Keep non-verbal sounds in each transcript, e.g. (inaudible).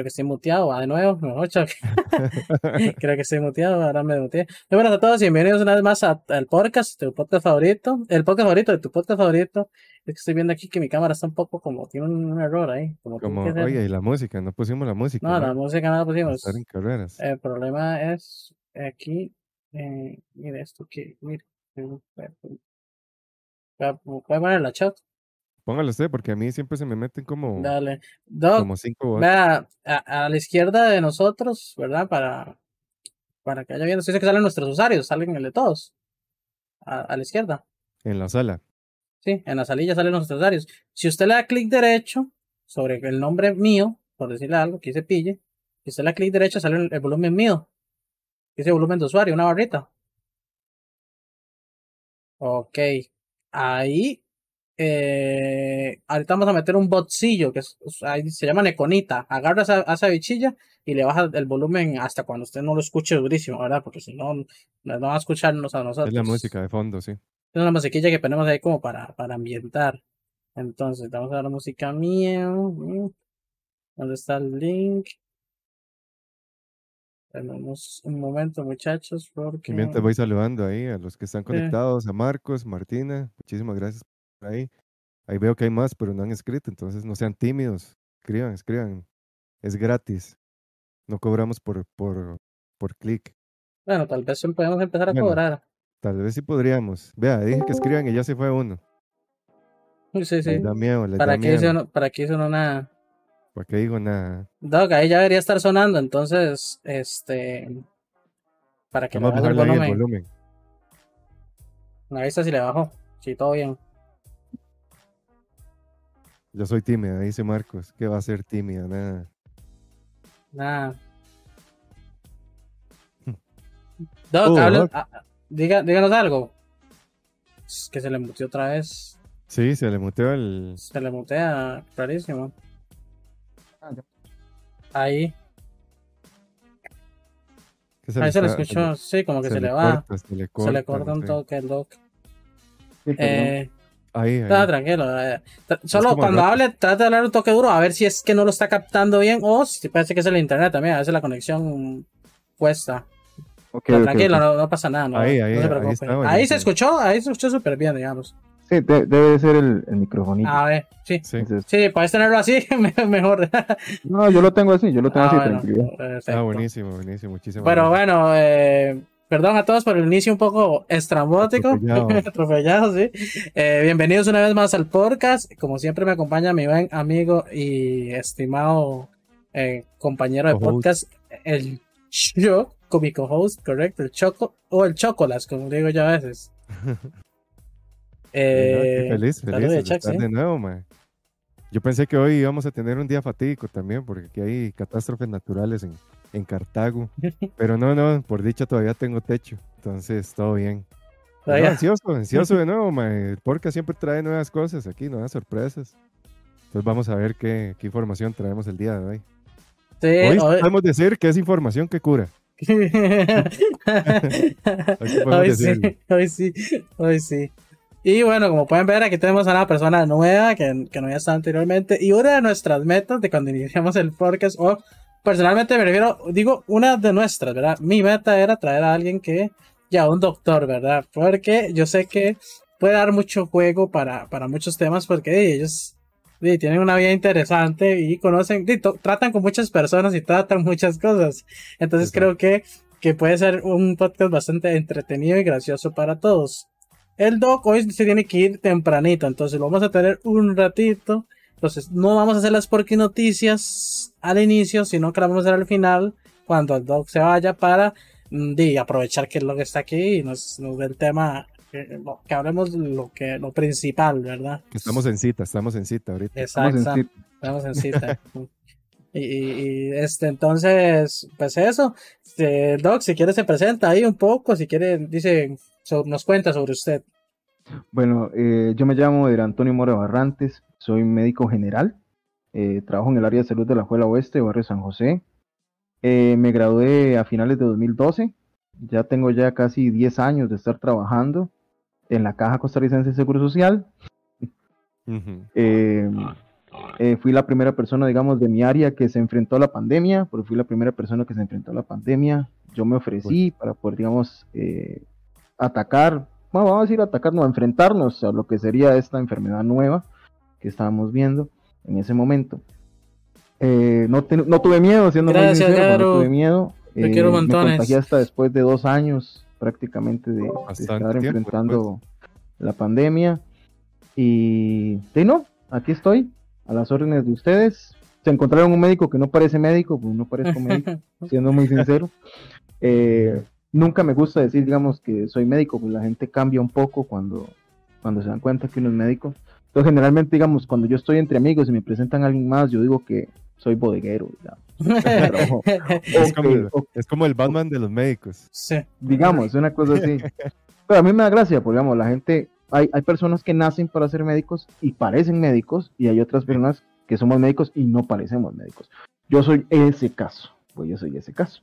Creo que estoy muteado, va de nuevo, no, (laughs) Creo que estoy muteado, ahora me muteé. Muy buenas a todos y bienvenidos una vez más al podcast, tu podcast favorito, el podcast favorito de tu podcast favorito. Es que estoy viendo aquí que mi cámara está un poco como, tiene un, error ahí. Como, oye, y la música, no pusimos la música. No, la música no la pusimos. Estar en carreras. El problema es aquí, eh, mire esto que, mire, voy a poner la chat. Póngalo usted, porque a mí siempre se me meten como, Dale. como cinco Vea, a, la izquierda de nosotros, ¿verdad? Para, para que haya bien. Dice que salen nuestros usuarios, salen el de todos. A, la izquierda. En la sala. Sí, en la salilla salen nuestros usuarios. Si usted le da clic derecho sobre el nombre mío, por decirle algo, que se pille, si usted le da clic derecho sale el, volumen mío. Dice volumen de usuario, una barrita. Ok. Ahí eh, ahorita vamos a meter un botcillo que se llama Neconita. Agarra esa, esa bichilla y le baja el volumen hasta cuando usted no lo escuche durísimo, ¿verdad? Porque si no, no va a escucharnos a nosotros. Es la música de fondo, sí. Es una musiquilla que ponemos ahí como para, para ambientar. Entonces, vamos a dar la música mía. ¿Dónde está el link? Tenemos un momento, muchachos, porque... Mientras voy saludando ahí a los que están conectados, a Marcos, Martina, muchísimas gracias ahí. Ahí veo que hay más, pero no han escrito, entonces no sean tímidos. Escriban, escriban. Es gratis. No cobramos por, por, por clic. Bueno, tal vez podemos empezar a cobrar. Tal vez sí podríamos. Vea, dije que escriban y ya se fue uno. Sí, sí. da miedo, ¿Para, qué Hizo no, ¿Para qué hizo no nada? ¿Para qué digo nada? Doc, ahí ya debería estar sonando, entonces, este... Para que Vamos a bajarle el volumen. volumen. Ahí está si le bajo. Sí, todo bien. Yo soy tímida, dice Marcos. ¿Qué va a ser tímida? Nada. Nada. (laughs) Doc, uh, ah, ah, díganos algo. Es que se le muteó otra vez. Sí, se le muteó el. Se le mutea, clarísimo. Ahí. Ahí se le escuchó, sí, como que se, le, va. se, le corta, se le corta un toque el doc. eh, Ahí, tranquilo. Eh, solo cuando hable, trate de hablar un toque duro, a ver si es que no lo está captando bien o si parece que es el internet también, a veces la conexión cuesta. tranquilo, No, pasa nada, no, ahí, ahí, se preocupe. Ahí, se escuchó, ahí se escuchó súper bien, digamos. Sí, debe ser el, el micrófono. A ver, sí. Sí, puedes tenerlo así, (laughs) mejor. no, yo lo tengo así, yo lo tengo ah, así, tranquilo. Ah, buenísimo, buenísimo, muchísimas Pero bueno, eh, Perdón a todos por el inicio un poco estrambótico, (laughs) atropellado, sí. Eh, bienvenidos una vez más al podcast. Como siempre me acompaña mi buen amigo y estimado eh, compañero de podcast, el yo, cómico host, correcto, el Choco, o el Chocolas, como digo yo a veces. (laughs) eh, feliz, feliz de, estar de nuevo, man. Yo pensé que hoy íbamos a tener un día fatídico también, porque aquí hay catástrofes naturales en, en Cartago. (laughs) Pero no, no, por dicha todavía tengo techo. Entonces, todo bien. (laughs) ansioso, ansioso de (laughs) nuevo, porque siempre trae nuevas cosas aquí, nuevas sorpresas. Entonces vamos a ver qué, información traemos el día de hoy. hoy, podemos decir que es información que cura. hoy, sí, hoy sí, hoy sí. Y bueno, como pueden ver, aquí tenemos a una persona nueva que, que no había estado anteriormente. Y una de nuestras metas de cuando iniciamos el podcast, o personalmente me refiero, digo, una de nuestras, ¿verdad? Mi meta era traer a alguien que, ya, un doctor, ¿verdad? Porque yo sé que puede dar mucho juego para, para muchos temas porque ellos tienen una vida interesante y conocen, tratan con muchas personas y tratan muchas cosas. Entonces creo que, que puede ser un podcast bastante entretenido y gracioso para todos. El doc hoy se tiene que ir tempranito, entonces lo vamos a tener un ratito. Entonces, no vamos a hacer las porky noticias al inicio, sino que las vamos a hacer al final, cuando el doc se vaya para mm, aprovechar que el doc está aquí y nos, nos dé el tema, que, hablemos lo que lo principal, ¿verdad? estamos en cita, estamos en cita ahorita. Exacto, estamos en cita. (laughs) y, este, entonces, pues eso, este, Doc, si quiere se presenta ahí un poco, si quiere, dice, nos cuenta sobre usted. Bueno, eh, yo me llamo Antonio Mora Barrantes, soy médico general, eh, trabajo en el área de salud de la Juela Oeste, barrio San José. Eh, me gradué a finales de 2012, ya tengo ya casi 10 años de estar trabajando en la Caja Costarricense de Seguro Social. Eh, fui la primera persona, digamos, de mi área que se enfrentó a la pandemia, porque fui la primera persona que se enfrentó a la pandemia. Yo me ofrecí para poder, digamos, eh, atacar, bueno, vamos a decir atacar, no, enfrentarnos a lo que sería esta enfermedad nueva que estábamos viendo en ese momento. Eh, no, no, tuve miedo, siendo muy sincero, no tuve miedo. me quiero montones. Me contagié hasta después de dos años prácticamente de, estar enfrentando la pandemia. Y de no, aquí estoy, a las órdenes de ustedes. Se encontraron un médico que no parece médico, pues no parezco (laughs) médico, siendo muy sincero. Eh, nunca me gusta decir, digamos, que soy médico, pues la gente cambia un poco cuando, cuando se dan cuenta que uno es médico. Entonces, generalmente, digamos, cuando yo estoy entre amigos y me presentan a alguien más, yo digo que soy bodeguero, (laughs) es, como el, Batman de los médicos. Sí. Digamos, una cosa así. Pero a mí me da gracia, porque digamos, la gente, hay, hay personas que nacen para ser médicos y parecen médicos, y hay otras personas que somos médicos y no parecemos médicos. Yo soy ese caso, pues yo soy ese caso.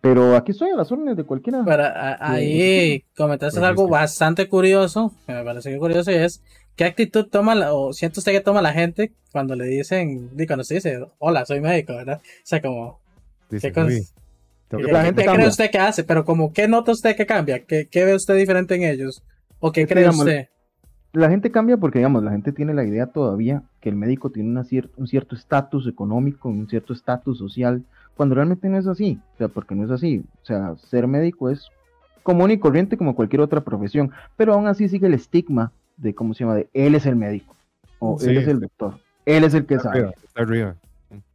Pero aquí estoy a las órdenes de cualquiera. Para, ahí comentaste algo bastante curioso, que me parece curioso, y es ¿Qué actitud toma la, o siente usted que toma la gente cuando le dicen, cuando usted dice, hola, soy médico, ¿verdad? O sea, como, ¿qué, la gente cree usted que hace? Pero como, ¿qué nota usted que cambia? ¿Qué, ve usted diferente en ellos? ¿O qué cree usted? La gente cambia porque, digamos, la gente tiene la idea todavía que el médico tiene una un cierto estatus económico, un cierto estatus social, cuando realmente no es así. O sea, porque no es así. O sea, ser médico es común y corriente como cualquier otra profesión, pero aún así sigue el estigma de cómo se llama, de él es el médico, o él es el doctor, él es el que sabe. arriba.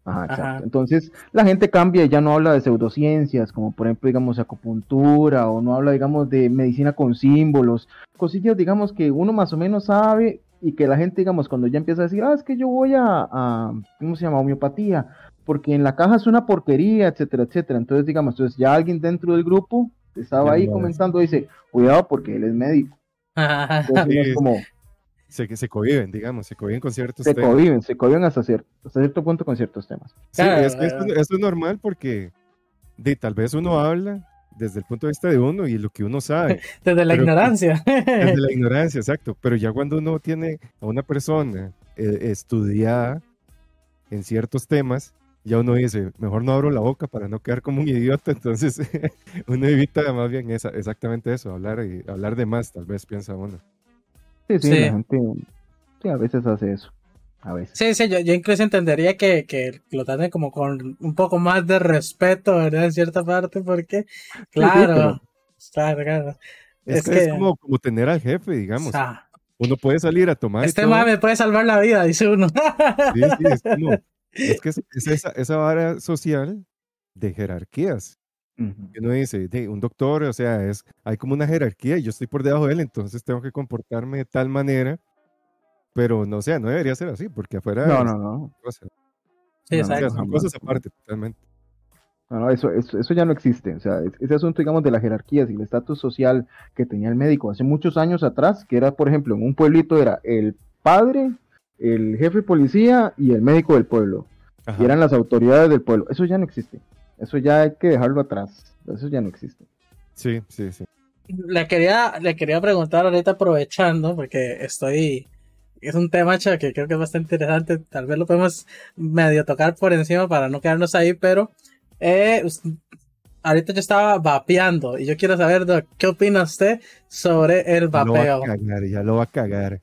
Ajá, exacto. Entonces, la gente cambia y ya no habla de pseudociencias, como por ejemplo, digamos, acupuntura, o no habla, digamos, de medicina con símbolos, cosillas, digamos, que uno más o menos sabe y que la gente, digamos, cuando ya empieza a decir, ah, es que yo voy a, ¿cómo se llama? Homeopatía, porque en la caja es una porquería, etcétera, etcétera. Entonces, digamos, entonces ya alguien dentro del grupo estaba ahí comentando, dice, cuidado porque él es médico. (laughs) como, se, se cohiben, digamos, se cohiben con ciertos se temas. Se cohiben, hasta cierto, hasta cierto punto con ciertos temas. Sí, es que esto, es normal porque de, tal vez uno habla desde el punto de vista de uno y lo que uno sabe. (laughs) Desde la ignorancia. (laughs) Desde la ignorancia, exacto. Pero ya cuando uno tiene a una persona eh, estudiada en ciertos temas, ya uno dice, mejor no abro la boca para no quedar como un idiota, entonces (laughs) uno evita más bien esa, exactamente eso, hablar y hablar de más, tal vez piensa uno. Sí, sí, la gente sí, a veces hace eso. A veces. Sí, sí, yo, incluso entendería que, que, lo traten como con un poco más de respeto, ¿verdad? En cierta parte, porque, claro, claro, claro. Es, que, es como, como tener al jefe, digamos. uno puede salir a tomar. Este me puede salvar la vida, dice uno. sí, sí, es como, es que es, esa, esa, vara social de jerarquías. Uno dice, de, un doctor, o sea, es, hay como una jerarquía y yo estoy por debajo de él, entonces tengo que comportarme de tal manera, pero no sé, no debería ser así, porque afuera... No, no, no. Sí, exacto. son cosas aparte, totalmente. No, no, eso, eso, eso, ya no existe. O sea, ese asunto, digamos, de las jerarquías y el estatus social que tenía el médico hace muchos años atrás, que era, por ejemplo, en un pueblito era el padre, el jefe de policía y el médico del pueblo. Y eran las autoridades del pueblo. Eso ya no existe. Eso ya hay que dejarlo atrás. Eso ya no existe. Sí, sí, sí. Le quería, le quería preguntar ahorita aprovechando, porque estoy. Es un tema que creo que es bastante interesante. Tal vez lo podemos medio tocar por encima para no quedarnos ahí, pero eh, ahorita yo estaba vapeando y yo quiero saber qué opina usted sobre el vapeo. Ya lo va a cagar,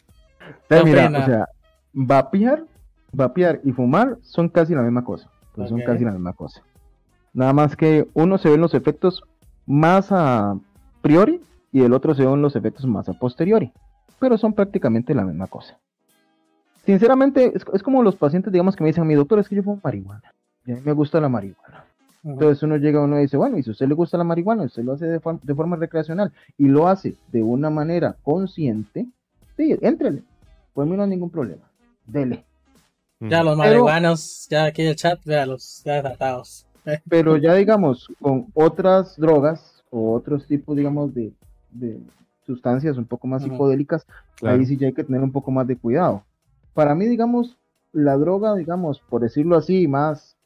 mira, o sea, vapear, vapear y fumar son casi la misma cosa. Pues Son casi la misma cosa. Nada más que uno se ven los efectos más a priori y el otro se ven los efectos más a posteriori. Pero son prácticamente la misma cosa. Sinceramente, es, como los pacientes, digamos, que me dicen, mi doctor, es que yo fumo marihuana. Y a mí me gusta la marihuana. Entonces uno llega uno y dice, bueno, y si a usted le gusta la marihuana, usted lo hace de, de forma recreacional y lo hace de una manera consciente, sí, entrele. Pues no hay ningún problema. Dele. Ya los marihuanos, ya aquí en el chat, véalos, ya tratados. (laughs) Pero ya digamos, con otras drogas o otros tipos, digamos, de, sustancias un poco más psicodélicas, ahí sí ya hay que tener un poco más de cuidado. Para mí, digamos, la droga, digamos, por decirlo así, más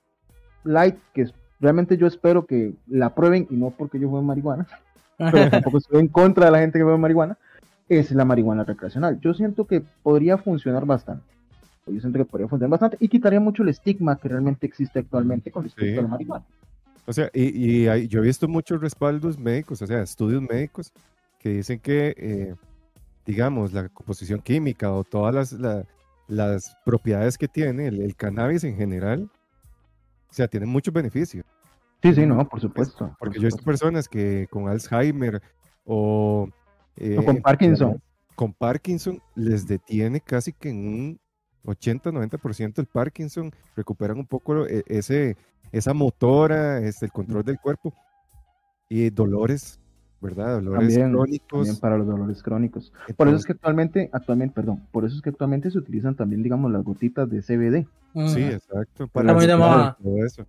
light, que realmente yo espero que la prueben, y no porque yo fume marihuana, (laughs) pero tampoco estoy en contra de la gente que bebe marihuana, es la marihuana recreacional. Yo siento que podría funcionar bastante. Yo siento que podría funcionar bastante y quitaría mucho el estigma que realmente existe actualmente con respecto a la marihuana. O sea, y, y yo he visto muchos respaldos médicos, o sea, estudios médicos que dicen que, eh, digamos, la composición química o todas las, las propiedades que tiene el, cannabis en general, o sea, tienen muchos beneficios. Sí, sí, no, por supuesto. Porque yo he visto personas que con Alzheimer o... Eh, con Parkinson. Con Parkinson les detiene casi que en un 80-90% el Parkinson, recuperan un poco e, ese, esa motora, este, el control del cuerpo y dolores, ¿verdad? Dolores crónicos. También para los dolores crónicos. por eso es que actualmente, actualmente, perdón, por eso es que actualmente se utilizan también, digamos, las gotitas de CBD. Sí, exacto. Para está muy de moda. eso.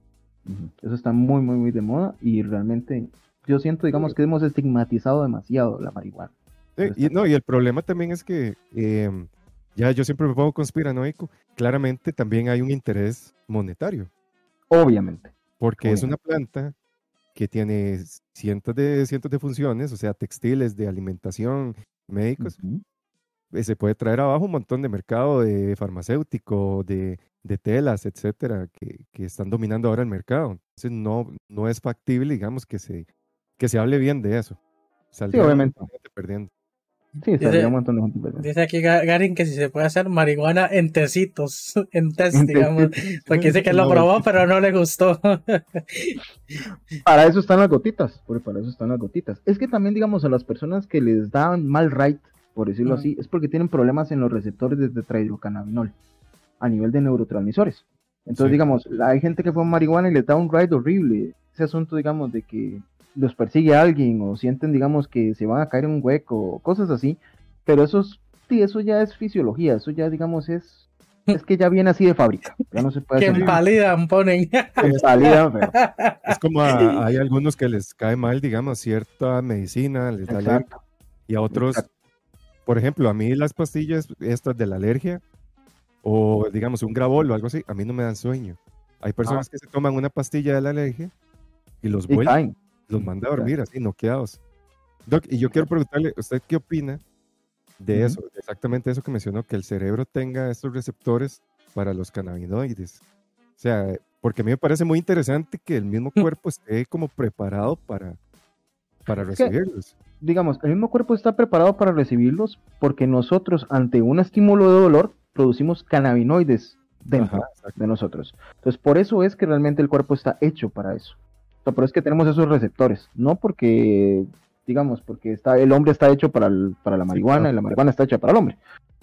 eso está muy, muy, muy de moda y realmente yo siento, digamos, que hemos estigmatizado demasiado la marihuana. y, no, y el problema también es que em, ya yo siempre me pongo conspiranoico, claramente también hay un interés monetario. Obviamente. Porque es una planta que tiene cientos de, cientos de funciones, o sea, textiles, de alimentación, médicos. Eh, se puede traer abajo un montón de mercado de farmacéutico, de, de telas, etcétera, que, que, están dominando ahora el mercado. Entonces, no, no es factible, digamos, que se, que se hable bien de eso. sí, obviamente. Perdiendo. Sí, dice, un montón de gente. Dice aquí Garin que si se puede hacer marihuana en tecitos, (laughs) en test, digamos, porque dice que lo probó, pero no le gustó. (laughs) para eso están las gotitas, porque para eso están las gotitas. Es que también, digamos, a las personas que les dan mal right, por decirlo así, es porque tienen problemas en los receptores de tetrahidrocannabinol a nivel de neurotransmisores. Entonces, digamos, hay gente que fue marihuana y les da un ride horrible. Ese asunto, digamos, de que los persigue alguien o sienten, digamos, que se van a caer en un hueco, cosas así. Pero eso, sí, eso ya es fisiología, eso ya, digamos, es, es que ya viene así de fábrica. Ya no se puede que empalidan, ponen. Es como hay algunos que les cae mal, digamos, cierta medicina, les da y a otros, por ejemplo, a mí las pastillas estas de la alergia o digamos un grabol o algo así, a mí no me dan sueño. Hay personas ah. que se toman una pastilla de la alergia y los vuelven los manda a dormir así, noqueados. Doc, y yo quiero preguntarle, ¿usted qué opina de eso? Exactamente eso que mencionó, que el cerebro tenga estos receptores para los cannabinoides. O sea, porque a mí me parece muy interesante que el mismo mm. cuerpo esté como preparado para, para recibirlos. digamos, el mismo cuerpo está preparado para recibirlos porque nosotros ante un estímulo de dolor producimos cannabinoides dentro de nosotros. Entonces, por eso es que realmente el cuerpo está hecho para eso pero es que tenemos esos receptores, no porque, digamos, porque está, el hombre está hecho para, para la marihuana y la marihuana está hecha para el hombre.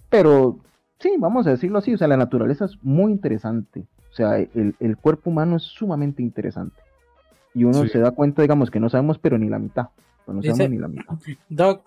Pero sí, vamos a decirlo así, o sea, la naturaleza es muy interesante, o sea, el, cuerpo humano es sumamente interesante. Y uno se da cuenta, digamos, que no sabemos, pero ni la mitad. No sabemos ni la mitad. (coughs) Doc,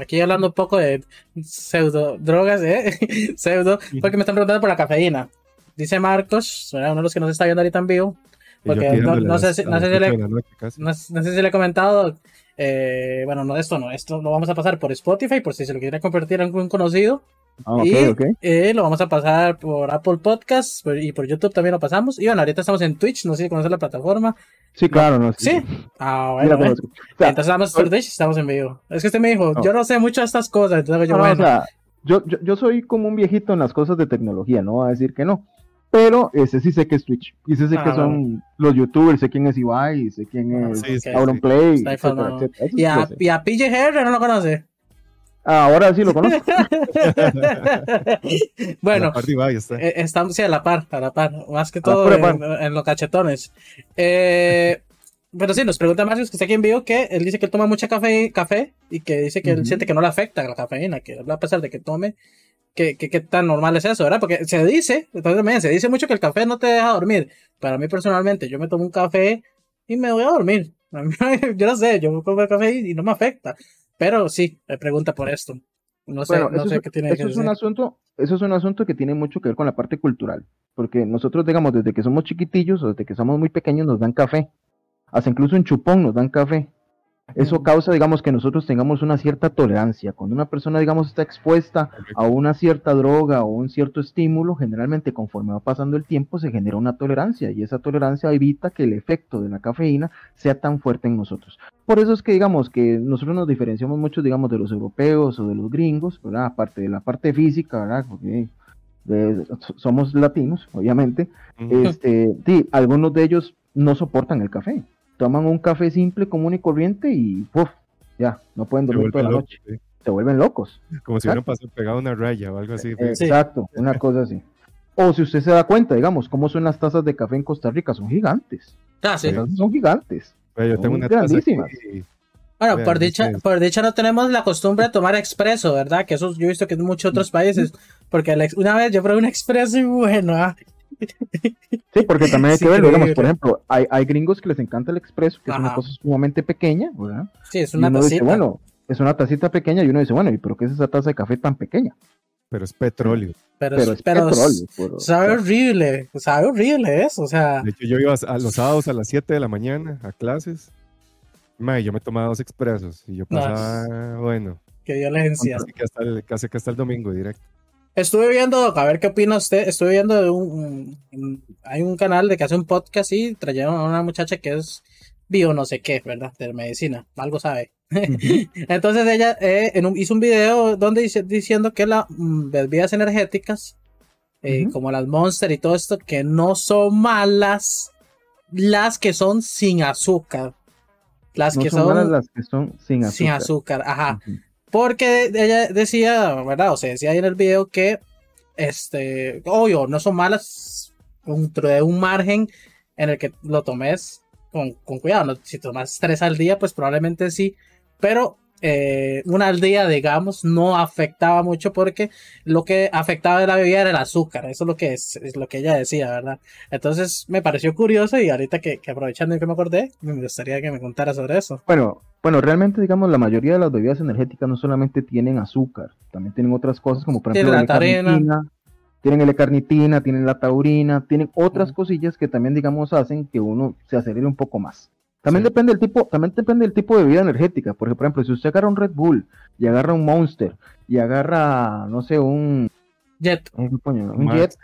aquí hablando un poco de pseudo drogas, ¿eh? (laughs) pseudo, porque me están preguntando por la cafeína. Dice Marcos, uno de los que nos está viendo ahorita en vivo, porque no, sé si, no, sé si le, no, sé si le he comentado. Eh, bueno, no, esto no, esto lo vamos a pasar por Spotify, por si se lo quiere convertir en un conocido. Ah, y eh, lo vamos a pasar por Apple Podcasts y por YouTube también lo pasamos. Y bueno, ahorita estamos en Twitch, no sé si conoces la plataforma. Sí, claro, no Sí. Ah, bueno. entonces estamos por Twitch, estamos en vivo. Es que usted me dijo, yo no sé mucho de estas cosas, entonces yo, bueno. O sea, yo, yo, yo, soy como un viejito en las cosas de tecnología, no voy a decir que no pero ese sí sé que es Twitch. Y sé, sé que ah, son los youtubers, sé quién es Ibai, sé quién es sí, Play, ¿Y, a, ¿Y a PJ no lo conoce? ahora sí lo conozco. (laughs) bueno, a la está. Eh, estamos sí, a la par, a la par, más que todo en, los cachetones. Eh, (laughs) pero sí, nos pregunta Marcos que está aquí en vivo que él dice que él toma mucha café, café y que dice que él siente que no le afecta la cafeína, que a pesar de que tome, ¿Qué, qué, tan normal es eso, ¿verdad? Porque se dice, entonces se dice mucho que el café no te deja dormir. Para mí personalmente, yo me tomo un café y me voy a dormir. (laughs) yo no sé, yo me tomo el café y, no me afecta. Pero sí, me pregunta por esto. No sé, no sé qué tiene eso que es un asunto, Eso es un asunto que tiene mucho que ver con la parte cultural. Porque nosotros, digamos, desde que somos chiquitillos o desde que somos muy pequeños nos dan café. Hasta incluso en chupón nos dan café. Eso causa, digamos, que nosotros tengamos una cierta tolerancia. Cuando una persona, digamos, está expuesta a una cierta droga o un cierto estímulo, generalmente conforme va pasando el tiempo se genera una tolerancia y esa tolerancia evita que el efecto de la cafeína sea tan fuerte en nosotros. Por eso es que, digamos, que nosotros nos diferenciamos mucho, digamos, de los europeos o de los gringos, ¿verdad? Aparte de la parte física, ¿verdad? Porque somos latinos, obviamente, este, sí, algunos de ellos no soportan el café. Toman un café simple, común y corriente y uf, ya, no pueden dormir toda la noche. Se vuelven locos. Como si hubieran pasado pegado una raya o algo así. Exacto, una cosa así. O si usted se da cuenta, digamos, cómo son las tazas de café en Costa Rica, son gigantes. Ah, sí. Son gigantes. yo tengo una grandísimas. Bueno, por dicha, por dicha no tenemos la costumbre de tomar expreso, ¿verdad? Que eso yo he visto que en muchos otros países. Porque una vez yo probé un (laughs) expreso y bueno. Ah. Sí, porque también hay (laughs) que ver, digamos, por ejemplo, hay, hay, gringos que les encanta el expreso, que es una cosa sumamente pequeña, ¿verdad? Sí, es una tacita. bueno, es una tacita pequeña y uno dice, bueno, ¿y pero qué es esa taza de café tan pequeña? Pero es petróleo. Pero, es petróleo. sabe horrible, sabe horrible eso, o sea. De hecho, yo iba a, los sábados a las 7 de la mañana a clases. y yo me tomaba dos expresos y yo pasaba, bueno. Qué violencia. Casi que, hasta el, casi que hasta el domingo directo. Estuve viendo, a ver qué opina usted, estuve viendo un, hay un canal de que hace un podcast y trajeron a una muchacha que es bio no sé qué, ¿verdad? De medicina, algo sabe. (laughs) Entonces ella eh, hizo un video donde dice, diciendo que las mm, bebidas energéticas, eh, como las Monster y todo esto, que no son malas las que son sin azúcar. Las que son, las que son sin azúcar. Sin azúcar, ajá. Porque ella decía, ¿verdad? O sea, decía ahí en el video que, este, obvio, no son malas dentro de un margen en el que lo tomes con, con cuidado. Si tomas tres al día, pues probablemente sí pero eh, una al día, digamos, no afectaba mucho porque lo que afectaba de la bebida era el azúcar, eso es lo que es, lo que ella decía, ¿verdad? Entonces me pareció curioso y ahorita que, aprovechando y que me acordé, me gustaría que me contara sobre eso. Bueno, bueno, realmente, digamos, la mayoría de las bebidas energéticas no solamente tienen azúcar, también tienen otras cosas como por ejemplo la carnitina, tienen la carnitina, tienen la taurina, tienen otras cosillas que también, digamos, hacen que uno se acelere un poco más. También depende del tipo, también depende del tipo de bebida energética. Porque, por ejemplo, si usted agarra un Red Bull y agarra un Monster y agarra, no sé, un Jet, un, Jet,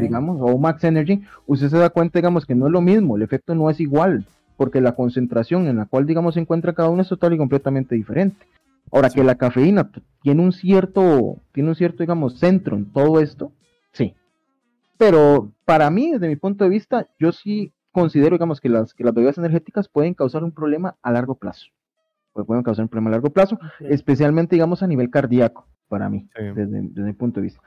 digamos, o un Max Energy, usted se da cuenta, digamos, que no es lo mismo, el efecto no es igual, porque la concentración en la cual, digamos, se encuentra cada uno es total y completamente diferente. Ahora que la cafeína tiene un cierto, tiene un cierto, digamos, centro en todo esto, sí. Pero para mí, desde mi punto de vista, yo sí considero, digamos, que las, que las bebidas energéticas pueden causar un problema a largo plazo. Pueden causar un problema a largo plazo, especialmente, digamos, a nivel cardíaco, para mí, desde, mi punto de vista.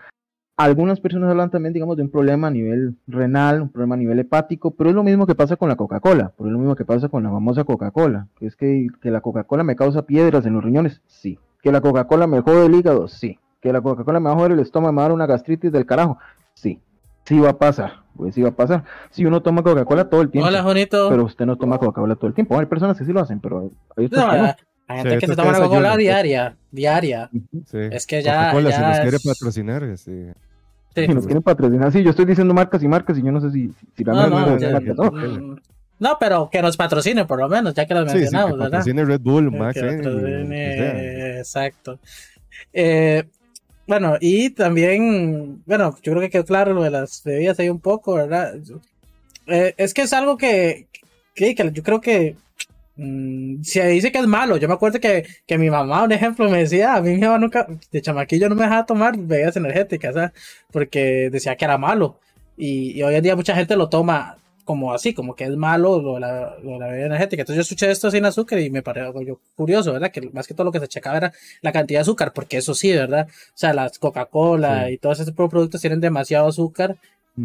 Algunas personas hablan también, digamos, de un problema a nivel renal, un problema a nivel hepático, pero es lo mismo que pasa con la Coca-Cola, pero es lo mismo que pasa con la famosa Coca-Cola, que es que, que la Coca-Cola me causa piedras en los riñones, sí. Que la Coca-Cola me jode el hígado, sí. Que la Coca-Cola me va a joder el estómago, me va a dar una gastritis del carajo, sí sí va a pasar, pues sí va a pasar. Si uno toma Coca-Cola todo el tiempo. Hola, bonito. Pero usted no toma Coca-Cola todo el tiempo. hay personas que sí lo hacen, pero hay no, Hay gente que se toma Coca-Cola diaria, diaria. Sí. Es que ya. Coca-Cola se nos quiere patrocinar. Sí. Sí. nos quieren patrocinar. Sí, yo estoy diciendo marcas y marcas y yo no sé si, si la no, no, no, no, pero que nos patrocine por lo menos, ya que lo mencionamos, sí, que ¿verdad? Patrocine Red Bull, Max. Eh, exacto. Eh, bueno, y también, bueno, yo creo que quedó claro lo de las bebidas ahí un poco, ¿verdad? Eh, es que es algo que, que, yo creo que mm, se dice que es malo. Yo me acuerdo que, que mi mamá, un ejemplo, me decía, a mí mi mamá nunca, de chamaquillo no me dejaba tomar bebidas energéticas, ¿sabes? Porque decía que era malo. Y, y, hoy en día mucha gente lo toma como así, como que es malo lo de la, bebida energética. Entonces yo escuché esto sin azúcar y me pareció curioso, ¿verdad? Que más que todo lo que se checaba era la cantidad de azúcar, porque eso sí, ¿verdad? O sea, las Coca-Cola y todos estos productos tienen demasiado azúcar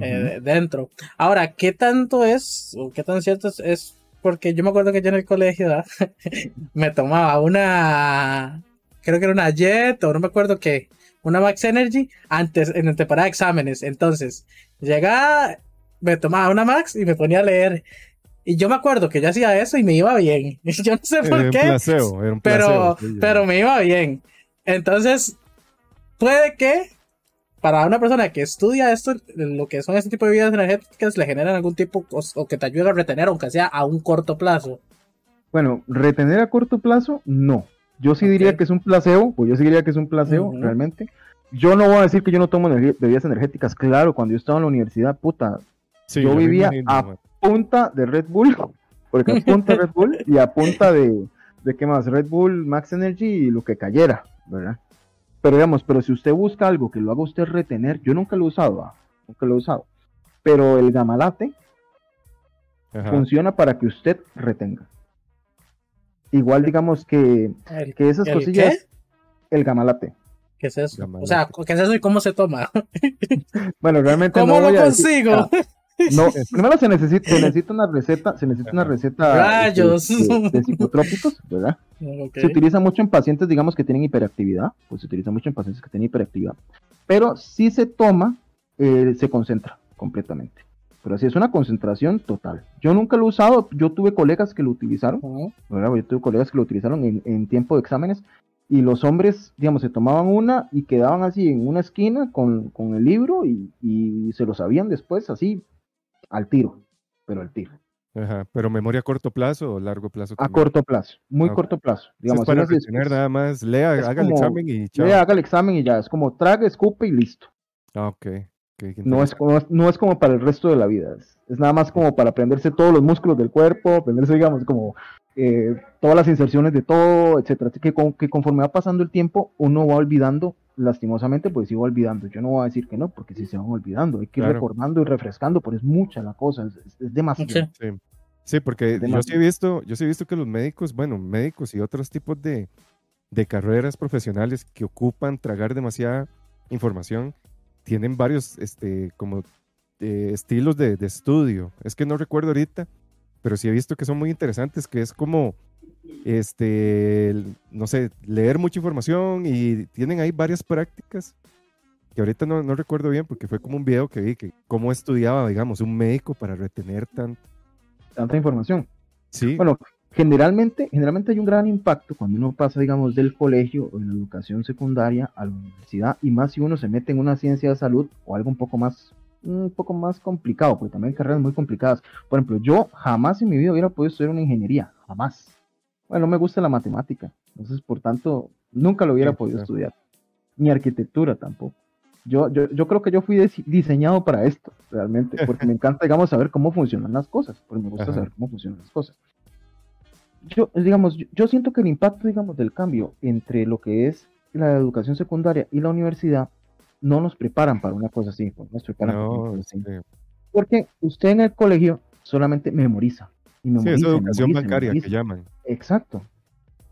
eh, dentro. Ahora, ¿qué tanto es, o qué tan cierto es, Porque yo me acuerdo que yo en el colegio (laughs) me tomaba una, creo que era una Jet, o no me acuerdo qué, una Max Energy, antes, en el temporada de exámenes. Entonces, llegaba me tomaba una Max y me ponía a leer. Y yo me acuerdo que yo hacía eso y me iba bien. (laughs) Yo no sé por qué. pero, pero me iba bien. Entonces, puede que para una persona que estudia esto, lo que son este tipo de bebidas energéticas, le generan algún tipo o, que te ayude a retener, aunque sea a un corto plazo. Bueno, retener a corto plazo, no. Yo sí diría que es un placebo, pues yo sí diría que es un placebo, realmente. Yo no voy a decir que yo no tomo bebidas energéticas, claro, cuando yo estaba en la universidad, puta, yo vivía a punta de Red Bull, (laughs) porque a punta de Red Bull y a punta de, de qué más, Red Bull, Max Energy y lo que cayera, ¿verdad? Pero digamos, pero si usted busca algo que lo haga usted retener, yo nunca lo he usado, ah, nunca lo he usado, pero el gamalate funciona para que usted retenga. Igual digamos que, que esas cosillas, el gamalate. ¿Qué es eso? O sea, ¿qué es eso y cómo se toma? (laughs) bueno, realmente ¿Cómo lo consigo? Ah, no, (laughs) primero se necesita, se necesita una receta, se necesita una receta este, De, psicotrópicos, ¿verdad? (laughs) Se utiliza mucho en pacientes, digamos, que tienen hiperactividad, pues se utiliza mucho en pacientes que tienen hiperactividad. Pero si se toma, eh, se concentra completamente. Pero así es una concentración total. Yo nunca lo he usado, yo tuve colegas que lo utilizaron, ¿verdad? Yo tuve colegas que lo utilizaron en, en tiempo de exámenes y los hombres, digamos, se tomaban una y quedaban así en una esquina con, con el libro y, y, se lo sabían después así al tiro, pero al tiro. Ajá, pero memoria a corto plazo o largo plazo. A corto plazo, muy corto plazo. Digamos, es para retener nada más, lea, haga el examen y chao. Lea, haga el examen y ya, es como traga, escupe y listo. Ah, ok. no, es, no, es, como para el resto de la vida, es, es, nada más como para aprenderse todos los músculos del cuerpo, aprenderse, digamos, como eh, todas las inserciones de todo, etcétera. Que, que conforme va pasando el tiempo, uno va olvidando, lastimosamente, pues sí va olvidando. Yo no voy a decir que no, porque sí se van olvidando. Hay que ir recordando y refrescando, pero es mucha la cosa, es, demasiado. Sí. porque yo sí he visto, yo sí he visto que los médicos, bueno, médicos y otros tipos de, de carreras profesionales que ocupan tragar demasiada información, tienen varios, este, como eh, estilos de, de, estudio. Es que no recuerdo ahorita, pero sí he visto que son muy interesantes, que es como, este, no sé, leer mucha información y tienen ahí varias prácticas que ahorita no, no recuerdo bien porque fue como un video que vi, que cómo estudiaba, digamos, un médico para retener tanto. Tanta información. Sí. Bueno, generalmente, generalmente hay un gran impacto cuando uno pasa, digamos, del colegio o de la educación secundaria a la universidad, y más si uno se mete en una ciencia de salud o algo un poco más un poco más complicado, porque también hay carreras muy complicadas. Por ejemplo, yo jamás en mi vida hubiera podido estudiar una ingeniería, jamás. Bueno, no me gusta la matemática, entonces por tanto nunca lo hubiera podido estudiar. Ni arquitectura tampoco. Yo, yo, yo creo que yo fui diseñado para esto, realmente, porque me (laughs) encanta, digamos, saber cómo funcionan las cosas, porque me gusta saber cómo funcionan las cosas. Yo, digamos, yo siento que el impacto, digamos, del cambio entre lo que es la educación secundaria y la universidad no nos preparan para una cosa así, pues, nos preparan Porque usted en el colegio solamente memoriza. Y memoriza sí, es educación bancaria que llaman. Exacto.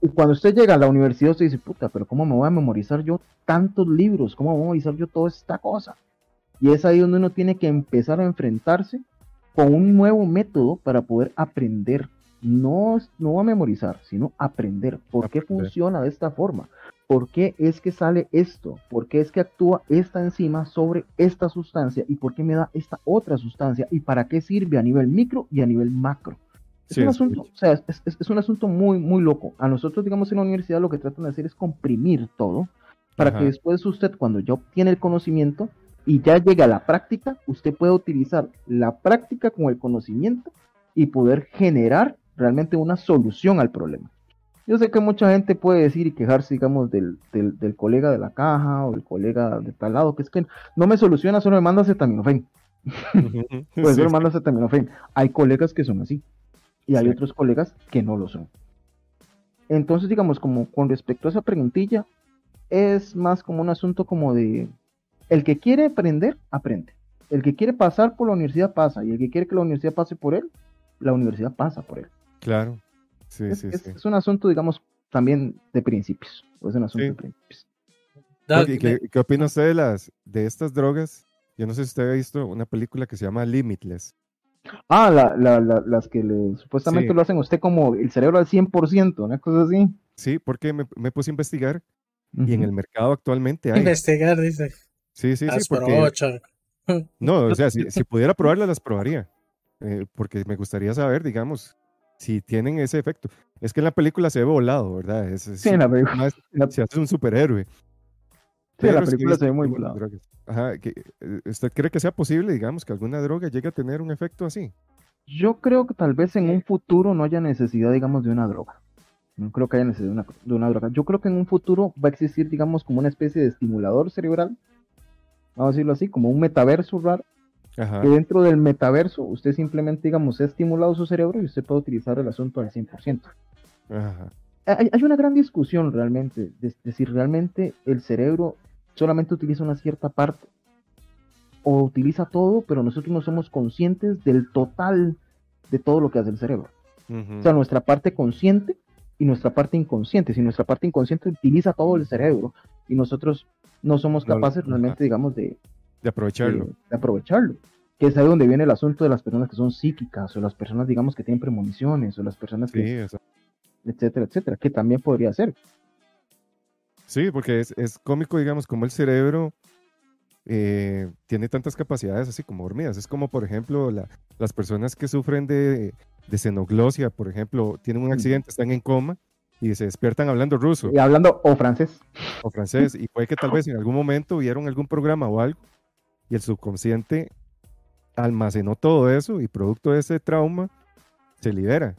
Y cuando usted llega a la universidad, usted dice, puta, pero ¿cómo me voy a memorizar yo tantos libros? ¿Cómo voy a memorizar yo toda esta cosa? Y es ahí donde uno tiene que empezar a enfrentarse con un nuevo método para poder aprender. No, no a memorizar, sino aprender. ¿Por qué funciona de esta forma? por qué es que sale esto, por qué es que actúa esta enzima sobre esta sustancia y por qué me da esta otra sustancia y para qué sirve a nivel micro y a nivel macro. Es un asunto, o sea, es, un asunto muy, muy loco. A nosotros, digamos, en la universidad lo que tratan de hacer es comprimir todo para que después usted, cuando ya obtiene el conocimiento y ya llega a la práctica, usted pueda utilizar la práctica con el conocimiento y poder generar realmente una solución al problema. Yo sé que mucha gente puede decir y quejarse, digamos, del, del, colega de la caja o del colega de tal lado, que es que no me soluciona, solo me manda acetaminofén. pues solo me manda acetaminofén. Hay colegas que son así y hay otros colegas que no lo son. Entonces, digamos, como con respecto a esa preguntilla, es más como un asunto como de el que quiere aprender, aprende. El que quiere pasar por la universidad pasa y el que quiere que la universidad pase por él, la universidad pasa por él. Claro es, un asunto, digamos, también de principios. Es un asunto de principios. ¿Qué, opina usted de, las, de estas drogas? Yo no sé si usted ha visto una película que se llama Limitless. Ah, las que supuestamente lo hacen usted como el cerebro al 100%, una cosa así. Sí, porque me, me puse a investigar y en el mercado actualmente hay. Investigar, dice. Sí, sí, sí. Porque... No, o sea, si, si pudiera probarlas, las probaría. Eh, porque me gustaría saber, digamos, si tienen ese efecto. Es que en la película se ve volado, ¿verdad? Es, sí, en la película. Se hace un superhéroe. Sí, en la película se ve muy volado. Ajá, eh, ¿Usted cree que sea posible, digamos, que alguna droga llegue a tener un efecto así? Yo creo que tal vez en un futuro no haya necesidad, digamos, de una droga. No creo que haya necesidad de una, de una droga. Yo creo que en un futuro va a existir, digamos, como una especie de estimulador cerebral. Vamos a decirlo así, como un metaverso raro que dentro del metaverso usted simplemente, digamos, ha estimulado su cerebro y usted puede utilizar el asunto al 100%. Ajá. hay, una gran discusión realmente de, si realmente el cerebro solamente utiliza una cierta parte o utiliza todo, pero nosotros no somos conscientes del total de todo lo que hace el cerebro. O sea, nuestra parte consciente y nuestra parte inconsciente. Si nuestra parte inconsciente utiliza todo el cerebro y nosotros no somos capaces realmente, digamos, de, de aprovecharlo. De, aprovecharlo. Que es ahí donde viene el asunto de las personas que son psíquicas o las personas, digamos, que tienen premoniciones o las personas que... etcétera, etcétera, que también podría ser. Sí, porque es, es cómico, digamos, como el cerebro eh, tiene tantas capacidades así como hormigas. Es como, por ejemplo, las personas que sufren de, de xenoglosia, por ejemplo, tienen un accidente, están en coma y se despiertan hablando ruso. Y hablando o francés. O francés. Y puede que tal (laughs) vez en algún momento vieron algún programa o algo y el subconsciente almacenó todo eso y producto de ese trauma se libera.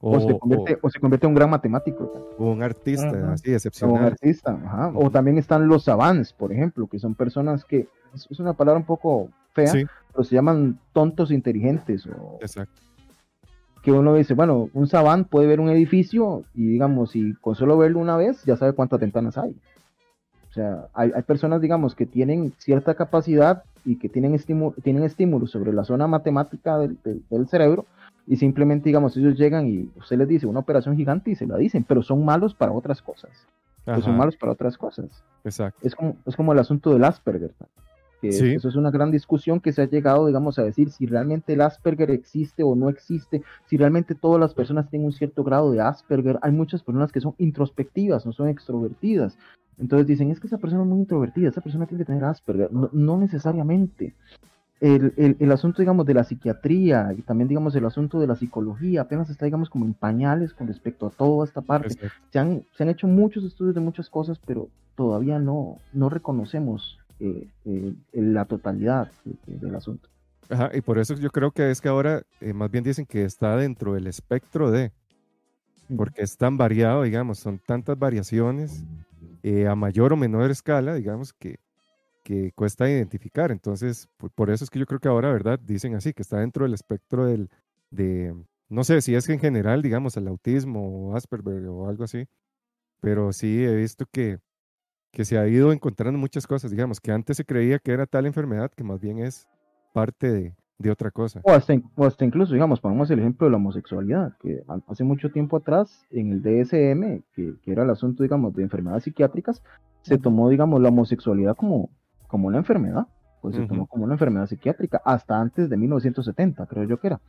O, se, convierte, en un gran matemático. O un artista, así, excepcional. O un artista, O también están los savants, por ejemplo, que son personas que, es una palabra un poco fea, pero se llaman tontos inteligentes. Exacto. Que uno dice, bueno, un savant puede ver un edificio y digamos, si con solo verlo una vez, ya sabe cuántas ventanas hay. O sea, hay, personas, digamos, que tienen cierta capacidad y que tienen, estímulo, tienen estímulos sobre la zona matemática del cerebro, y simplemente, digamos, ellos llegan y usted les dice una operación gigante y se la dicen, pero son malos para otras cosas. Pues son malos para otras cosas. Exacto. Es como, es como el asunto del Asperger. Que Eso es una gran discusión que se ha llegado, digamos, a decir si realmente el Asperger existe o no existe, si realmente todas las personas tienen un cierto grado de Asperger. Hay muchas personas que son introspectivas, no son extrovertidas. Entonces dicen, es que esa persona es muy introvertida, esa persona tiene que tener Asperger. no necesariamente el, el, asunto, digamos, de la psiquiatría y también, digamos, el asunto de la psicología apenas está, digamos, como en pañales con respecto a toda esta parte. Se han, se han hecho muchos estudios de muchas cosas, pero todavía no, no reconocemos la totalidad del asunto. Ajá, y por eso yo creo que es que ahora eh, más bien dicen que está dentro del espectro de, porque es tan variado, digamos, son tantas variaciones a mayor o menor escala, digamos, que que cuesta identificar. Entonces, por, eso es que yo creo que ahora, ¿verdad? Dicen así, que está dentro del espectro del, de, no sé si es que en general, digamos, el autismo o Asperger o algo así, pero sí he visto que, que se ha ido encontrando muchas cosas, digamos, que antes se creía que era tal enfermedad que más bien es parte de, de otra cosa. O hasta, incluso, digamos, pongamos el ejemplo de la homosexualidad, que hace mucho tiempo atrás, en el DSM, que, que era el asunto, digamos, de enfermedades psiquiátricas, se tomó, digamos, la homosexualidad como, como una enfermedad, pues se tomó como una enfermedad psiquiátrica hasta antes de 1970, creo yo que era.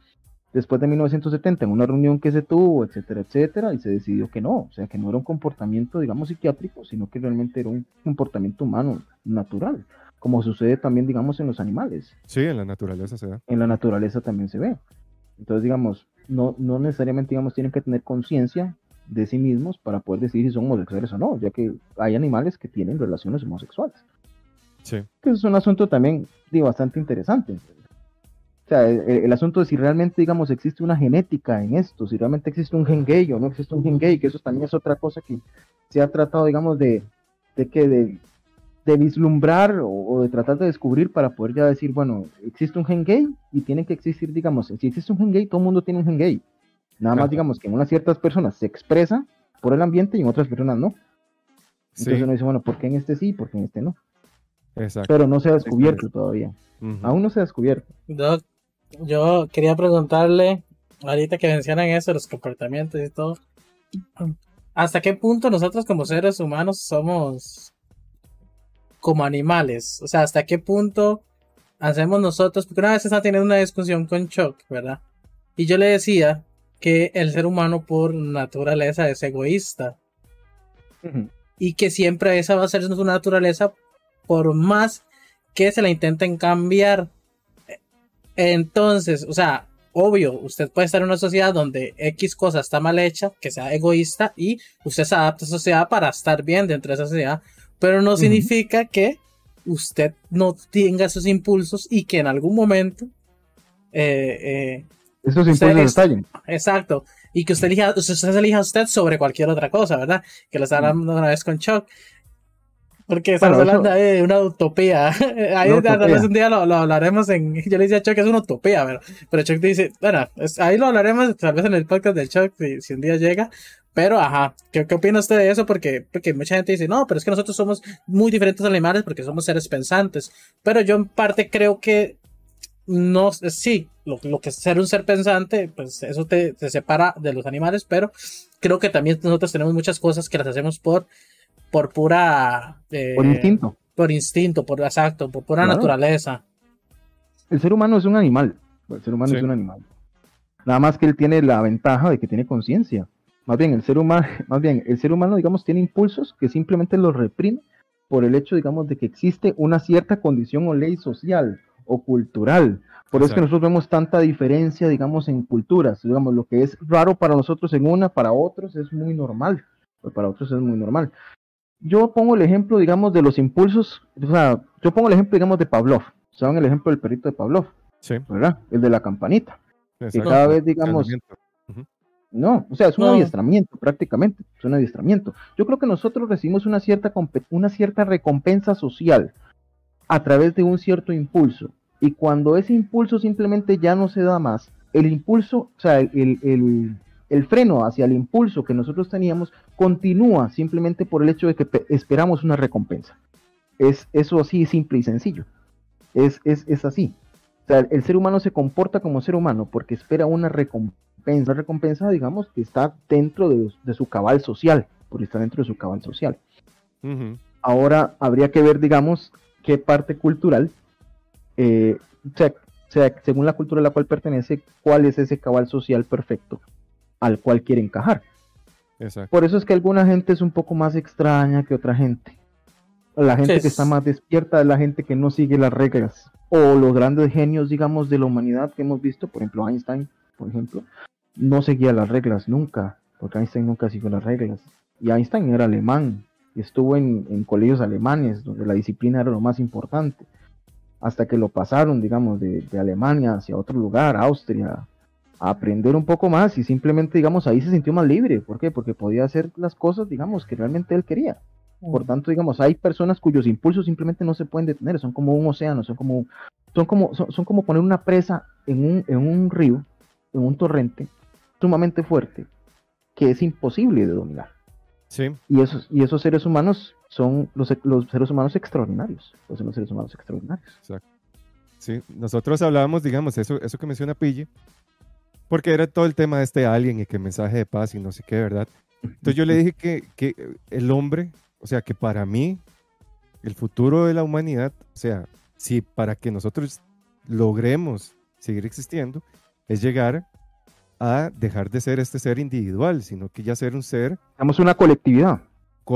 Después de 1970, en una reunión que se tuvo, etcétera, etcétera, y se decidió que no, o sea, que no era un comportamiento, digamos, psiquiátrico, sino que realmente era un comportamiento humano natural, como sucede también, digamos, en los animales. Sí, en la naturaleza se ve. En la naturaleza también se ve. Entonces, digamos, no, no necesariamente, digamos, tienen que tener conciencia de sí mismos para poder decidir si son homosexuales o no, ya que hay animales que tienen relaciones homosexuales. Que es un asunto también, digo, bastante interesante. O sea, el, asunto de si realmente, digamos, existe una genética en esto, si realmente existe un gen gay o no existe un gen gay, que eso también es otra cosa que se ha tratado, digamos, de, de que de, vislumbrar o, de tratar de descubrir para poder ya decir, bueno, existe un gen gay y tiene que existir, digamos, si existe un gen gay, todo el mundo tiene un gen gay. Nada más, digamos, que en unas ciertas personas se expresa por el ambiente y en otras personas no. Entonces uno dice, bueno, ¿por qué en este sí y por qué en este no? Pero no se ha descubierto todavía. Aún no se ha descubierto. Yo quería preguntarle, ahorita que mencionan eso, los comportamientos y todo, ¿hasta qué punto nosotros como seres humanos somos como animales? O sea, ¿hasta qué punto hacemos nosotros? Porque una vez estaba teniendo una discusión con Chuck, ¿verdad? Y yo le decía que el ser humano por naturaleza es egoísta. Y que siempre esa va a ser su naturaleza por más que se la intenten cambiar. Entonces, o sea, obvio, usted puede estar en una sociedad donde X cosa está mal hecha, que sea egoísta, y usted se adapta a esa sociedad para estar bien dentro de esa sociedad, pero no significa que usted no tenga esos impulsos y que en algún momento eh, eh, esos impulsos estallen. Exacto. Y que usted elija, usted elija usted sobre cualquier otra cosa, ¿verdad? Que lo estaba hablando una vez con Chuck. Porque estamos hablando de una utopía. (laughs) Ahí tal vez un día lo, hablaremos en. Yo le decía a Chuck que es una utopía, pero, pero Chuck dice, bueno, ahí lo hablaremos tal vez en el podcast del Chuck si, un día llega. Pero, ajá, ¿qué, ¿qué, opina usted de eso? Porque, porque mucha gente dice, no, pero es que nosotros somos muy diferentes animales porque somos seres pensantes. Pero yo en parte creo que no, sí, lo, lo que es ser un ser pensante, pues eso te, te, separa de los animales, pero creo que también nosotros tenemos muchas cosas que las hacemos por, por pura... Eh, por instinto. Por instinto, por exacto, por pura naturaleza. El ser humano es un animal. El ser humano es un animal. Nada más que él tiene la ventaja de que tiene conciencia. Más bien, el ser humano, (laughs) más bien, el ser humano, digamos, tiene impulsos que simplemente los reprime por el hecho, digamos, de que existe una cierta condición o ley social o cultural. Por eso es que nosotros vemos tanta diferencia, digamos, en culturas. Digamos, lo que es raro para nosotros en una, para otros es muy normal. Para otros es muy normal. Yo pongo el ejemplo, digamos, de los impulsos. O sea, yo pongo el ejemplo, digamos, de Pavlov. ¿Saben el ejemplo del perrito de Pavlov? Sí. ¿Verdad? El de la campanita. Que cada vez, digamos, no, o sea, es un adiestramiento prácticamente, es un adiestramiento. Yo creo que nosotros recibimos una cierta, una cierta recompensa social a través de un cierto impulso. Y cuando ese impulso simplemente ya no se da más, el impulso, o sea, el, el, freno hacia el impulso que nosotros teníamos continúa simplemente por el hecho de que esperamos una recompensa. Es eso así simple y sencillo. Es, es, es así. O sea, el ser humano se comporta como ser humano porque espera una recompensa recompensa, recompensa, digamos, que está dentro de, su cabal social, porque está dentro de su cabal social. Ahora habría que ver, digamos, qué parte cultural, eh, sea, según la cultura a la cual pertenece, cuál es ese cabal social perfecto al cual quiere encajar. Por eso es que alguna gente es un poco más extraña que otra gente. La gente que está más despierta es la gente que no sigue las reglas. O los grandes genios, digamos, de la humanidad que hemos visto, por ejemplo, Einstein, por ejemplo, no seguía las reglas nunca, porque Einstein nunca siguió las reglas. Y Einstein era alemán, y estuvo en, colegios alemanes, donde la disciplina era lo más importante, hasta que lo pasaron, digamos, de, Alemania hacia otro lugar, Austria, a aprender un poco más y simplemente, digamos, ahí se sintió más libre. ¿Por qué? Porque podía hacer las cosas, digamos, que realmente él quería. Por tanto, digamos, hay personas cuyos impulsos simplemente no se pueden detener, son como un océano, son como, son como, son, como poner una presa en un, en un río, en un torrente, sumamente fuerte que es imposible de dominar. Sí. Y esos, y esos seres humanos son los, los seres humanos extraordinarios. Los, los seres humanos extraordinarios. Exacto. Sí, nosotros hablábamos, digamos, eso, eso que menciona Pille, porque era todo el tema de este alien y que mensaje de paz y no sé qué, ¿verdad? Entonces yo le dije que, que el hombre, o sea, que para mí, el futuro de la humanidad, o sea, si para que nosotros logremos seguir existiendo, es llegar a dejar de ser este ser individual, sino que ya ser un ser... Somos una colectividad.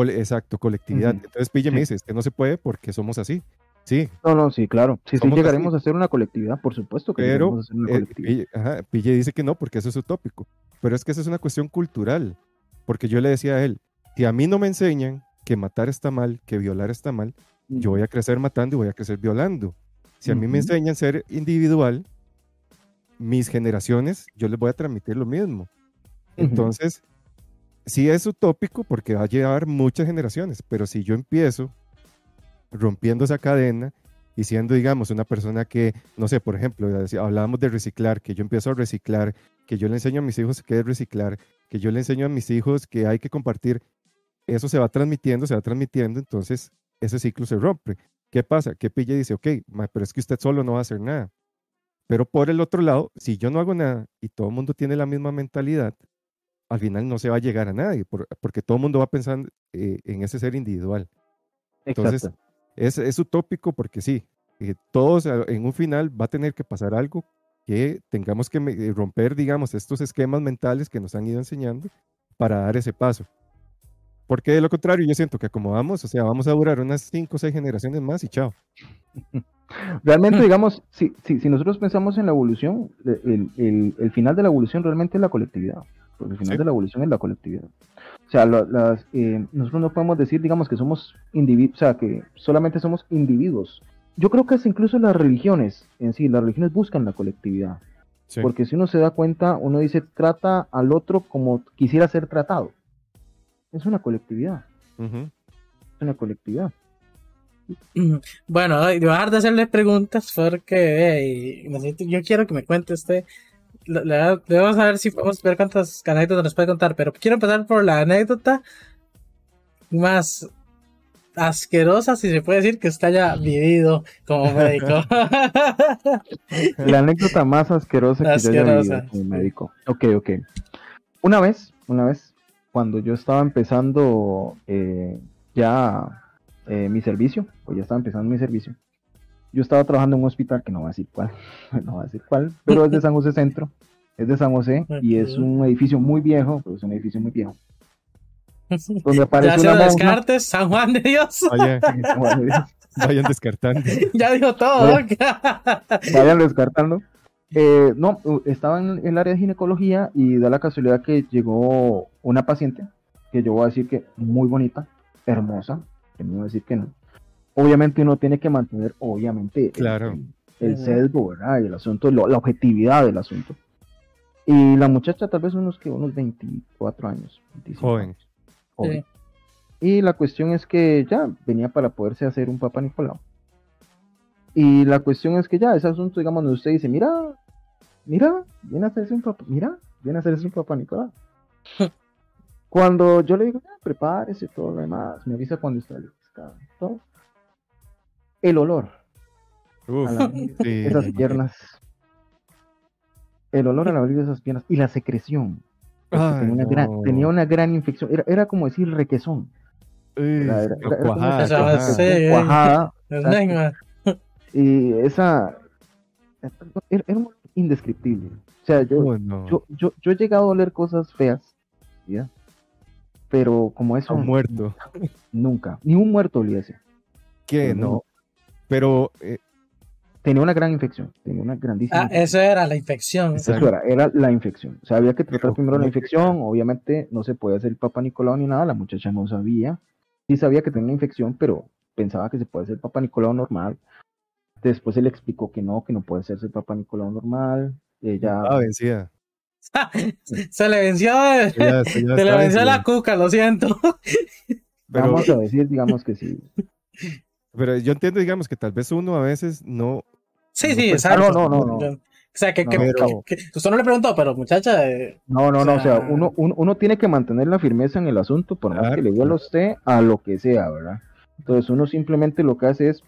exacto, colectividad. Entonces Pille me dice, que no se puede porque somos así. Sí. No, no, sí, claro. Sí, sí llegaremos a ser una colectividad, por supuesto que Pero, a ser una eh, colectividad. Pille, dice que no, porque eso es utópico. Pero es que esa es una cuestión cultural. Porque yo le decía a él, si a mí no me enseñan que matar está mal, que violar está mal, yo voy a crecer matando y voy a crecer violando. Si a mí me enseñan ser individual, mis generaciones, yo les voy a transmitir lo mismo. Entonces, sí es utópico porque va a llevar muchas generaciones, pero si yo empiezo rompiendo esa cadena y siendo, digamos, una persona que, no sé, por ejemplo, hablábamos de reciclar, que yo empiezo a reciclar, que yo le enseño a mis hijos qué es reciclar, que yo le enseño a mis hijos que hay que compartir, eso se va transmitiendo, se va transmitiendo, entonces ese ciclo se rompe. ¿Qué pasa? Que Pilla dice, ok, pero es que usted solo no va a hacer nada. Pero por el otro lado, si yo no hago nada y todo el mundo tiene la misma mentalidad, al final no se va a llegar a nadie, porque todo el mundo va pensando eh, en ese ser individual. Entonces, es, es, utópico porque sí, eh, todos en un final va a tener que pasar algo que tengamos que eh, romper, digamos, estos esquemas mentales que nos han ido enseñando para dar ese paso. Porque de lo contrario, yo siento que como vamos, o sea, vamos a durar unas 5 o 6 generaciones más y chao. (laughs) Realmente, digamos, si, si, si, nosotros pensamos en la evolución, el, el, el, final de la evolución realmente es la colectividad. Porque el final de la evolución es la colectividad. O sea, las, eh, nosotros no podemos decir, digamos, que somos individuos, o sea, que solamente somos individuos. Yo creo que es incluso las religiones en sí, las religiones buscan la colectividad. Porque si uno se da cuenta, uno dice, trata al otro como quisiera ser tratado. Es una colectividad. Es una colectividad. (clears throat) Bueno, voy a dejar de hacerle preguntas porque yo quiero que me cuente usted debemos a ver si podemos ver cuántas anécdotas nos puede contar, pero quiero empezar por la anécdota más asquerosa, si se puede decir, que usted haya vivido como (laughs) médico. la anécdota más asquerosa que yo haya vivido como médico. Ok, ok. Una vez, una vez, cuando yo estaba empezando eh, ya eh, mi servicio, pues ya estaba empezando mi servicio, yo estaba trabajando en un hospital que no va a decir cuál, (laughs) no va a decir cuál, pero es de San José Centro, es de San José y es un edificio muy viejo, pues es un edificio muy viejo. (laughs) Donde aparece una Descartes, San Juan de Dios. (laughs) vayan descartando. ya dijo todo. vayan descartando. Eh, no, estaba en el área de ginecología y da la casualidad que llegó una paciente, que yo voy a decir que muy bonita, hermosa, que no voy a decir que no, obviamente uno tiene que mantener, obviamente, claro. el, sesgo, ¿verdad? Y el asunto, la objetividad del asunto. Y la muchacha tal vez unos que unos 24 años. Joven. joven. Y la cuestión es que ya venía para poderse hacer un Papa Nicolau. Y la cuestión es que ya, ese asunto, digamos, donde usted dice, mira, mira, viene a hacerse un Papa, mira, viene a hacerse un Papa Nicolau. (laughs) cuando yo le digo, prepárese, todo lo demás, me avisa cuando está listo, todo el olor. esas piernas. El olor a la de esas piernas y la secreción. tenía, una gran, tenía, una gran, infección. Era, era como decir requesón. era, cuajada. y esa era, indescriptible. O sea, yo, yo, yo, yo, he llegado a oler cosas feas, ¿ya? Pero como eso. Un muerto. Nunca. Ni un muerto olía ese. ¿Qué? No. Pero... Eh, tenía una gran infección, tenía una grandísima. Ah, eso era la infección. Eso era, era la infección. O sea, había que tratar primero la infección, obviamente no se puede hacer el Papa Nicolau ni nada, la muchacha no sabía. Sí sabía que tenía una infección, pero pensaba que se puede hacer el Papa Nicolau normal. Después se le explicó que no, que no puede hacerse el Papa Nicolau normal. Ella... Ah, vencida. (laughs) se le venció, (laughs) se, le venció la cuca, lo siento. Vamos a decir, digamos que sí. Pero yo entiendo, digamos, que tal vez uno a veces no. Sí, sí, exacto. No, no, no. O sea, que, usted no le preguntó, pero muchacha. Eh, no, no, no. O sea, uno, uno, tiene que mantener la firmeza en el asunto, por más que le duela a usted a lo que sea, ¿verdad? Entonces, uno simplemente lo que hace es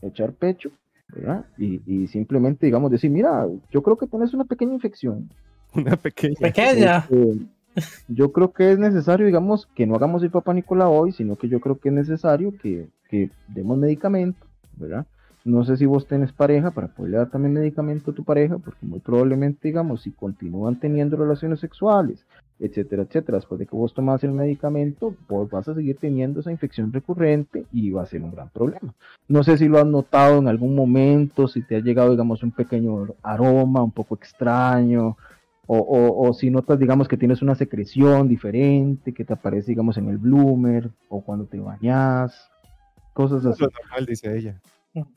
echar pecho, ¿verdad? Y, y simplemente, digamos, decir, mira, yo creo que tienes una pequeña infección. Una pequeña. Pequeña. Este, yo creo que es necesario, digamos, que no hagamos el Papa Nicolau hoy, sino que yo creo que es necesario que, demos medicamento, ¿verdad? No sé si vos tenés pareja para poderle dar también medicamento a tu pareja, porque muy probablemente, digamos, si continúan teniendo relaciones sexuales, etcétera, etcétera, después de que vos tomas el medicamento, vos vas a seguir teniendo esa infección recurrente y va a ser un gran problema. No sé si lo has notado en algún momento, si te ha llegado, digamos, un pequeño aroma un poco extraño, o, o, si notas, digamos, que tienes una secreción diferente que te aparece, digamos, en el bloomer o cuando te bañas, cosas así. Lo normal, dice ella.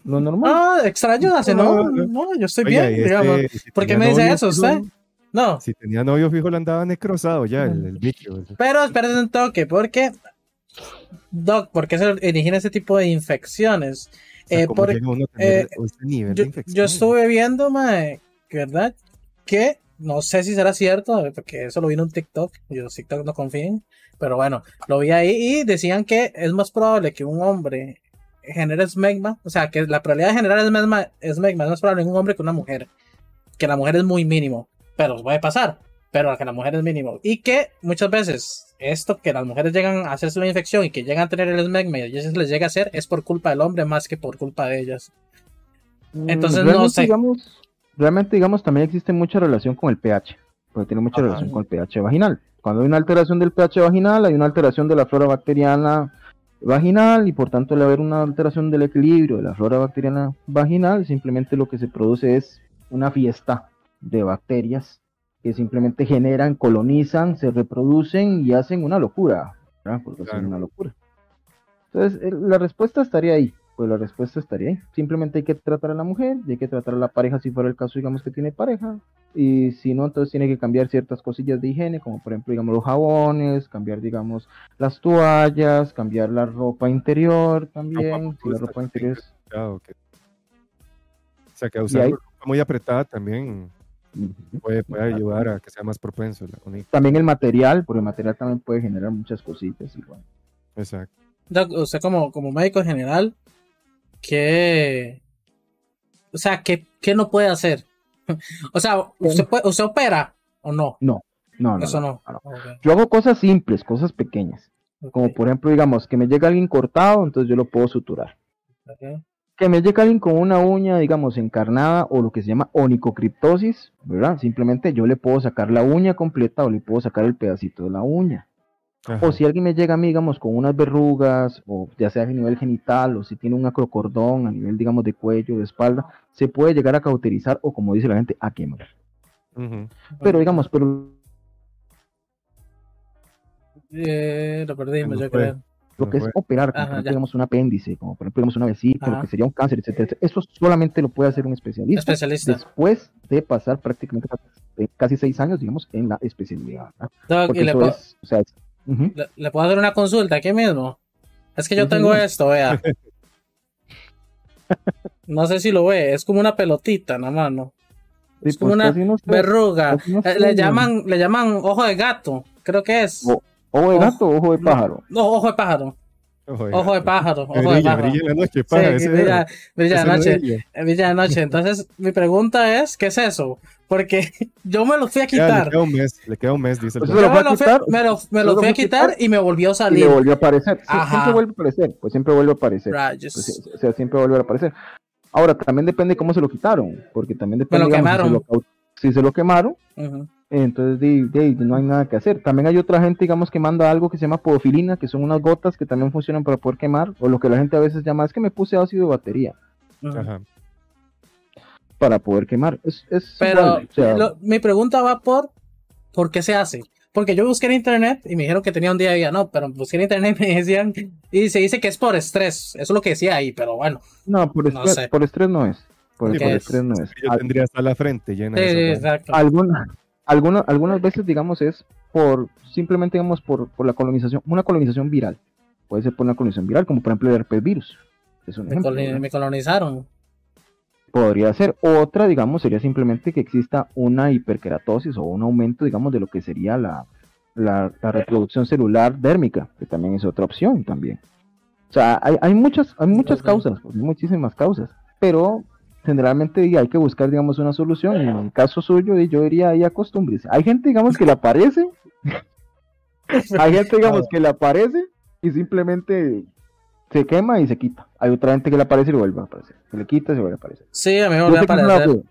Lo normal. Ah, extraño, hace no, no, yo estoy bien, este, digamos. ¿Por qué me dice eso usted? No. Si tenía novio fijo, le andaba necrosado ya el, el bicho. Pero espérate un toque, porque. Doc, ¿por qué se originan ese tipo de infecciones? eh, eh, yo, yo, estuve viendo, mae, ¿verdad? Que no sé si será cierto, porque eso lo vi en un TikTok. Yo TikTok no confíen. Pero bueno, lo vi ahí y decían que es más probable que un hombre genere esmegma. O sea, que la probabilidad de generar esmegma, esmegma es más probable en un hombre que una mujer. Que la mujer es muy mínimo. Pero puede pasar. Pero que la mujer es mínimo. Y que muchas veces esto que las mujeres llegan a hacerse una infección y que llegan a tener el esmegma y a ellas les llega a hacer es por culpa del hombre más que por culpa de ellas. Mm, Entonces no sé realmente, digamos, también existe mucha relación con el pH, porque tiene mucha relación con el pH vaginal. Cuando hay una alteración del pH vaginal, hay una alteración de la flora bacteriana vaginal y por tanto al haber una alteración del equilibrio de la flora bacteriana vaginal, simplemente lo que se produce es una fiesta de bacterias que simplemente generan, colonizan, se reproducen y hacen una locura, ¿verdad? Porque hacen una locura. Entonces, la respuesta estaría ahí pues la respuesta estaría ahí. Simplemente hay que tratar a la mujer y hay que tratar a la pareja si fuera el caso, digamos, que tiene pareja. Y si no, entonces tiene que cambiar ciertas cosillas de higiene, como por ejemplo, digamos, los jabones, cambiar, digamos, las toallas, cambiar la ropa interior también. si la ropa interior es... O sea, que usar ropa muy apretada también puede, ayudar a que sea más propenso. También el material, porque el material también puede generar muchas cositas. Igual. Exacto. usted como, como médico general, ¿qué, o sea, ¿qué, qué no puede hacer? (laughs) o sea, ¿usted, puede, ¿usted opera o no? No, no, no. Eso no. Yo hago cosas simples, cosas pequeñas. Como por ejemplo, digamos, que me llega alguien cortado, entonces yo lo puedo suturar. Que me llega alguien con una uña, digamos, encarnada o lo que se llama onicocriptosis, ¿verdad? Simplemente yo le puedo sacar la uña completa o le puedo sacar el pedacito de la uña. O si alguien me llega a mí, digamos, con unas verrugas, o ya sea a nivel genital, o si tiene un acrocordón a nivel, digamos, de cuello, de espalda, se puede llegar a cauterizar o, como dice la gente, a quemar. Pero, digamos, pero... Eh, lo perdimos, yo creo. Lo que es operar, como digamos, un apéndice, como por ejemplo, digamos, una vesícula, lo que sería un cáncer, etcétera, Eso solamente lo puede hacer un especialista, especialista. después de pasar prácticamente casi seis años, digamos, en la especialidad. Porque eso es, o sea, ¿Le, puedo hacer una consulta aquí mismo? Es que yo tengo esto, vea. (laughs) No sé si lo ve, es como una pelotita nada más, ¿no? Es como pues una verruga. Eh, le llaman, le llaman ojo de gato, creo que es. ¿Ojo de gato o ojo de pájaro? No, ojo de pájaro. Ojo de, pájaro. Ojo de pájaro. Brilla la noche, sí, brilla, brilla la noche. Brilla la noche. Entonces, mi pregunta es, ¿qué es eso? Porque (laughs) yo me lo fui a quitar. le queda un mes, le queda un mes, dice el pues me, lo fui, me, lo, me lo fui a quitar y me volvió a salir. Y me volvió a aparecer. siempre vuelve a aparecer, pues siempre vuelve a aparecer. Pues, o sea, siempre vuelve a aparecer. Ahora, también depende cómo se lo quitaron, porque también depende. Me lo quemaron. Si, se lo, quemaron, entonces de, no hay nada que hacer. También hay otra gente, digamos, que manda algo que se llama podofilina, que son unas gotas que también funcionan para poder quemar, o lo que la gente a veces llama, es que me puse ácido de batería. Ajá para poder quemar. Es, Pero mi pregunta va por ¿por qué se hace? Porque yo busqué en internet y me dijeron que tenía un día a día, no, pero busqué en internet y me decían, y se dice que es por estrés, eso es lo que decía ahí, pero bueno. No, por estrés, por estrés no es. Por, estrés no es. Yo tendría hasta la frente llena de exacto. Alguna, alguna, algunas veces, digamos, es por, simplemente, digamos, por, por la colonización, una colonización viral. Puede ser por una colonización viral, como por ejemplo el herpes virus. Es un me colonizaron podría ser. Otra, digamos, sería simplemente que exista una hiperkeratosis o un aumento, digamos, de lo que sería la, la, reproducción celular dérmica, que también es otra opción también. O sea, hay, hay muchas, hay muchas causas, hay muchísimas causas, pero generalmente hay que buscar, digamos, una solución. En el caso suyo, yo diría ahí acostúmbrese. Hay gente, digamos, que le aparece, (laughs) hay gente, digamos, que le aparece y simplemente se quema y se quita. Hay otra gente que le aparece y le vuelve a aparecer. Se le quita y se vuelve a aparecer. Sí, a mí me vuelve a aparecer.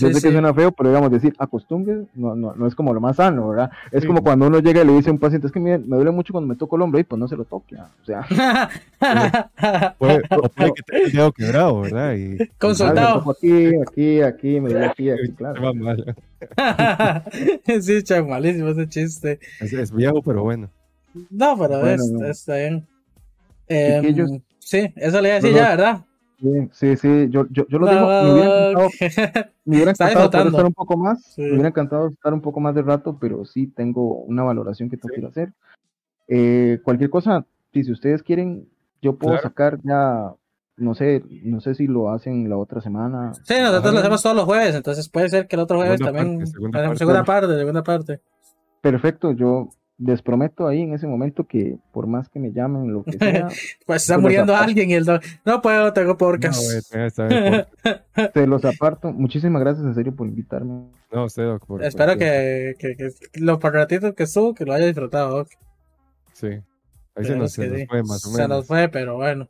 Yo sé que suena feo, pero digamos decir acostumbre no, no, no es como lo más sano, ¿verdad? Es como cuando uno llega y le dice a un paciente, es que me, me duele mucho cuando me toco el hombro y pues no se lo toque, o sea. (laughs) puede, puede, que tenga el dedo quebrado, ¿verdad? Y, (laughs) Consultado. Aquí, aquí, aquí, me duele aquí, aquí, claro. (laughs) sí, chaval, malísimo ese chiste. Es, es viejo, pero bueno. No, pero está bien. Em, sí, eso le iba a decir ya, ¿verdad? Sí, sí, yo, yo, yo lo digo, me hubiera encantado, (laughs) me hubiera encantado estar un poco más, me hubiera encantado estar un poco más de rato, pero sí tengo una valoración que tengo que hacer. Eh, cualquier cosa, si, ustedes quieren, yo puedo sacar ya, no sé, no sé si lo hacen la otra semana. Sí, nosotros lo hacemos todos los jueves, entonces puede ser que el otro jueves también, segunda, parte. segunda parte, segunda parte. Perfecto, yo les prometo ahí en ese momento que por más que me llamen, lo que sea. (laughs) pues está muriendo alguien y el no puedo, tengo podcast. te (laughs) los aparto. Muchísimas gracias en serio por invitarme. No, usted, Espero que, que, que, los ratitos que estuvo, que lo haya disfrutado. Sí. Ahí se nos, se nos, fue más o menos. Se nos fue, pero bueno.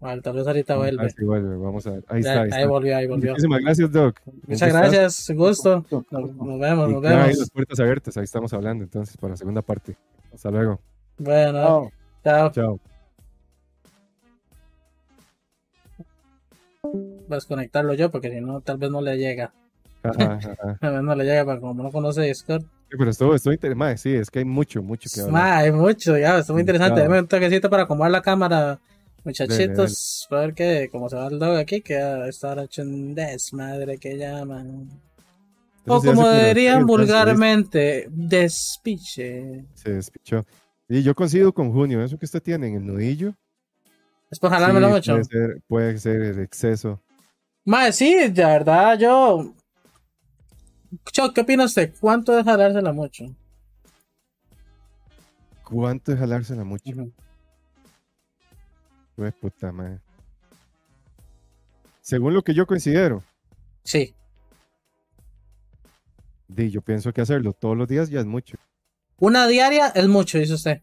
Bueno, tal vez ahorita vuelve. Ahí sí vuelve, vamos a ver. Ahí está. Ahí, volvió, ahí volvió. Muchísimas gracias, Doc. Muchas gracias, gusto. Nos, nos vemos, nos vemos. Ahí las puertas abiertas, ahí estamos hablando entonces para la segunda parte. Hasta luego. Bueno, chao. Chao. Voy a desconectarlo yo porque si no, tal vez no le llega. (laughs) Ajá, ajá. tal vez no le llega, pero como no conoce Discord. Sí, pero esto, esto interesante, sí, es que hay mucho, mucho que hablar. hay mucho, ya, está muy interesante. Dame un toquecito para acomodar la cámara Muchachitos, a ver qué, como se va el dog aquí, que está hecho un desmadre que llaman. o como dirían vulgarmente, despiche. Se despichó. Y yo coincido con Junio, eso que usted tiene en el nudillo. Es por jalármelo mucho. Puede ser, puede ser el exceso Mae, sí, de verdad, yo. Choc, ¿qué opina usted? ¿Cuánto es jalársela mucho? ¿Cuánto es jalársela mucho? Pues puta madre. Según lo que yo considero. Sí. Di, yo pienso que hacerlo todos los días ya es mucho. Una diaria es mucho, dice usted.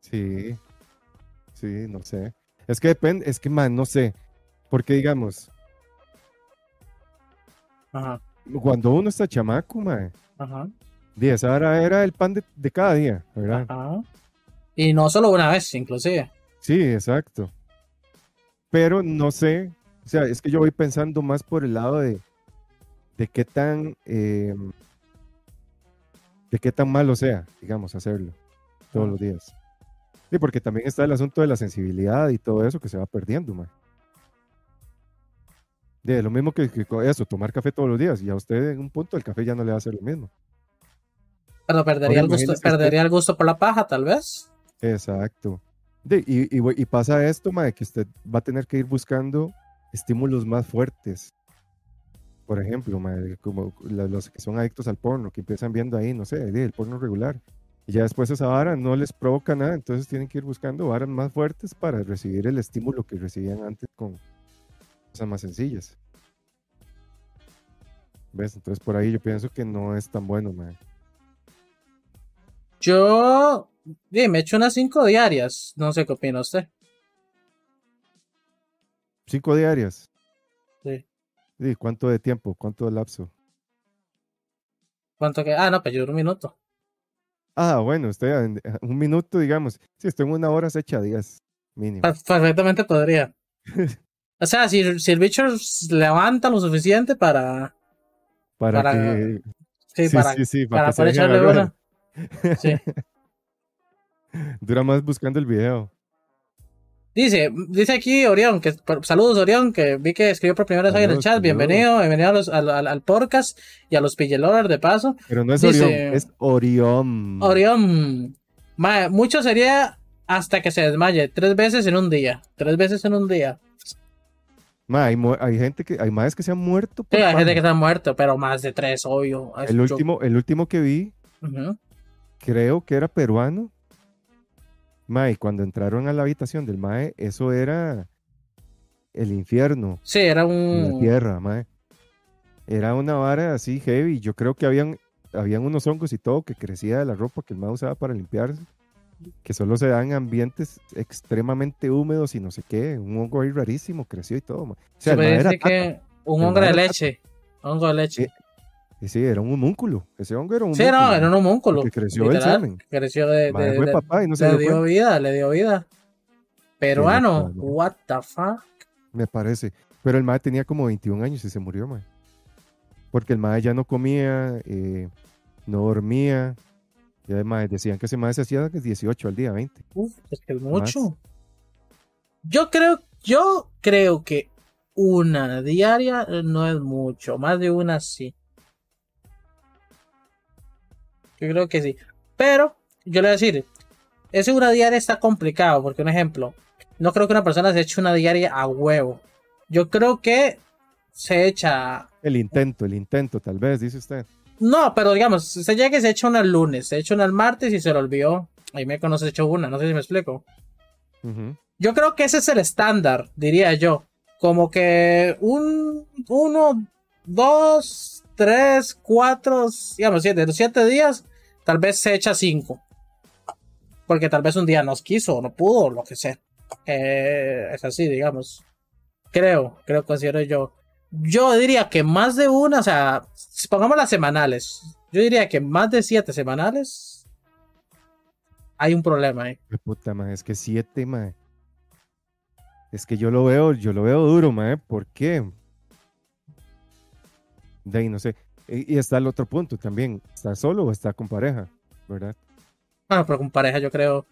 Sí. Sí, no sé. Es que depende, es que, man, no sé. Porque digamos. Ajá. Cuando uno está chamaco, man. Ajá. esa era, era el pan de, cada día, ¿verdad? Ajá. Y no solo una vez, inclusive. Sí, exacto. Pero no sé. O sea, es que yo voy pensando más por el lado de, de qué tan. Em, de qué tan malo sea, digamos, hacerlo todos los días. Sí, porque también está el asunto de la sensibilidad y todo eso que se va perdiendo, man. De lo mismo que, eso, tomar café todos los días. Y a usted en un punto el café ya no le va a hacer lo mismo. Pero perdería, el gusto, perdería el gusto por la paja, tal vez. Exacto. y, pasa esto, de que usted va a tener que ir buscando estímulos más fuertes. Por ejemplo, como los que son adictos al porno, que empiezan viendo ahí, no sé, el porno regular. Y ya después esa vara no les provoca nada, entonces tienen que ir buscando varas más fuertes para recibir el estímulo que recibían antes con cosas más sencillas. ¿Ves? Entonces por ahí yo pienso que no es tan bueno, man. Yo me echo unas cinco diarias. No sé qué opina usted. ¿Cinco diarias? Sí. ¿Y cuánto de tiempo? ¿Cuánto de lapso? ¿Cuánto que? Ah, no, pues yo un minuto. Ah, bueno, usted un minuto, digamos. Si estoy en una hora, se echa días mínimo. Perfectamente podría. (laughs) o sea, si, el bicho levanta lo suficiente para. Para, que. Sí, para, sí, sí, para, para echarle una. Sí. (laughs) Dura más buscando el video. Dice, dice aquí Orión, que saludos Orión, que vi que escribió por primera vez ahí en el chat. Bienvenido, bienvenido al, podcast y a los Pillelores de paso. Pero no es Orión, es Orión. Orión. mucho sería hasta que se desmaye, tres veces en un día. Tres veces en un día. hay, gente que, hay más que se han muerto. Sí, hay gente que se han muerto, pero más de tres, obvio. El último, el último que vi, creo que era peruano Mae, cuando entraron a la habitación del Mae, eso era el infierno. Sí, era un. La tierra, Mae. Era una vara así heavy. Yo creo que habían, habían unos hongos y todo que crecía de la ropa que el Mae usaba para limpiarse. Que solo se dan en ambientes extremadamente húmedos y no sé qué. Un hongo ahí rarísimo creció y todo. O sea, Se que un hongo de leche. Hongo de leche. Y sí, era un homúnculo. Ese hongo era un Sí, no, era un homúnculo. Que creció el semen. Creció de. de, papá y no se le dio, vida, le dio vida. Peruano, what the fuck. Me parece. Pero el mae tenía como 21 años y se murió, mae. Porque el mae ya no comía, eh, no dormía. Y además decían que ese mae se hacía 18 al día, 20. Uf, es que es mucho. Yo creo, yo creo que una diaria no es mucho. Más de una sí. Yo creo que sí. Pero, yo le voy a decir, ese una diaria está complicado, porque un ejemplo, no creo que una persona se eche una diaria a huevo. Yo creo que se echa... El intento, el intento, tal vez, dice usted. No, pero digamos, se llega que se echa una el lunes, se echa una el martes y se lo olvidó. Ahí me conoce, se echó una, no sé si me explico. Yo creo que ese es el estándar, diría yo. Como que un, uno, dos, tres, cuatro, digamos, siete, los siete días, tal vez se echa cinco. Porque tal vez un día nos quiso, no pudo, lo que sea. Eh, es así, digamos. Creo, creo, considero yo. Yo diría que más de una, o sea, pongamos las semanales. Yo diría que más de siete semanales hay un problema ahí. Puta, es que siete, Es que yo lo veo, yo lo veo duro, mae. ¿Por qué? De ahí no sé. Y, está el otro punto también. ¿Está solo o está con pareja? ¿Verdad? Bueno, pero con pareja yo creo.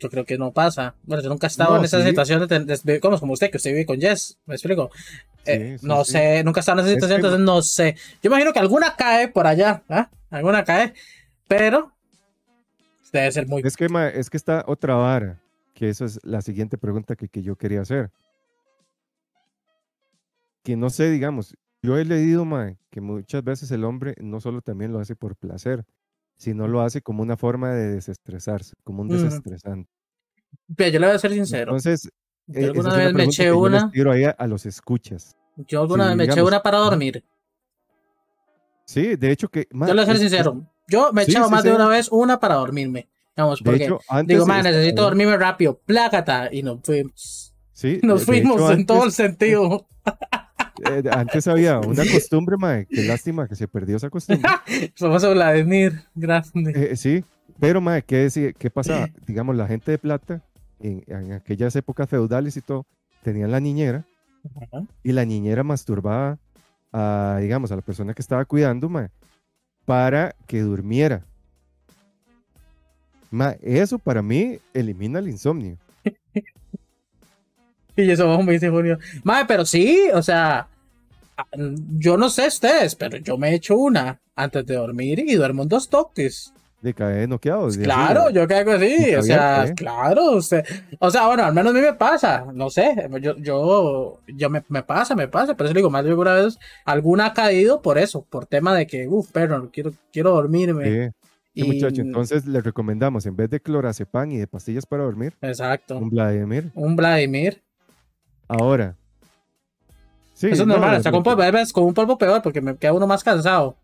Yo creo que no pasa. Bueno, yo nunca he estado en esa situación de, como, como usted, que usted vive con Jess. ¿Me explico? Eh, no sé, nunca he estado en esa situación, entonces no sé. Yo imagino que alguna cae por allá. ¿ah? Alguna cae. Pero debe ser muy. Es que, es que está otra vara. Que esa es la siguiente pregunta que, que yo quería hacer. que no sé, digamos, yo he leído, mae, que muchas veces el hombre no solo también lo hace por placer, sino lo hace como una forma de desestresarse, como un desestresante. Pero yo le voy a ser sincero. Entonces, yo e, alguna vez me eché una. Yo ahí a, los escuchas. Yo alguna vez me eché una para dormir. Sí, de hecho que. yo le voy a ser sincero. Yo me he echado más de una vez una para dormirme. Vamos, porque digo, man, necesito dormirme rápido, plácata, y nos fuimos. Sí, nos fuimos en todo el sentido. (laughs) (laughs) Eh, antes había una costumbre, mae, qué lástima que se perdió esa costumbre. (laughs) Famoso Vladimir, grande. Eh, sí, pero mae, ¿qué, ¿qué pasaba? (clears throat) Digamos, la gente de plata, en, aquellas épocas feudales y todo, tenían la niñera, y la niñera masturbaba a, digamos, a la persona que estaba cuidando, mae, para que durmiera. Ma, eso para mí elimina el insomnio. (laughs) y eso vamos, me dice Julio. Madre, pero sí, o sea, yo no sé ustedes, pero yo me he hecho una antes de dormir y duermo en dos toques. De caer noqueado. claro, yo caigo así, o sea, claro, usted, o sea, bueno, al menos a mí me pasa, no sé, yo, yo, yo me, me pasa, me pasa, pero eso digo, más de alguna vez, alguna ha caído por eso, por tema de que, uff, pero quiero, quiero dormirme. Sí. muchacho, entonces le recomendamos, en vez de clorazepam y de pastillas para dormir, exacto. un Vladimir. Un Vladimir. Ahora. Sí, eso es normal, con, con un polvo peor porque me queda uno más cansado.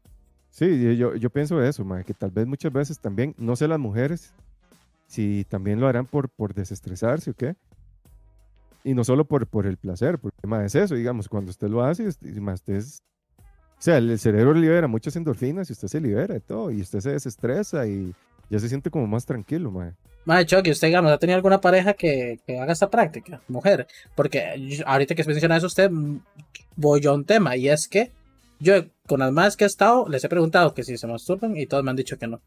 Sí, yo, yo pienso eso, que tal vez muchas veces también, no sé las mujeres, si también lo harán por, por desestresarse o qué. Y no solo por, por el placer, porque más es eso, digamos, cuando usted lo hace, más usted es, o sea, el cerebro libera muchas endorfinas y usted se libera de todo, y usted se desestresa y ya se siente como más tranquilo, madre. Madre Chucky, ¿usted digamos, ha tenido alguna pareja que, que haga esta práctica? Mujer. Porque ahorita que menciona eso usted, mm, voy yo a un tema, y es que yo con las más que he estado, les he preguntado que si se masturban y todos me han dicho que no.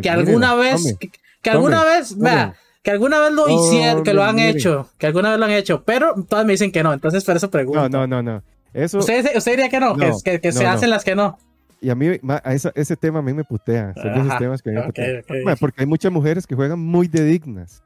que alguna vez, que, alguna vez, vea, que alguna vez lo hicieron, que lo han hecho, que alguna vez lo han hecho, pero todas me dicen que no, entonces por eso pregunto. No, no, no, no. Eso, ¿Usted, usted diría que no, que, que, se hacen las que no. Y a mí, a ese tema a mí me putea. Son esos temas que a mí me putea. porque hay muchas mujeres que juegan muy de dignas.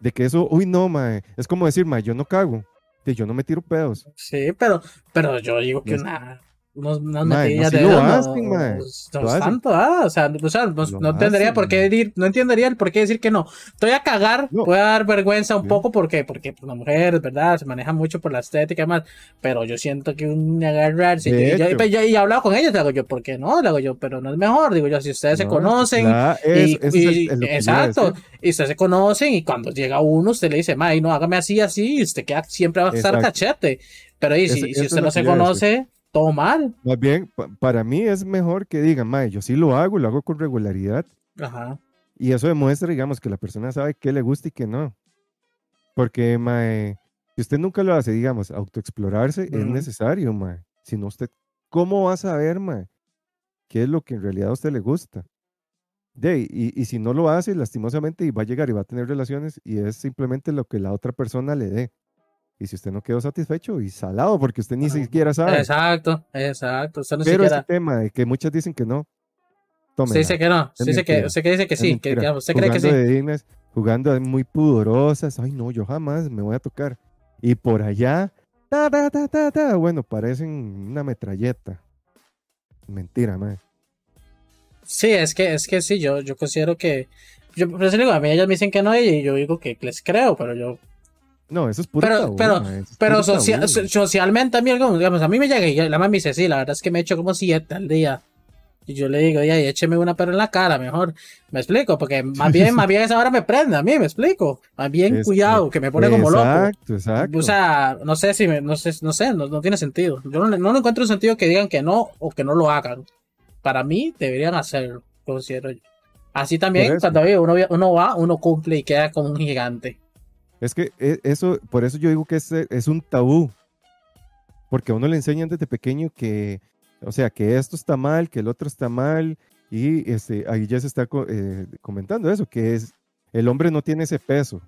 De que eso, uy, no, mae. Es como decir, mae, yo no cago. Yo no me tiro pedos. Sí, pero, pero yo digo que una, unos, unas metillas de lo hacen, no, tanto, ah, o sea, o sea no, no entendería por qué decir, no entendería el por qué decir que no. Estoy a cagar, puede dar vergüenza un poco porque, porque la mujer, ¿verdad? Se maneja mucho por la estética y demás, pero yo siento que un agarrarse, y yo, yo, he hablado con ellos, le hago yo, ¿por qué no? Le hago yo, pero no es mejor, digo yo, si ustedes se conocen, y, exacto, y ustedes se conocen y cuando llega uno, usted le dice, May, no, hágame así, así, y usted queda, siempre va a estar cachete, pero y, si, si usted no se conoce todo mal. Más bien, para mí es mejor que digan, mae, yo sí lo hago, lo hago con regularidad. Ajá. Y eso demuestra, digamos, que la persona sabe qué le gusta y qué no. Porque, mae, si usted nunca lo hace, digamos, autoexplorarse, es necesario, mae. Si no, usted, ¿cómo va a saber, mae, qué es lo que en realidad a usted le gusta? De, y, y si no lo hace, lastimosamente, y va a llegar y va a tener relaciones, y es simplemente lo que la otra persona le dé. Y si usted no quedó satisfecho y salado, porque usted ni siquiera sabe. Exacto, exacto. Usted no Pero siquiera... ese tema de que muchas dicen que no. Usted dice que no. Dice que, usted que dice que sí. Que, usted cree que sí. De dignas, jugando muy pudorosas. Ay, no, yo jamás me voy a tocar. Y por allá, ta, ta, ta, ta, ta. Bueno, parecen una metralleta. Mentira, madre. Sí, es que, es que sí, yo, yo considero que. Yo, por eso digo, a mí ellas me dicen que no y yo digo que les creo, pero yo no, eso es puro Pero, pero, pero socialmente también, digamos, a mí me llega y la mamá me dice, sí, la verdad es que me echo como siete al día. Y yo le digo, ya, écheme una pero en la cara, mejor. Me explico, porque más bien, más bien esa hora me prende a mí, me explico. Más bien, cuidado, que me pone como loco. Exacto, exacto. O sea, no sé si me, no sé, no sé, no, tiene sentido. Yo no, no encuentro sentido que digan que no o que no lo hagan. Para mí, deberían hacerlo, considero yo. Así también, cuando uno, uno va, uno cumple y queda como un gigante. Es que e, eso, por eso yo digo que es, es un tabú. Porque a uno le enseñan desde pequeño que, o sea, que esto está mal, que el otro está mal, y este, ahí ya se está eh, comentando eso, que es, el hombre no tiene ese peso.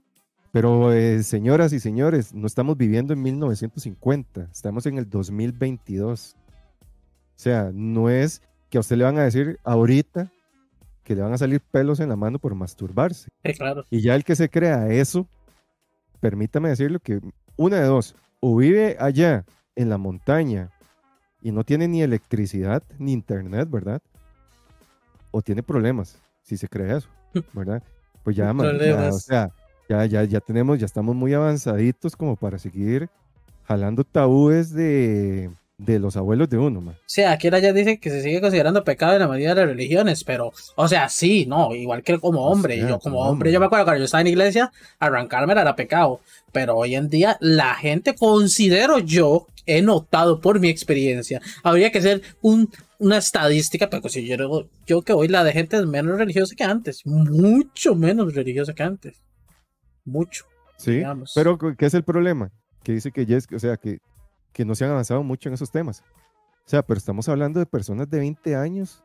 Pero eh, señoras y señores, no estamos viviendo en 1950, estamos en el 2022. O sea, no es que a usted le van a decir ahorita que le van a salir pelos en la mano por masturbarse. claro. Y ya el que se crea eso, permítame decirlo que una de dos, o vive allá en la montaña y no tiene ni electricidad ni internet, ¿verdad? O tiene problemas, si se cree eso, (laughs) ¿verdad? Pues ya, ya o sea, ya, ya, ya tenemos, ya estamos muy avanzaditos como para seguir jalando tabúes de, de los abuelos de uno, man. Sí, aquí ya dice que se sigue considerando pecado en la mayoría de las religiones, pero, o sea, sí, no, igual que como hombre. yo como hombre, yo me acuerdo cuando yo estaba en iglesia, arrancarme era pecado, pero hoy en día la gente, considero yo, he notado por mi experiencia, habría que ser un, una estadística, pero si yo, yo que hoy la de gente es menos religiosa que antes, mucho menos religiosa que antes, mucho. Sí, pero ¿qué es el problema? Que dice que ya es, o sea, que que no se han avanzado mucho en esos temas. O sea, pero estamos hablando de personas de 20 años.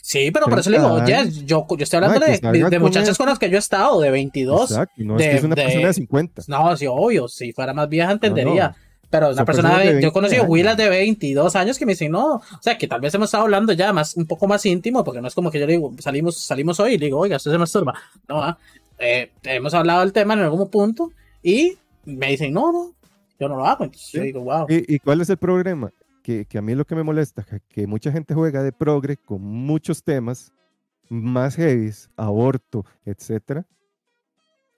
Sí, pero por eso le digo, yo, yo estoy hablando de, de, muchachas con las que yo he estado, de 22. Exacto, no es que es una persona de 50. No, sí, obvio, si fuera más vieja entendería. Pero una persona de, yo he conocido Willas de 22 años que me dicen, no, o sea, que tal vez hemos estado hablando ya más, un poco más íntimo, porque no es como que yo le digo, salimos, salimos hoy y le digo, oiga, usted se masturba. No, ¿ah? eh, hemos hablado del tema en algún punto y me dicen, no, no, yo no lo hago. yo digo, wow. ¿Y, cuál es el problema? Que, que, a mí lo que me molesta es que mucha gente juega de progre con muchos temas más heavy, aborto, etcétera,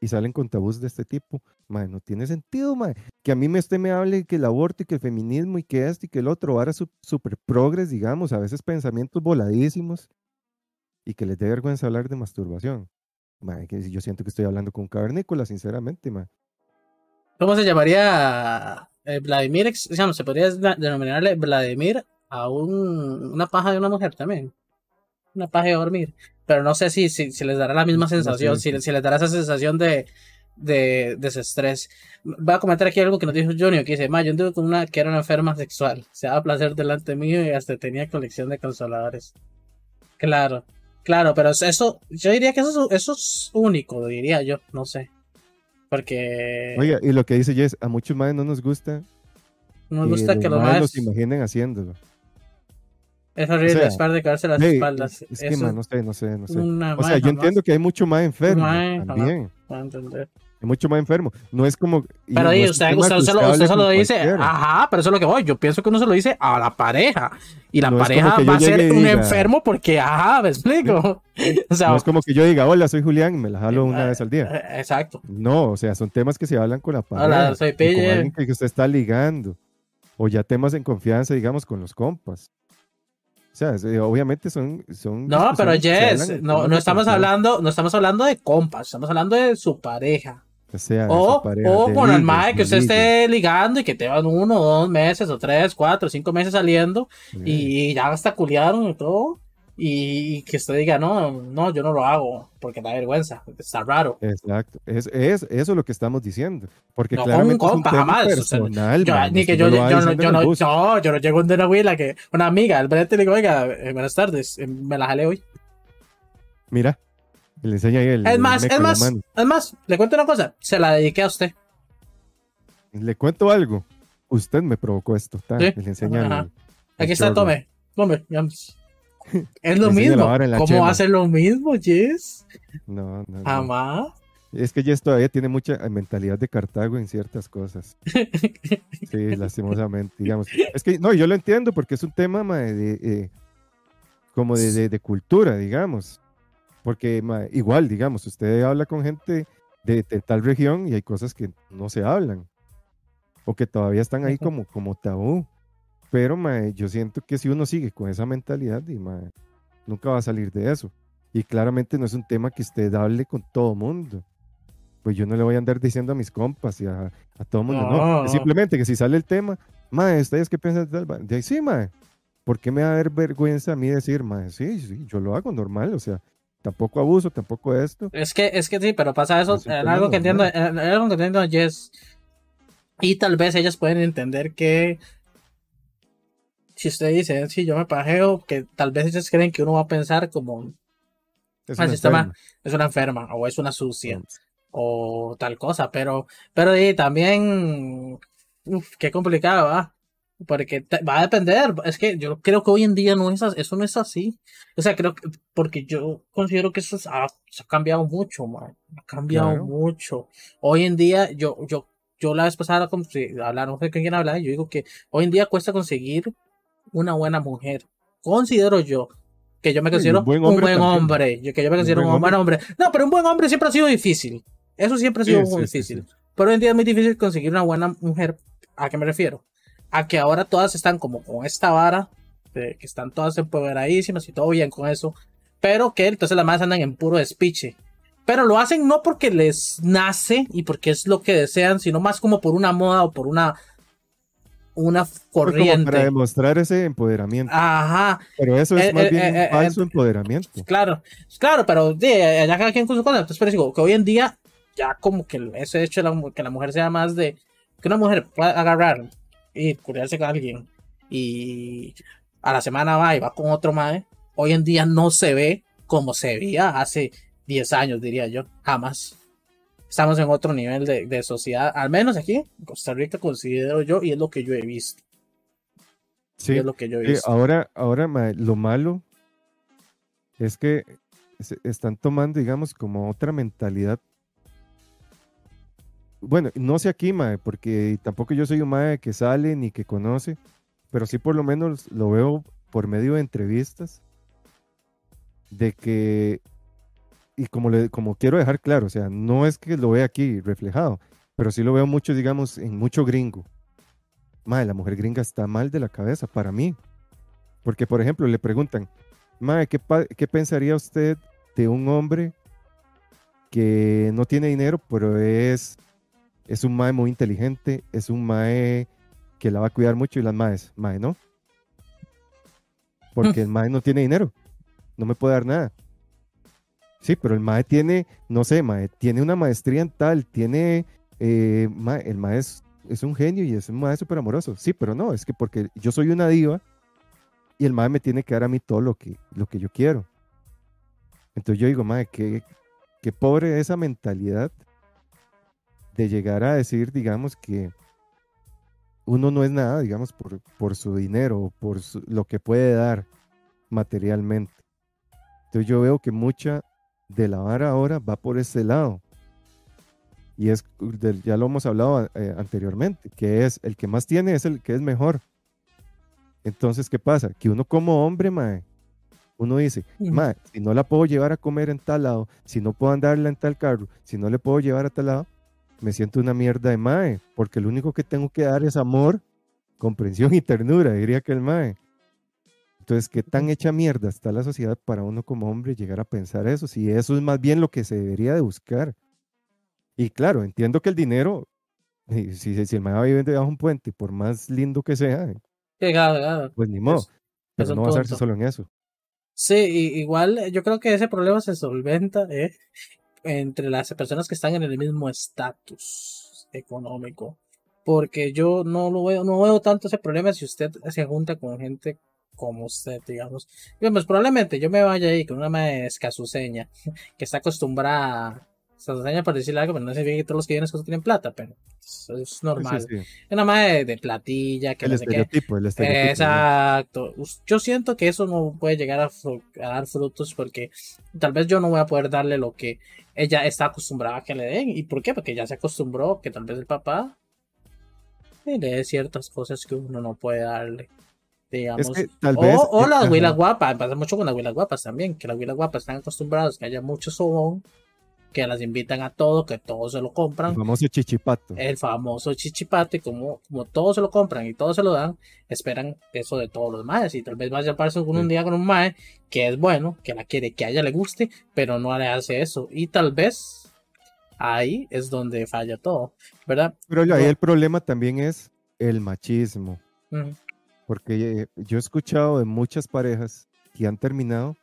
y salen con tabús de este tipo. Madre, no tiene sentido, madre. Que a mí me, usted me hable que el aborto y que el feminismo y que esto y que el otro, ahora súper progres, digamos, a veces pensamientos voladísimos, y que les dé vergüenza hablar de masturbación. Madre, que yo siento que estoy hablando con un cavernícola, sinceramente, madre. ¿Cómo se llamaría eh, Vladimir? Digamos, se podría denominarle Vladimir a un, una paja de una mujer también. Una paja de dormir. Pero no sé si, si, les dará la misma sensación, si, si, les dará esa sensación de, de, desestrés. Voy a comentar aquí algo que nos dijo Junior, que dice, ma, yo anduve con una que era una enferma sexual. Se daba placer delante mío y hasta tenía colección de consoladores. Claro, claro, pero eso, yo diría que eso, eso es único, diría yo, no sé. Porque. Oiga, y lo que dice Jess, a muchos más no nos gusta. No nos gusta que los más. los imaginen haciéndolo. Es horrible, es para de caerse las espaldas. Es, que, no sé, no sé, no sé. o sea, yo entiendo que hay mucho más enfermo. también. entender es mucho más enfermo. No es como. Pero usted, usted, se lo, dice, ajá, pero eso es lo que voy. Yo pienso que uno se lo dice a la pareja. Y la pareja va a ser un enfermo porque, ajá, me explico. (laughs) o sea, no es como que yo diga, hola, soy Julián, y me la jalo una vez al día. Eh, exacto. No, o sea, son temas que se hablan con la pareja. Hola, soy Con alguien que usted está ligando. O ya temas en confianza, digamos, con los compas. O sea, eh, obviamente son, son No, pero Jess, no, no estamos hablando, no estamos hablando de compas, estamos hablando de su pareja o, o con el mae que usted esté ligando y que te van uno, dos meses, o tres, cuatro, cinco meses saliendo y ya hasta culiaron y todo. Y, que usted diga, no, no, yo no lo hago porque da vergüenza, está raro. Exacto, es, es eso es lo que estamos diciendo. Porque no, claramente un compa, jamás. Personal, yo, ni que yo, yo, no, yo, no, yo, yo no llego de una abuela que, una amiga, el brete le digo, oiga, eh, buenas tardes, eh, me la jalé hoy. Mira, le enseña ahí el. Es más, es más, es más, le cuento una cosa. Se la dediqué a usted. Le cuento algo. Usted me provocó esto. Le enseña Aquí está, tome. Tome. (laughs) Es lo mismo. ¿Cómo hace lo mismo, Jess? No, no. Jamás. Es que Jess todavía tiene mucha mentalidad de Cartago en ciertas cosas. (laughs) sí, lastimosamente, digamos. Es que, no, yo lo entiendo porque es un tema de, eh, como de, de, cultura, digamos. Porque igual, digamos, usted habla con gente de, tal región y hay cosas que no se hablan o que todavía están ahí como, como tabú. Pero yo siento que si uno sigue con esa mentalidad, y, nunca va a salir de eso. Y claramente no es un tema que usted hable con todo mundo. Pues yo no le voy a andar diciendo a mis compas y a, todo mundo, no. Simplemente que si sale el tema, mae, ¿ustedes qué piensan de tal? De sí, mae. ¿Por qué me va a dar vergüenza a mí decir, mae, sí, sí, yo lo hago normal, o sea, tampoco abuso, tampoco esto. Es que, es que sí, pero pasa eso, en algo que entiendo, en algo que entiendo, Jess. Y tal vez ellas pueden entender que si usted dice, si yo me pajeo, que tal vez ellas creen que uno va a pensar como es una, sistema, es una enferma o es una sucia o tal cosa, pero, pero y también, uf, qué complicado, ¿va? Porque va a depender. Es que yo creo que hoy en día no es eso no es así. O sea, creo que porque yo considero que eso ha, cambiado mucho, man. Ha cambiado mucho. Hoy en día yo, yo, yo la vez pasada como si hablaron, no sé con quién hablar, yo digo que hoy en día cuesta conseguir una buena mujer. Considero yo que yo me considero un buen hombre, Yo, que yo me considero un, buen hombre. No, pero un buen hombre siempre ha sido difícil. Eso siempre ha sido muy difícil. pero hoy en día es muy difícil conseguir una buena mujer. ¿A qué me refiero? A que ahora todas están como con esta vara, que están todas empoderadísimas y todo bien con eso, pero que entonces las más andan en puro despiche. Pero lo hacen no porque les nace y porque es lo que desean, sino más como por una moda o por una una corriente. para demostrar ese empoderamiento. Ajá. Pero eso es eh, más eh, bien eh, falso empoderamiento. Claro, claro, pero de, allá cada quien con su cosa. Entonces, pero digo que hoy en día, ya como que ese hecho de que la mujer sea más de. Que una mujer pueda agarrar y con alguien y a la semana va y va con otro más. Hoy en día no se ve como se veía hace 10 años, diría yo. Jamás estamos en otro nivel de, sociedad, al menos aquí en Costa Rica considero yo, y es lo que yo he visto. Sí, es lo que yo he visto. ahora, ahora lo malo es que están tomando, digamos, como otra mentalidad. Bueno, no sé aquí, mae, porque tampoco yo soy un mae que sale ni que conoce, pero sí por lo menos lo veo por medio de entrevistas de que y como, le, como quiero dejar claro, o sea, no es que lo vea aquí reflejado, pero sí lo veo mucho, digamos, en mucho gringo. Madre, la mujer gringa está mal de la cabeza para mí. Porque, por ejemplo, le preguntan, Madre, ¿qué, ¿qué pensaría usted de un hombre que no tiene dinero, pero es, es un mae muy inteligente, es un mae que la va a cuidar mucho y las maes, mae, ¿no? Porque el mae no tiene dinero, no me puede dar nada. Sí, pero el MAE tiene, no sé, MAE, tiene una maestría en tal, tiene, eh, el MAE es, un genio y es un MAE súper amoroso. Sí, pero no, es que porque yo soy una diva y el MAE me tiene que dar a mí todo lo que, lo que yo quiero. Entonces yo digo, MAE, qué, qué pobre esa mentalidad de llegar a decir, digamos, que uno no es nada, digamos, por, por su dinero, por lo que puede dar materialmente. Entonces yo veo que mucha de la vara ahora va por ese lado. Y es, ya lo hemos hablado eh, anteriormente, que es el que más tiene es el que es mejor. Entonces, ¿qué pasa? Que uno como hombre, mae, uno dice, mae, si no la puedo llevar a comer en tal lado, si no puedo andarla en tal carro, si no le puedo llevar a tal lado, me siento una mierda de mae, porque lo único que tengo que dar es amor, comprensión y ternura, diría que el mae. Entonces, ¿qué tan hecha mierda está la sociedad para uno como hombre llegar a pensar eso? Si eso es más bien lo que se debería de buscar. Y claro, entiendo que el dinero, (laughs) si, si, el maestro vive debajo de un puente, por más lindo que sea, pues ni modo. pero no basarse solo en eso. Sí, igual yo creo que ese problema se solventa ¿eh? Entre las personas que están en el mismo estatus económico. Porque yo no lo veo, no veo tanto ese problema si usted se junta con gente como usted, digamos. Pues probablemente yo me vaya ahí con una madre escasuseña que está acostumbrada escasuseña por decirle algo, pero no sé bien que todos los que vienen escasos tienen plata, pero es normal. Una madre de platilla, que el estereotipo, el estereotipo. Exacto. Yo siento que eso no puede llegar a, dar frutos porque tal vez yo no voy a poder darle lo que ella está acostumbrada a que le den. ¿Y por qué? Porque ya se acostumbró que tal vez el papá le dé ciertas cosas que uno no puede darle digamos. o, las huilas guapas, pasa mucho con las huilas guapas también, que las huilas guapas están acostumbradas que haya mucho sobón, que las invitan a todo, que todos se lo compran. El famoso chichipato. El famoso chichipato, y como, como todos se lo compran y todos se lo dan, esperan eso de todos los maes. Y tal vez vaya a pasar un día con un mae que es bueno, que la quiere, que a ella le guste, pero no le hace eso. Y tal vez ahí es donde falla todo, ¿verdad? Pero ahí el problema también es el machismo. Porque yo he escuchado de muchas parejas que han terminado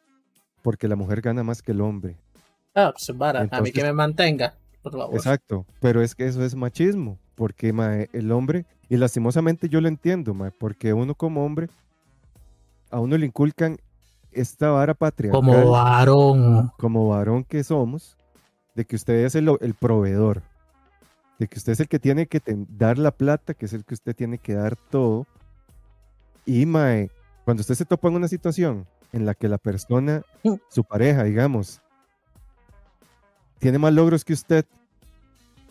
porque la mujer gana más que el hombre. Ah, pues vara, a mí que me mantenga, por favor. Exacto, pero es que eso es machismo, porque el hombre, y lastimosamente yo lo entiendo, porque uno como hombre, a uno le inculcan esta vara patria. Como varón. Como varón que somos, de que usted es el, el proveedor, de que usted es el que tiene que dar la plata, que es el que usted tiene que dar todo y Mae, cuando usted se topa en una situación en la que la persona, su pareja, digamos, tiene más logros que usted,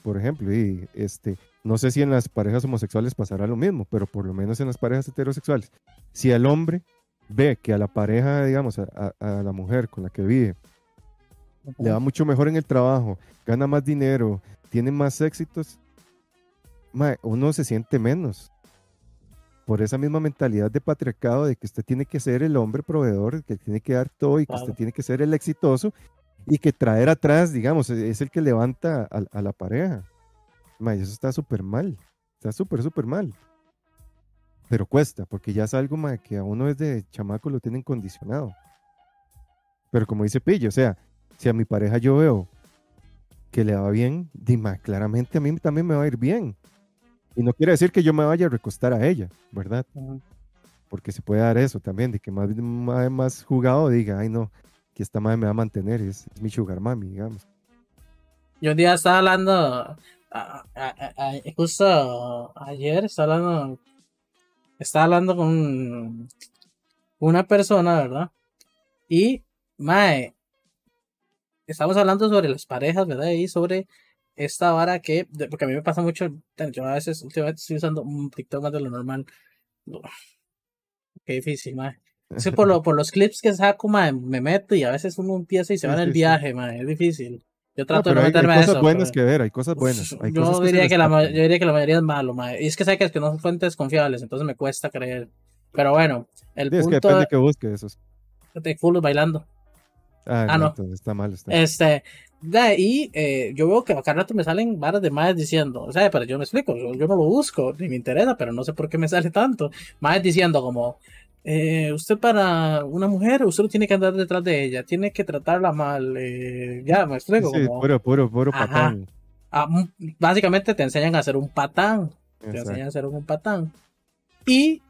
por ejemplo, y este, no sé si en las parejas homosexuales pasará lo mismo, pero por lo menos en las parejas heterosexuales, si el hombre ve que a la pareja, digamos, a, la mujer con la que vive, le va mucho mejor en el trabajo, gana más dinero, tiene más éxitos, uno se siente menos. Por esa misma mentalidad de patriarcado de que usted tiene que ser el hombre proveedor, que tiene que dar todo y que usted tiene que ser el exitoso y que traer atrás, digamos, e-, es el que levanta a, la pareja. eso está súper mal. Está súper, súper mal. Pero cuesta, porque ya es algo que a uno desde chamaco lo tienen condicionado. Pero como dice Pillo, o sea, si a mi pareja yo veo que le va bien, dime, claramente a mí también me va a ir bien. Y no quiere decir que yo me vaya a recostar a ella, ¿verdad? Porque se puede dar eso también, de que más, más, más jugado diga, ay no, que esta madre me va a mantener, es, mi sugar mami, digamos. Yo un día estaba hablando, justo ayer estaba hablando, estaba hablando con una persona, ¿verdad? Y, mae, estamos hablando sobre las parejas, ¿verdad? Y sobre esta vara que, porque a mí me pasa mucho, yo a veces últimamente estoy usando un TikTok más de lo normal. Qué difícil, mae. Sí, por, lo, por los clips que saco, me meto y a veces uno empieza y se va en el viaje, es difícil. Yo trato de no meterme a eso. Hay cosas buenas que ver, hay cosas buenas. yo, diría que, la, yo diría que la mayoría es malo, Y es que sé que, es que no son fuentes confiables, entonces me cuesta creer. Pero bueno, el punto... Es que depende de que busques esos. De full bailando. Ah, ah no, está mal. Está. Este, y eh, yo veo que a cada rato me salen varas de más diciendo, o sea, pero yo me explico, yo, yo, no lo busco, ni me interesa, pero no sé por qué me (laughs) sale tanto. Más diciendo como, eh, usted para una mujer, usted no tiene que andar detrás de ella, tiene que tratarla mal. Eh, ya, me explico. Sí, puro, puro, puro patán. Ah, básicamente te enseñan a hacer un patán. Te enseñan a hacer un patán. Y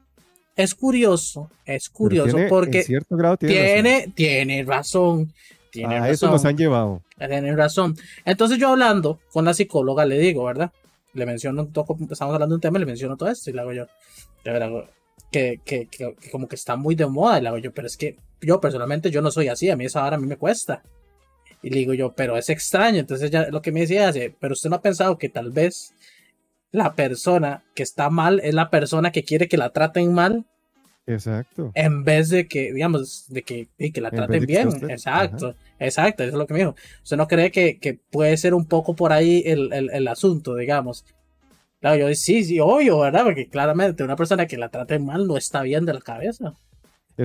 es curioso, es curioso porque cierto grado tiene, tiene, razón. Tiene razón. eso nos han llevado. Tiene razón. Entonces yo hablando con la psicóloga le digo, ¿verdad? Le menciono, estamos hablando de un tema, le menciono todo esto y le hago yo. Hago, que, que, que, como que está muy de moda. Y le hago yo, pero es que yo personalmente yo no soy así, a mí esa hora a mí me cuesta. Y le digo yo, pero es extraño. Entonces ya lo que me decía hace, pero usted no ha pensado que tal vez la persona que está mal es la persona que quiere que la traten mal. Exacto. En vez de que, digamos, de que, que la traten bien. Exacto, exacto, eso es lo que me dijo. ¿Usted no cree que, que puede ser un poco por ahí el, el, el asunto, digamos? Claro, yo sí, sí, obvio, ¿verdad? Porque claramente una persona que la trate mal no está bien de la cabeza.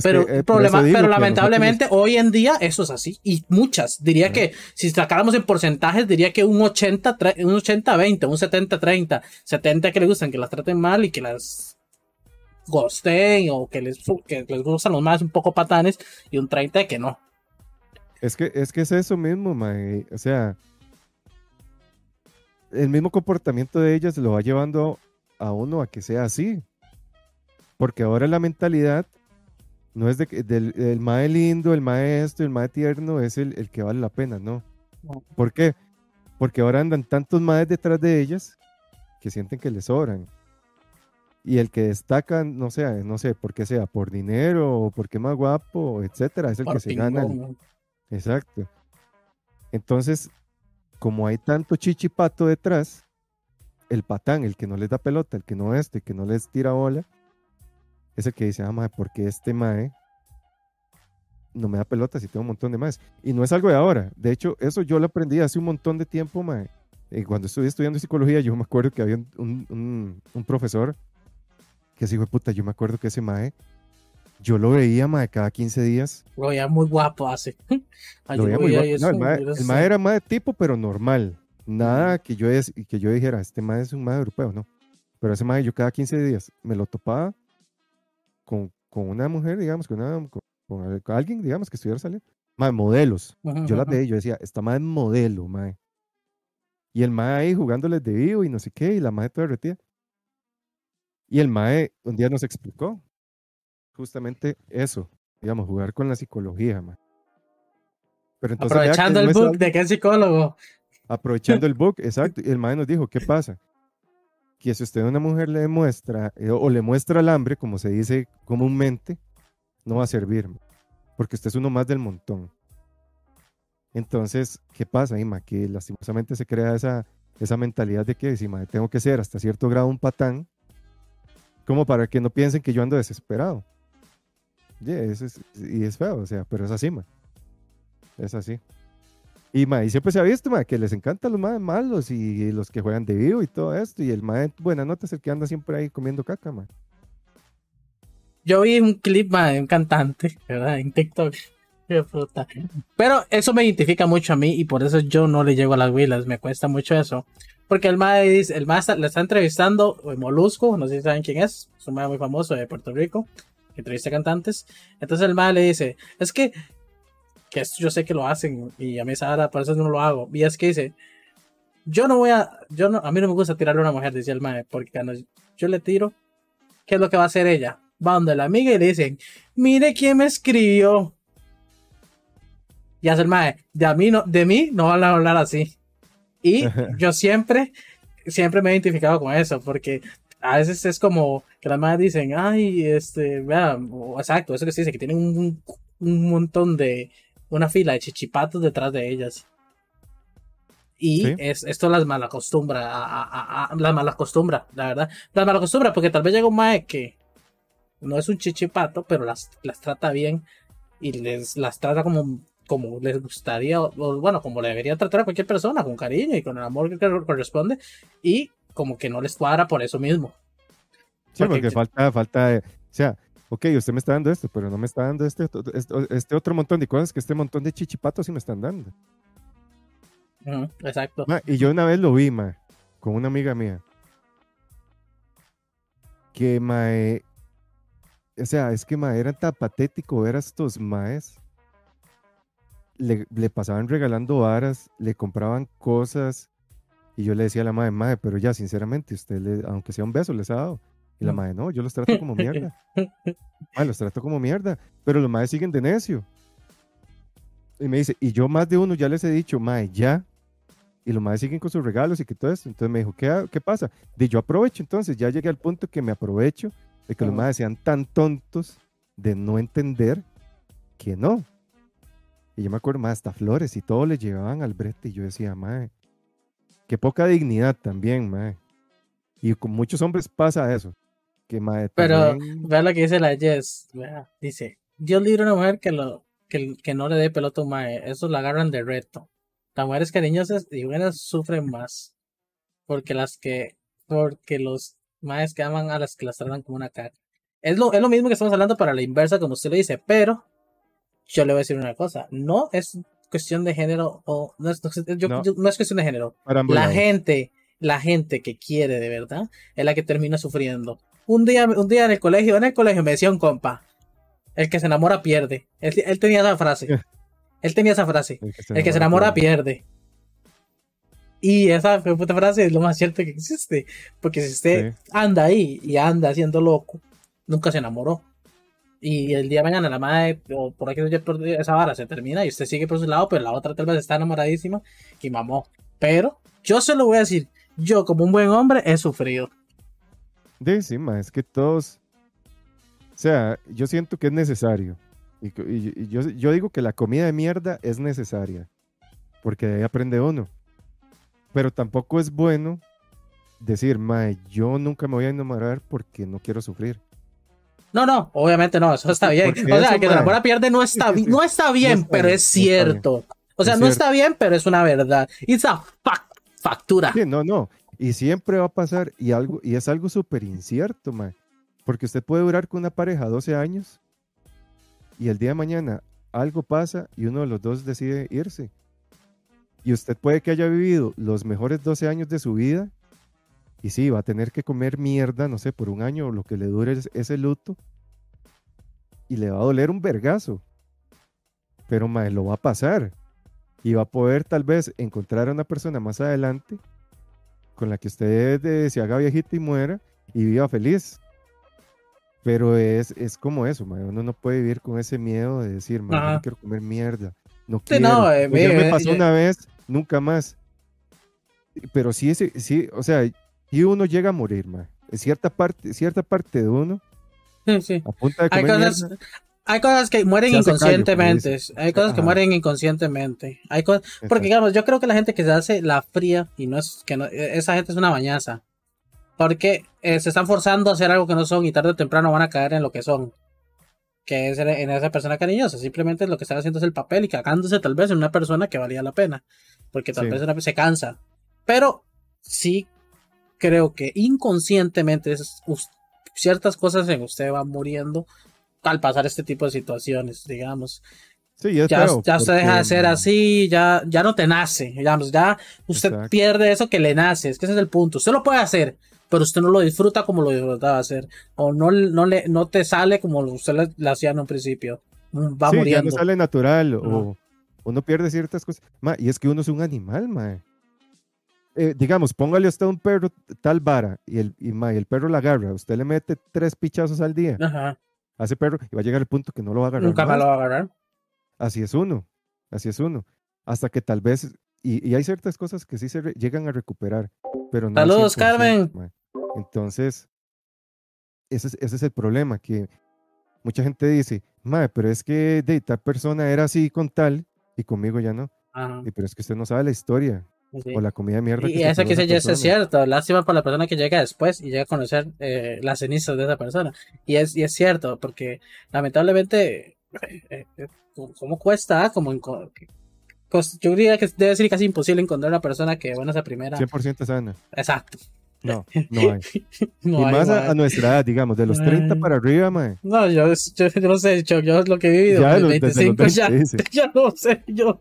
pero, eh, problema, pero lamentablemente hoy en día eso es así. Y muchas. Diría que si sacáramos en porcentajes, diría que un 80, un 80-20, un 70-30. 70 que le gustan que las traten mal y que las gosten o que les, que les gustan los más un poco patanes y un 30 que no. Es que es, que es eso mismo, mae. O sea, el mismo comportamiento de ellas lo va llevando a uno a que sea así. Porque ahora la mentalidad no es de que del el mae lindo, el maestro, el mae tierno es el, que vale la pena, ¿no? ¿Por qué? Porque ahora andan tantos maes detrás de ellas que sienten que les sobran. Y el que destaca, no sé, no sé, por qué sea, por dinero o porque es más guapo, etcétera, es el que se gana. Exacto. Entonces, como hay tanto chichipato detrás, el patán, el que no les da pelota, el que no este, el que no les tira bola, es el que dice, ah, mae, porque este mae no me da pelota si tengo un montón de más. Y no es algo de ahora. De hecho, eso yo lo aprendí hace un montón de tiempo, mae. Y cuando estuve estudiando psicología, yo me acuerdo que había un, profesor que se dijo, puta, yo me acuerdo que ese mae, yo lo veía, mae, cada 15 días. Lo veía muy guapo hace. (laughs) lo veía muy guapo. No, el, mae, el mae era mae de tipo, pero normal. Nada que yo, es, que yo dijera, este mae es un mae europeo, no. Pero ese mae yo cada 15 días me lo topaba con, con una mujer, digamos, con, una, con, alguien, digamos, que estuviera saliendo. Mae, modelos. yo la veía, yo decía, esta mae es modelo, mae. Y el mae ahí jugándoles de vivo y no sé qué, y la mae toda retía. Y el mae un día nos explicó justamente eso, digamos, jugar con la psicología, mae. Pero entonces, Aprovechando el book de qué psicólogo. Aprovechando el book, exacto. (laughs) Y el mae nos dijo, ¿qué pasa? Que si usted a una mujer le demuestra eh, o le muestra el hambre, como se dice comúnmente, no va a servir, porque usted es uno más del montón. Entonces, ¿qué pasa, Ima? Que lastimosamente se crea esa esa mentalidad de que, mae, tengo que ser hasta cierto grado un patán, como para que no piensen que yo ando desesperado. Y es feo, o sea, pero es así, mae. Es así. Y, ma, y siempre se ha visto, ma, que les encantan los más malos y, los que juegan de vivo y todo esto. Y el ma, buena nota es el que anda siempre ahí comiendo caca, ma. Yo vi un clip, ma, de un cantante, ¿verdad? En TikTok. Pero eso me identifica mucho a mí y por eso yo no le llego a las huilas. Me cuesta mucho eso. Porque el ma, dice, el ma le está entrevistando Molusco, no sé si saben quién es, es un ma muy famoso de Puerto Rico, que entrevista cantantes. Entonces el ma le dice, es que que esto yo sé que lo hacen y a mí esa por eso no lo hago. Y es que dice, yo no voy a, yo no, a mí no me gusta tirarle a una mujer, decía el mae, porque cuando yo le tiro, ¿qué es lo que va a hacer ella? Va donde la amiga y le dicen, mire quién me escribió. Y hace el mae, de, a mí no, de mí no van a hablar así. Y (laughs) yo siempre, siempre me he identificado con eso, porque a veces es como que las madres dicen, ay, este, vea, exacto, eso que se dice, que tienen un, un montón de una fila de chichipatos detrás de ellas. Y es, esto las malacostumbra, a, a, las malacostumbra, la verdad. Las malacostumbra porque tal vez llega un mae que no es un chichipato, pero las, las trata bien y les las trata como, como les gustaría, o, bueno, como le debería tratar a cualquier persona, con cariño y con el amor que corresponde, y como que no les cuadra por eso mismo. Sí, porque, falta, falta, o sea, ok, usted me está dando esto, pero no me está dando este, este, otro montón de cosas que este montón de chichipatos sí me están dando. exacto. y yo una vez lo vi, ma, con una amiga mía. Que, mae, o sea, es que, ma, era tan patético ver a estos maes. Le, le, pasaban regalando varas, le compraban cosas. Y yo le decía a la madre, madre, pero ya, sinceramente, usted, le, aunque sea un beso, les ha dado. Y la madre, no, yo los trato como mierda. (laughs) Ah, los trato como mierda. Pero los madres siguen de necio. Y me dice, y yo más de uno ya les he dicho, madre, ya. Y los madres siguen con sus regalos y que todo esto. Entonces me dijo, ¿qué, qué pasa? De yo aprovecho, entonces ya llegué al punto que me aprovecho de que los madres sean tan tontos de no entender que no. Y yo me acuerdo más, hasta flores y todo le llevaban al brete. Y yo decía, madre, qué poca dignidad también, madre. Y con muchos hombres pasa eso. Pero vea lo que dice la Jess. dice: Dios libre a una mujer que, lo, que, que no le dé pelota a mae. Eso la agarran de reto. Las mujeres cariñosas y buenas sufren más. Porque las que. Porque los maes que aman a las que las tratan como una cara. Es lo, es lo mismo que estamos hablando para la inversa, como usted lo dice, pero yo le voy a decir una cosa. No es cuestión de género o no es, no es cuestión de género. La gente, la gente que quiere de verdad es la que termina sufriendo un día, un día en el colegio, en el colegio me decía un compa, el que se enamora pierde. Él, tenía esa frase. (laughs) Él tenía esa frase. El que se, enamora, pierde. Y esa puta frase es lo más cierto que existe. Porque si usted anda ahí y anda haciendo loco, nunca se enamoró. Y el día de mañana la madre, o por aquí esa vara se termina y usted sigue por su lado, pero la otra tal vez está enamoradísima y mamó. Pero yo se lo voy a decir, yo como un buen hombre he sufrido. De es que todos. O sea, yo siento que es necesario. Y, yo, yo, digo que la comida de mierda es necesaria. Porque de ahí aprende uno. Pero tampoco es bueno decir, mae, yo nunca me voy a enamorar porque no quiero sufrir. No, no, obviamente no, eso está (laughs) bien. o sea, que la muera pierde no está, (laughs) no está bien, pero es cierto. O sea, no está bien, pero es una verdad. It's a factura. Sí, no, no. Y siempre va a pasar, y, algo, y es algo súper incierto, man. Porque usted puede durar con una pareja 12 años y el día de mañana algo pasa y uno de los dos decide irse. Y usted puede que haya vivido los mejores 12 años de su vida y sí, va a tener que comer mierda, no sé, por un año o lo que le dure ese luto. Y le va a doler un vergazo. Pero, mae, lo va a pasar. Y va a poder tal vez encontrar a una persona más adelante con la que usted se haga viejita y muera y viva feliz. Pero es, es como eso, uno no puede vivir con ese miedo de decir, no quiero comer mierda. No quiero. Eh, me pasó una vez, nunca más. Pero sí, ese, sí, o sea, y uno llega a morir, cierta parte, cierta parte de uno sí, sí. a punta de comer hay cosas que mueren inconscientemente. hay cosas que mueren inconscientemente. Hay cosas, porque digamos, yo creo que la gente que se hace la fría y no es que no, esa gente es una bañaza. Porque eh, se están forzando a hacer algo que no son y tarde o temprano van a caer en lo que son. Que es en esa persona cariñosa. Simplemente lo que están haciendo es el papel y cagándose tal vez en una persona que valía la pena. Porque tal vez se cansa. Pero sí creo que inconscientemente ciertas cosas en usted van muriendo al pasar este tipo de situaciones, digamos. Sí, ya, ya se deja de ser así, ya, ya no te nace, digamos, ya usted pierde eso que le nace, es que ese es el punto. Usted lo puede hacer, pero usted no lo disfruta como lo disfrutaba hacer, o no, no, le, no te sale como usted le, hacía en un principio. Va sí, muriendo. Ya no sale natural, o uno pierde ciertas cosas. y es que uno es un animal, mae. Eh, digamos, póngale usted un perro tal vara y el, y, el perro la agarra, usted le mete tres pichazos al día. Ajá a ese perro y va a llegar el punto que no lo va a agarrar. Nunca más lo va a agarrar. Así es uno, así es uno. Hasta que tal vez, y, hay ciertas cosas que sí se llegan a recuperar, pero no. Saludos, Carmen. Entonces, ese es, ese es el problema, que mucha gente dice, madre, pero es que de tal persona era así con tal y conmigo ya no. Y, pero es que usted no sabe la historia. O la comida de mierda. Y eso que se ya es cierto. Lástima para la persona que llega después y llega a conocer eh, las cenizas de esa persona. Y es, y es cierto, porque lamentablemente, eh, eh, ¿cómo cuesta? Como yo diría que debe ser casi imposible encontrar una persona que, bueno, esa primera. 100% sana. Exacto. No, (laughs) no hay. y más a, nuestra edad, digamos, de los 30 para arriba, mae. No, yo, yo, no sé, yo, yo, lo que he vivido, ya de los, 25 ya, (laughs) ya no sé, yo.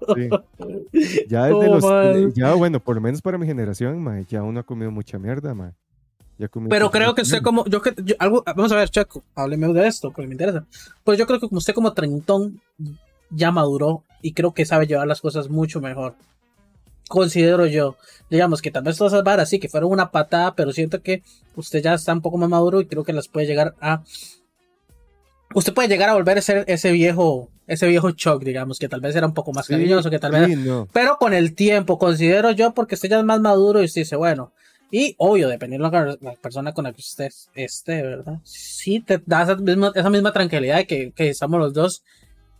Ya (laughs) desde los, ya bueno, por lo menos para mi generación, mae, ya uno ha comido mucha mierda, mae. Pero creo que usted como, yo, yo, algo, vamos a ver, Chaco, hábleme de esto, porque me interesa. Pues yo creo que como usted como treintón ya maduró y creo que sabe llevar las cosas mucho mejor considero yo. Digamos que tal vez todas esas varas sí que fueron una patada, pero siento que usted ya está un poco más maduro y creo que las puede llegar a. Usted puede llegar a volver a ser ese viejo, ese viejo shock, digamos, que tal vez era un poco más cariñoso, que tal vez. Pero con el tiempo, considero yo, porque usted ya es más maduro y usted dice, bueno. Y obvio, dependiendo de la persona con la que usted esté, ¿verdad? Sí, te da esa misma, esa misma tranquilidad de que, que estamos los dos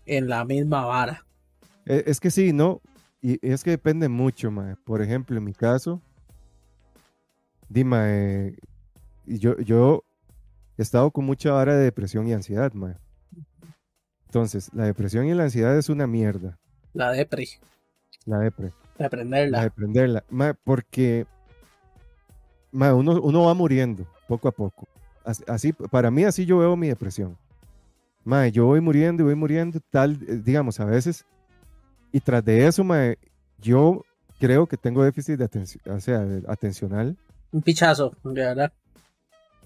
en la misma vara. E, es que sí, ¿no? Y es que depende mucho, mae. Por ejemplo, en mi caso, dime, yo, yo he estado con mucha vara de depresión y ansiedad, mae. Entonces, la depresión y la ansiedad es una mierda. La depre. La depre. De aprenderla. La de aprenderla. Mae, porque mae, uno, uno va muriendo poco a poco. Así, para mí, así yo veo mi depresión. Mae, yo voy muriendo y voy muriendo, tal, eh, digamos, a veces y tras de eso, yo creo que tengo déficit de atención, o sea, atencional. Un pichazo, en realidad.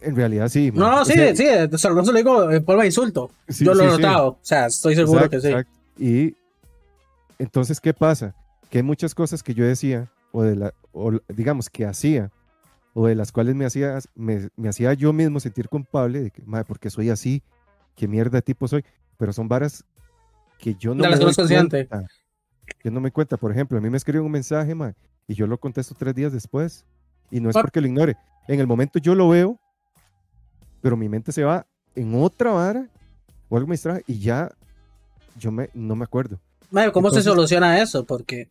En realidad sí. No, no, sí, sí, no se lo digo en forma de insulto. yo lo he notado, o sea, estoy seguro que sí. Y entonces, ¿qué pasa? Que hay muchas cosas que yo decía, o, de la, o digamos que hacía, o de las cuales me hacía, me, hacía yo mismo sentir culpable de que, madre, porque soy así, qué mierda de tipo soy, pero son varas que yo no de me doy consciente. Yo no me cuenta, por ejemplo, a mí me escriben un mensaje, man, y yo lo contesto tres días después. Y no es porque lo ignore. En el momento yo lo veo, pero mi mente se va en otra vara o algo me distrae y ya yo me, no me acuerdo. ¿Cómo se soluciona eso? Porque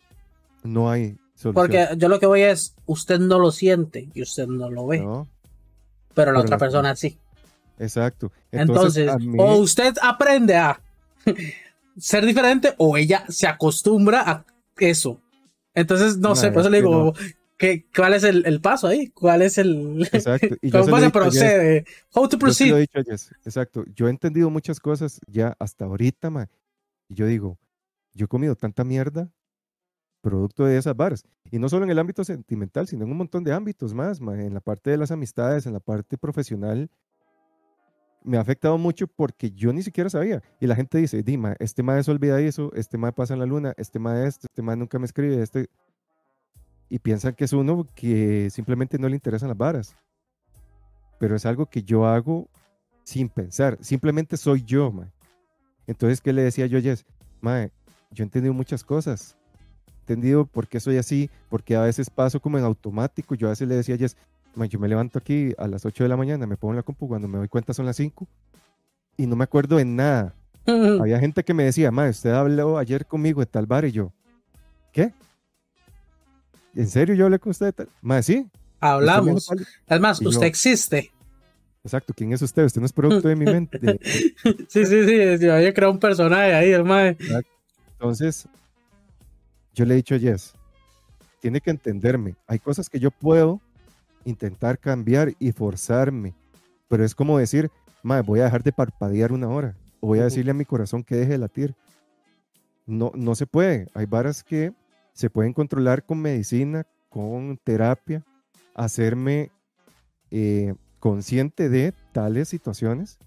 no hay solución. Porque yo lo que voy es, usted no lo siente y usted no lo ve. pero la otra persona sí. Exacto. Entonces, o usted aprende a ser diferente o ella se acostumbra a eso. Entonces, no, sé, por eso le digo, ¿cuál es el, paso ahí? ¿Cuál es el... Exacto. (laughs) ¿Cómo se procede? How to proceed? Exacto. Yo he entendido muchas cosas ya hasta ahorita, ma. Y yo digo, yo he comido tanta mierda producto de esas varas. Y no solo en el ámbito sentimental, sino en un montón de ámbitos más, ma. en la parte de las amistades, en la parte profesional, me ha afectado mucho porque yo ni siquiera sabía. Y la gente dice, Dima, este ma es olvidadizo, este ma pasa en la luna, este ma esto, este ma nunca me escribe, este... Y piensan que es uno que simplemente no le interesan las varas. Pero es algo que yo hago sin pensar. Simplemente soy yo, ma. Entonces, ¿qué le decía yo a Jess? Ma, yo he entendido muchas cosas. He entendido por qué soy así, porque a veces paso como en automático. Yo a veces le decía a Jess, yo me levanto aquí a las 8 de la mañana, me pongo en la compu, cuando me doy cuenta son las 5 y no me acuerdo de nada. (laughs) había gente que me decía, ma, usted habló ayer conmigo de tal bar y yo, ¿qué? ¿En serio yo hablé con usted de tal? Ma, sí. Hablamos. Es más, usted existe. Exacto, ¿quién es usted? Usted no es producto de mi mente. (laughs) sí, sí, sí, yo había creado un personaje ahí, el mae. Entonces, yo le he dicho a Jess, tiene que entenderme. Hay cosas que yo puedo intentar cambiar y forzarme, pero es como decir, mae, voy a dejar de parpadear una hora, o voy a decirle a mi corazón que deje de latir. No, no se puede. Hay varas que se pueden controlar con medicina, con terapia, hacerme eh, consciente de tales situaciones,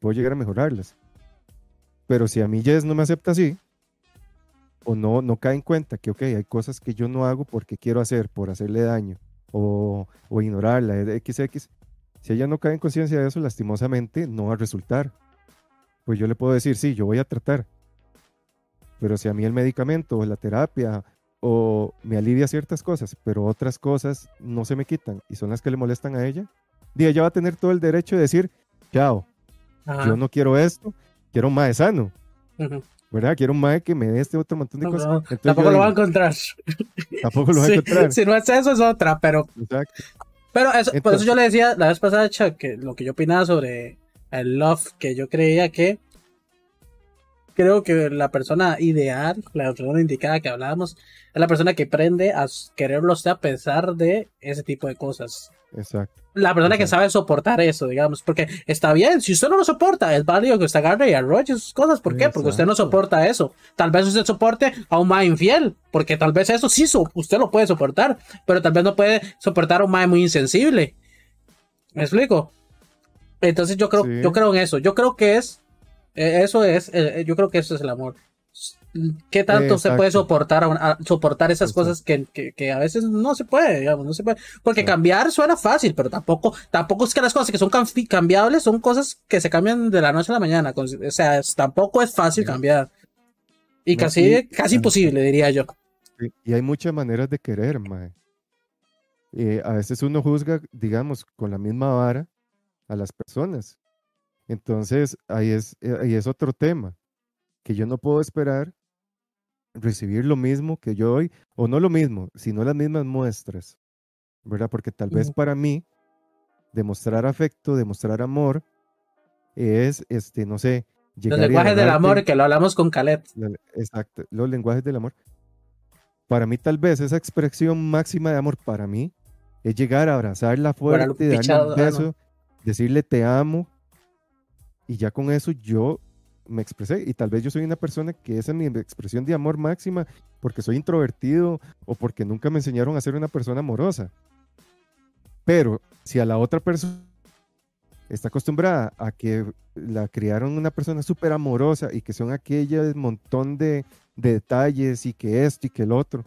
puedo llegar a mejorarlas. Pero si a mí Jess no me acepta así, o no, no cae en cuenta que, ok, hay cosas que yo no hago porque quiero hacer, por hacerle daño, o, o ignorarla, XX, si ella no cae en conciencia de eso, lastimosamente no va a resultar. Pues yo le puedo decir, sí, yo voy a tratar. Pero si a mí el medicamento o la terapia o me alivia ciertas cosas, pero otras cosas no se me quitan y son las que le molestan a ella, y ella va a tener todo el derecho de decir, chao, yo no quiero esto, quiero un mae sano. ¿Verdad? Quiero un mae que me dé este otro montón de cosas. tampoco lo va a encontrar. Tampoco lo va a (laughs) encontrar. Si no es eso, es otra, pero. Exacto. Pero eso, por eso yo le decía la vez pasada, Chuck, que lo que yo opinaba sobre el love, que yo creía que creo que la persona ideal, la persona indicada que hablábamos, es la persona que aprende a quererlo a pesar de ese tipo de cosas. Exacto. La persona que sabe soportar eso, digamos, porque está bien, si usted no lo soporta, es válido que usted agarre y arroche sus cosas. ¿Por qué? Porque usted no soporta eso. Tal vez usted soporte a un mae infiel, porque tal vez eso sí usted lo puede soportar, pero tal vez no puede soportar a un mae muy insensible. ¿Me explico? Entonces yo creo, yo creo en eso. Yo creo que es eh, eso es, eh, yo creo que eso es el amor. ¿Qué tanto se puede soportar soportar esas cosas que, a veces no se puede, digamos, no se puede? Porque cambiar suena fácil, pero tampoco, tampoco es que las cosas que son cambiables son cosas que se cambian de la noche a la mañana. O sea, tampoco es fácil cambiar. Y casi, casi imposible, diría yo. Y hay muchas maneras de querer, mae. a veces uno juzga, digamos, con la misma vara a las personas. Entonces, ahí es, eh, ahí es otro tema, que yo no puedo esperar recibir lo mismo que yo doy, o no lo mismo, sino las mismas muestras, ¿verdad? Porque tal vez para mí, demostrar afecto, demostrar amor, es, este, no sé, los lenguajes del amor, que lo hablamos con Calet. Exacto, los lenguajes del amor. Para mí, tal vez esa expresión máxima de amor para mí es llegar a abrazarla fuerte, darle un ah, beso, decirle te amo, y ya con eso yo me expresé y tal vez yo soy una persona que esa es mi expresión de amor máxima porque soy introvertido o porque nunca me enseñaron a ser una persona amorosa. Pero si a la otra persona está acostumbrada a que la criaron una persona súper amorosa y que son aquellos montón de, detalles y que esto y que el otro,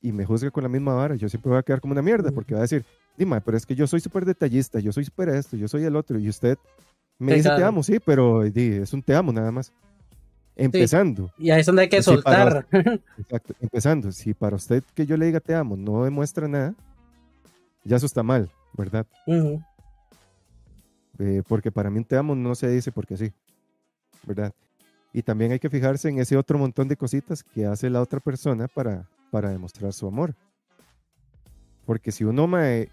y me juzga con la misma vara, yo siempre voy a quedar como una mierda porque va a decir, dime, pero es que yo soy súper detallista, yo soy súper esto, yo soy el otro, y usted me dice te amo, sí, pero es un te amo nada más. Empezando. Y ahí es donde hay que soltar. exacto, empezando. Si para usted que yo le diga te amo no demuestra nada, ya eso está mal, ¿verdad? Eh, porque para mí un te amo no se dice porque sí, ¿verdad? Y también hay que fijarse en ese otro montón de cositas que hace la otra persona para, para demostrar su amor. Porque si uno me,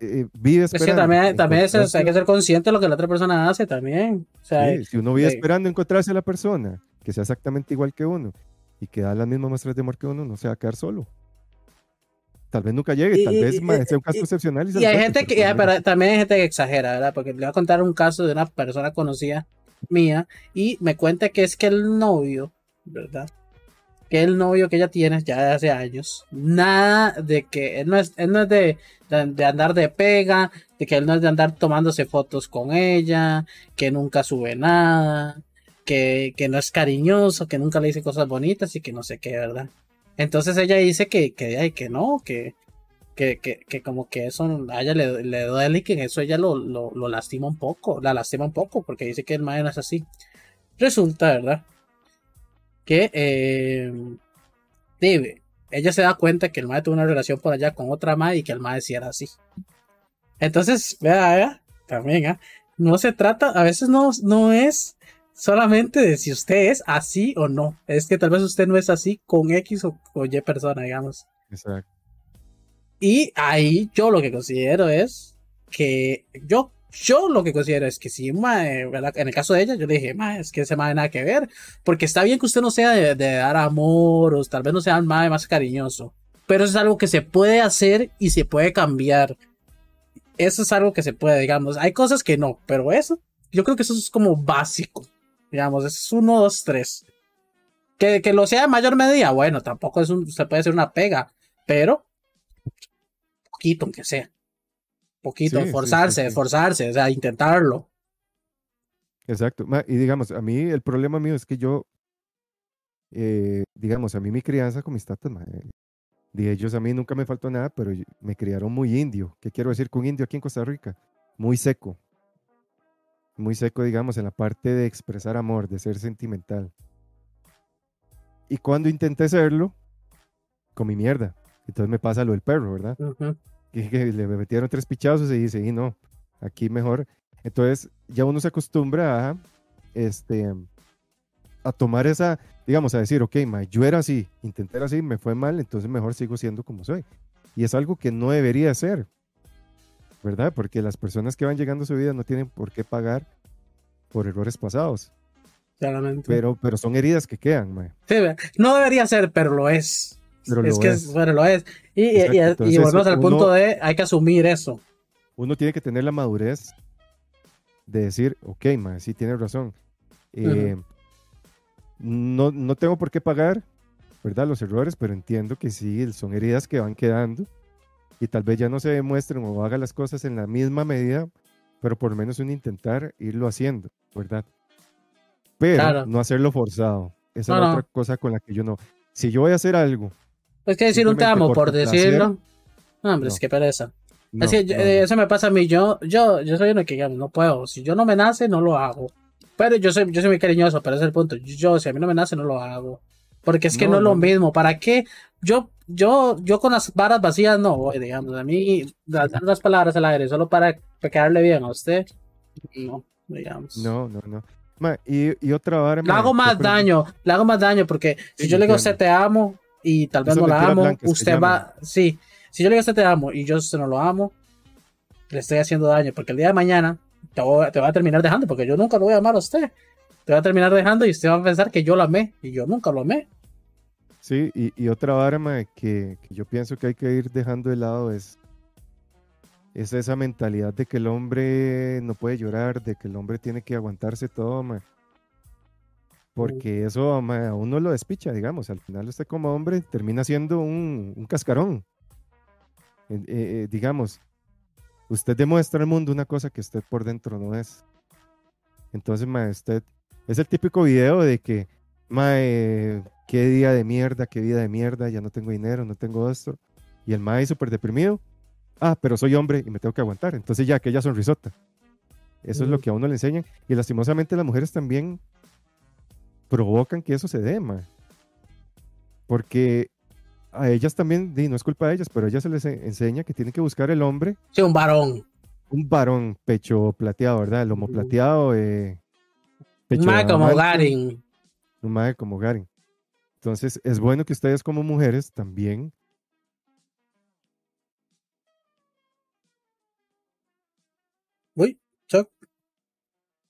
eh, vive esperando. también, también hay que ser consciente de lo que la otra persona hace también. si uno vive esperando encontrarse a la persona que sea exactamente igual que uno y que da las mismas muestras de amor que uno, no se va a quedar solo. Tal vez nunca llegue, tal vez sea un caso excepcional. Y, hay gente que, también hay gente que exagera, ¿verdad? Porque le voy a contar un caso de una persona conocida mía y me cuenta que es que el novio, ¿verdad? Que el novio que ella tiene ya hace años. Nada de que él no es, él no es de, de, andar de pega, de que él no es de andar tomándose fotos con ella, que nunca sube nada, que, que no es cariñoso, que nunca le dice cosas bonitas y que no sé qué, ¿verdad? Entonces ella dice que, que, que no, que, que, que, que, como que eso a ella le, le duele y que eso ella lo, lo, lo, lastima un poco, la lastima un poco, porque dice que el madre no es así. Resulta, ¿verdad? Que eh, debe, ella se da cuenta que el madre tuvo una relación por allá con otra madre y que el madre sí era así. Entonces, vea, vea, también, ¿eh? no se trata, a veces no, no es solamente de si usted es así o no. Es que tal vez usted no es así con X o, Y persona, digamos. Exacto. Y ahí yo lo que considero es que yo, yo lo que considero es que si en el caso de ella, yo le dije, es que ese mae nada que ver, porque está bien que usted no sea de, dar amor o tal vez no sea el más cariñoso, pero eso es algo que se puede hacer y se puede cambiar. Eso es algo que se puede, digamos. Hay cosas que no, pero eso, yo creo que eso es como básico. Digamos, es uno, dos, tres. Que, que lo sea en mayor medida, bueno, tampoco es un, se puede ser una pega, pero poquito aunque sea. Poquito, forzarse, forzarse, o sea, intentarlo. Exacto. Y digamos, a mí el problema mío es que yo, eh, digamos, a mí mi crianza con mis tatas, de ellos a mí nunca me faltó nada, pero me criaron muy indio. ¿Qué quiero decir con indio aquí en Costa Rica? Muy seco muy seco, digamos, en la parte de expresar amor, de ser sentimental. Y cuando intenté serlo, comí mierda. Entonces me pasa lo del perro, ¿verdad? Que, le metieron tres pichazos y dice, y no, aquí mejor. Entonces ya uno se acostumbra a, este, a tomar esa, digamos, a decir, ok, ma, yo era así, intenté así, me fue mal, entonces mejor sigo siendo como soy. Y es algo que no debería ser. ¿verdad? Porque las personas que van llegando a su vida no tienen por qué pagar por errores pasados. Claramente. Pero, pero son heridas que quedan, Sí, no debería ser, pero lo es. Es que Es, bueno, lo es. Y, y, volvemos al punto de hay que asumir eso. Uno tiene que tener la madurez de decir, ok, ma, sí tiene razón. Eh, no, no tengo por qué pagar, ¿verdad? Los errores, pero entiendo que sí, son heridas que van quedando y tal vez ya no se demuestren o haga las cosas en la misma medida, pero por lo menos un intentar irlo haciendo, ¿verdad? Pero no hacerlo forzado. Esa es otra cosa con la que yo no. Si yo voy a hacer algo. Es que decir un te amo por, decirlo. no, hombre, es que pereza. Eh, eso me pasa a mí. Yo, yo, yo soy uno que no puedo. Si yo no me nace, no lo hago. Pero yo soy, yo soy muy cariñoso, pero ese es el punto. Yo, si a mí no me nace, no lo hago. Porque es que no, es lo mismo. ¿Para qué? Yo, yo, yo con las varas vacías no voy, digamos. A mí, las (laughs) palabras al aire solo para quedarle bien a usted, no, digamos. No, no, no. y, y, otra vara. Le hago más daño, le hago más daño porque si yo le digo a usted te amo y tal vez no la amo, usted va. Sí, si yo le digo a usted te amo y yo usted no lo amo, le estoy haciendo daño porque el día de mañana te voy, te a terminar dejando porque yo nunca lo voy a amar a usted. Te va a terminar dejando y usted va a pensar que yo lo amé y yo nunca lo amé. Sí, y, otra arma que, yo pienso que hay que ir dejando de lado es, es esa mentalidad de que el hombre no puede llorar, de que el hombre tiene que aguantarse todo, porque eso a uno lo despicha, digamos. Al final usted como hombre termina siendo un, cascarón. Eh, eh, digamos, usted demuestra al mundo una cosa que usted por dentro no es. Entonces, ma, usted es el típico video de que, mae, qué día de mierda, qué vida de mierda, ya no tengo dinero, no tengo esto. Y el mae súper deprimido. Ah, pero soy hombre y me tengo que aguantar. Entonces ya, aquella sonrisota. Eso es lo que a uno le enseñan. Y lastimosamente las mujeres también provocan que eso se dé, mae. Porque a ellas también, y no es culpa de ellas, pero a ellas se les enseña que tienen que buscar el hombre. Sí, un varón. Un varón, pecho plateado, ¿verdad? El lomo plateado. Eh, un mae como Garin. Un mae como Garin. Entonces, es bueno que ustedes como mujeres también Uy, Chuck.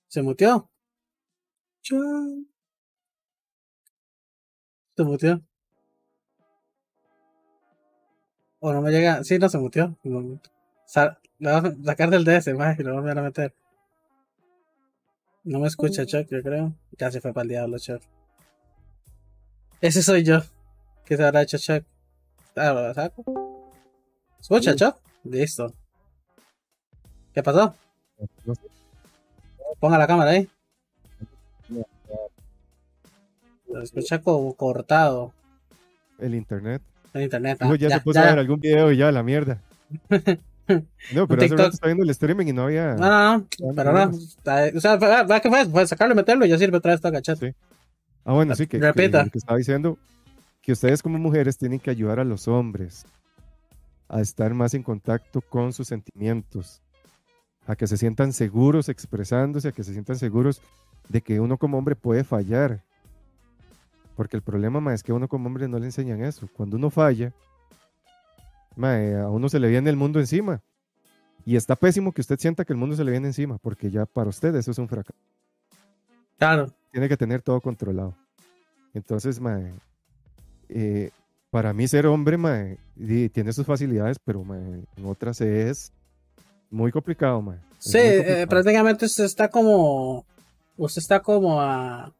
Se muteó. Chuck. Se muteó. O no me llega. Sí, no se muteó. le voy a sacar del DS, más y lo voy a meter. No me escucha Chuck, yo creo. Ya se fue para el diablo, Chuck. Ese soy yo. ¿Qué se habrá hecho Chuck? Ah, ¿lo saco? ¿Escucha, Chuck? Listo. ¿Qué pasó? Ponga la cámara ahí. Lo escucha como cortado. El internet. El internet. Ah, ya, se puso a ver algún video y ya, la mierda. (laughs) No, pero hace rato está viendo el streaming y no había. No, no, no. Pero no. O sea, va que fue, fue sacarlo y meterlo y ya sirve otra vez esta cacheta. Sí. Ah, bueno, sí, que, Repita. que, estaba diciendo que ustedes como mujeres tienen que ayudar a los hombres a estar más en contacto con sus sentimientos, a que se sientan seguros expresándose, a que se sientan seguros de que uno como hombre puede fallar. Porque el problema más es que a uno como hombre no le enseñan eso. Cuando uno falla, a uno se le viene el mundo encima. Y está pésimo que usted sienta que el mundo se le viene encima, porque ya para usted eso es un fracaso. Claro. Tiene que tener todo controlado. Entonces, mae, eh, para mí ser hombre, mae, tiene sus facilidades, pero mae, en otras es muy complicado, mae. Sí, eh, prácticamente usted está como, usted está como a,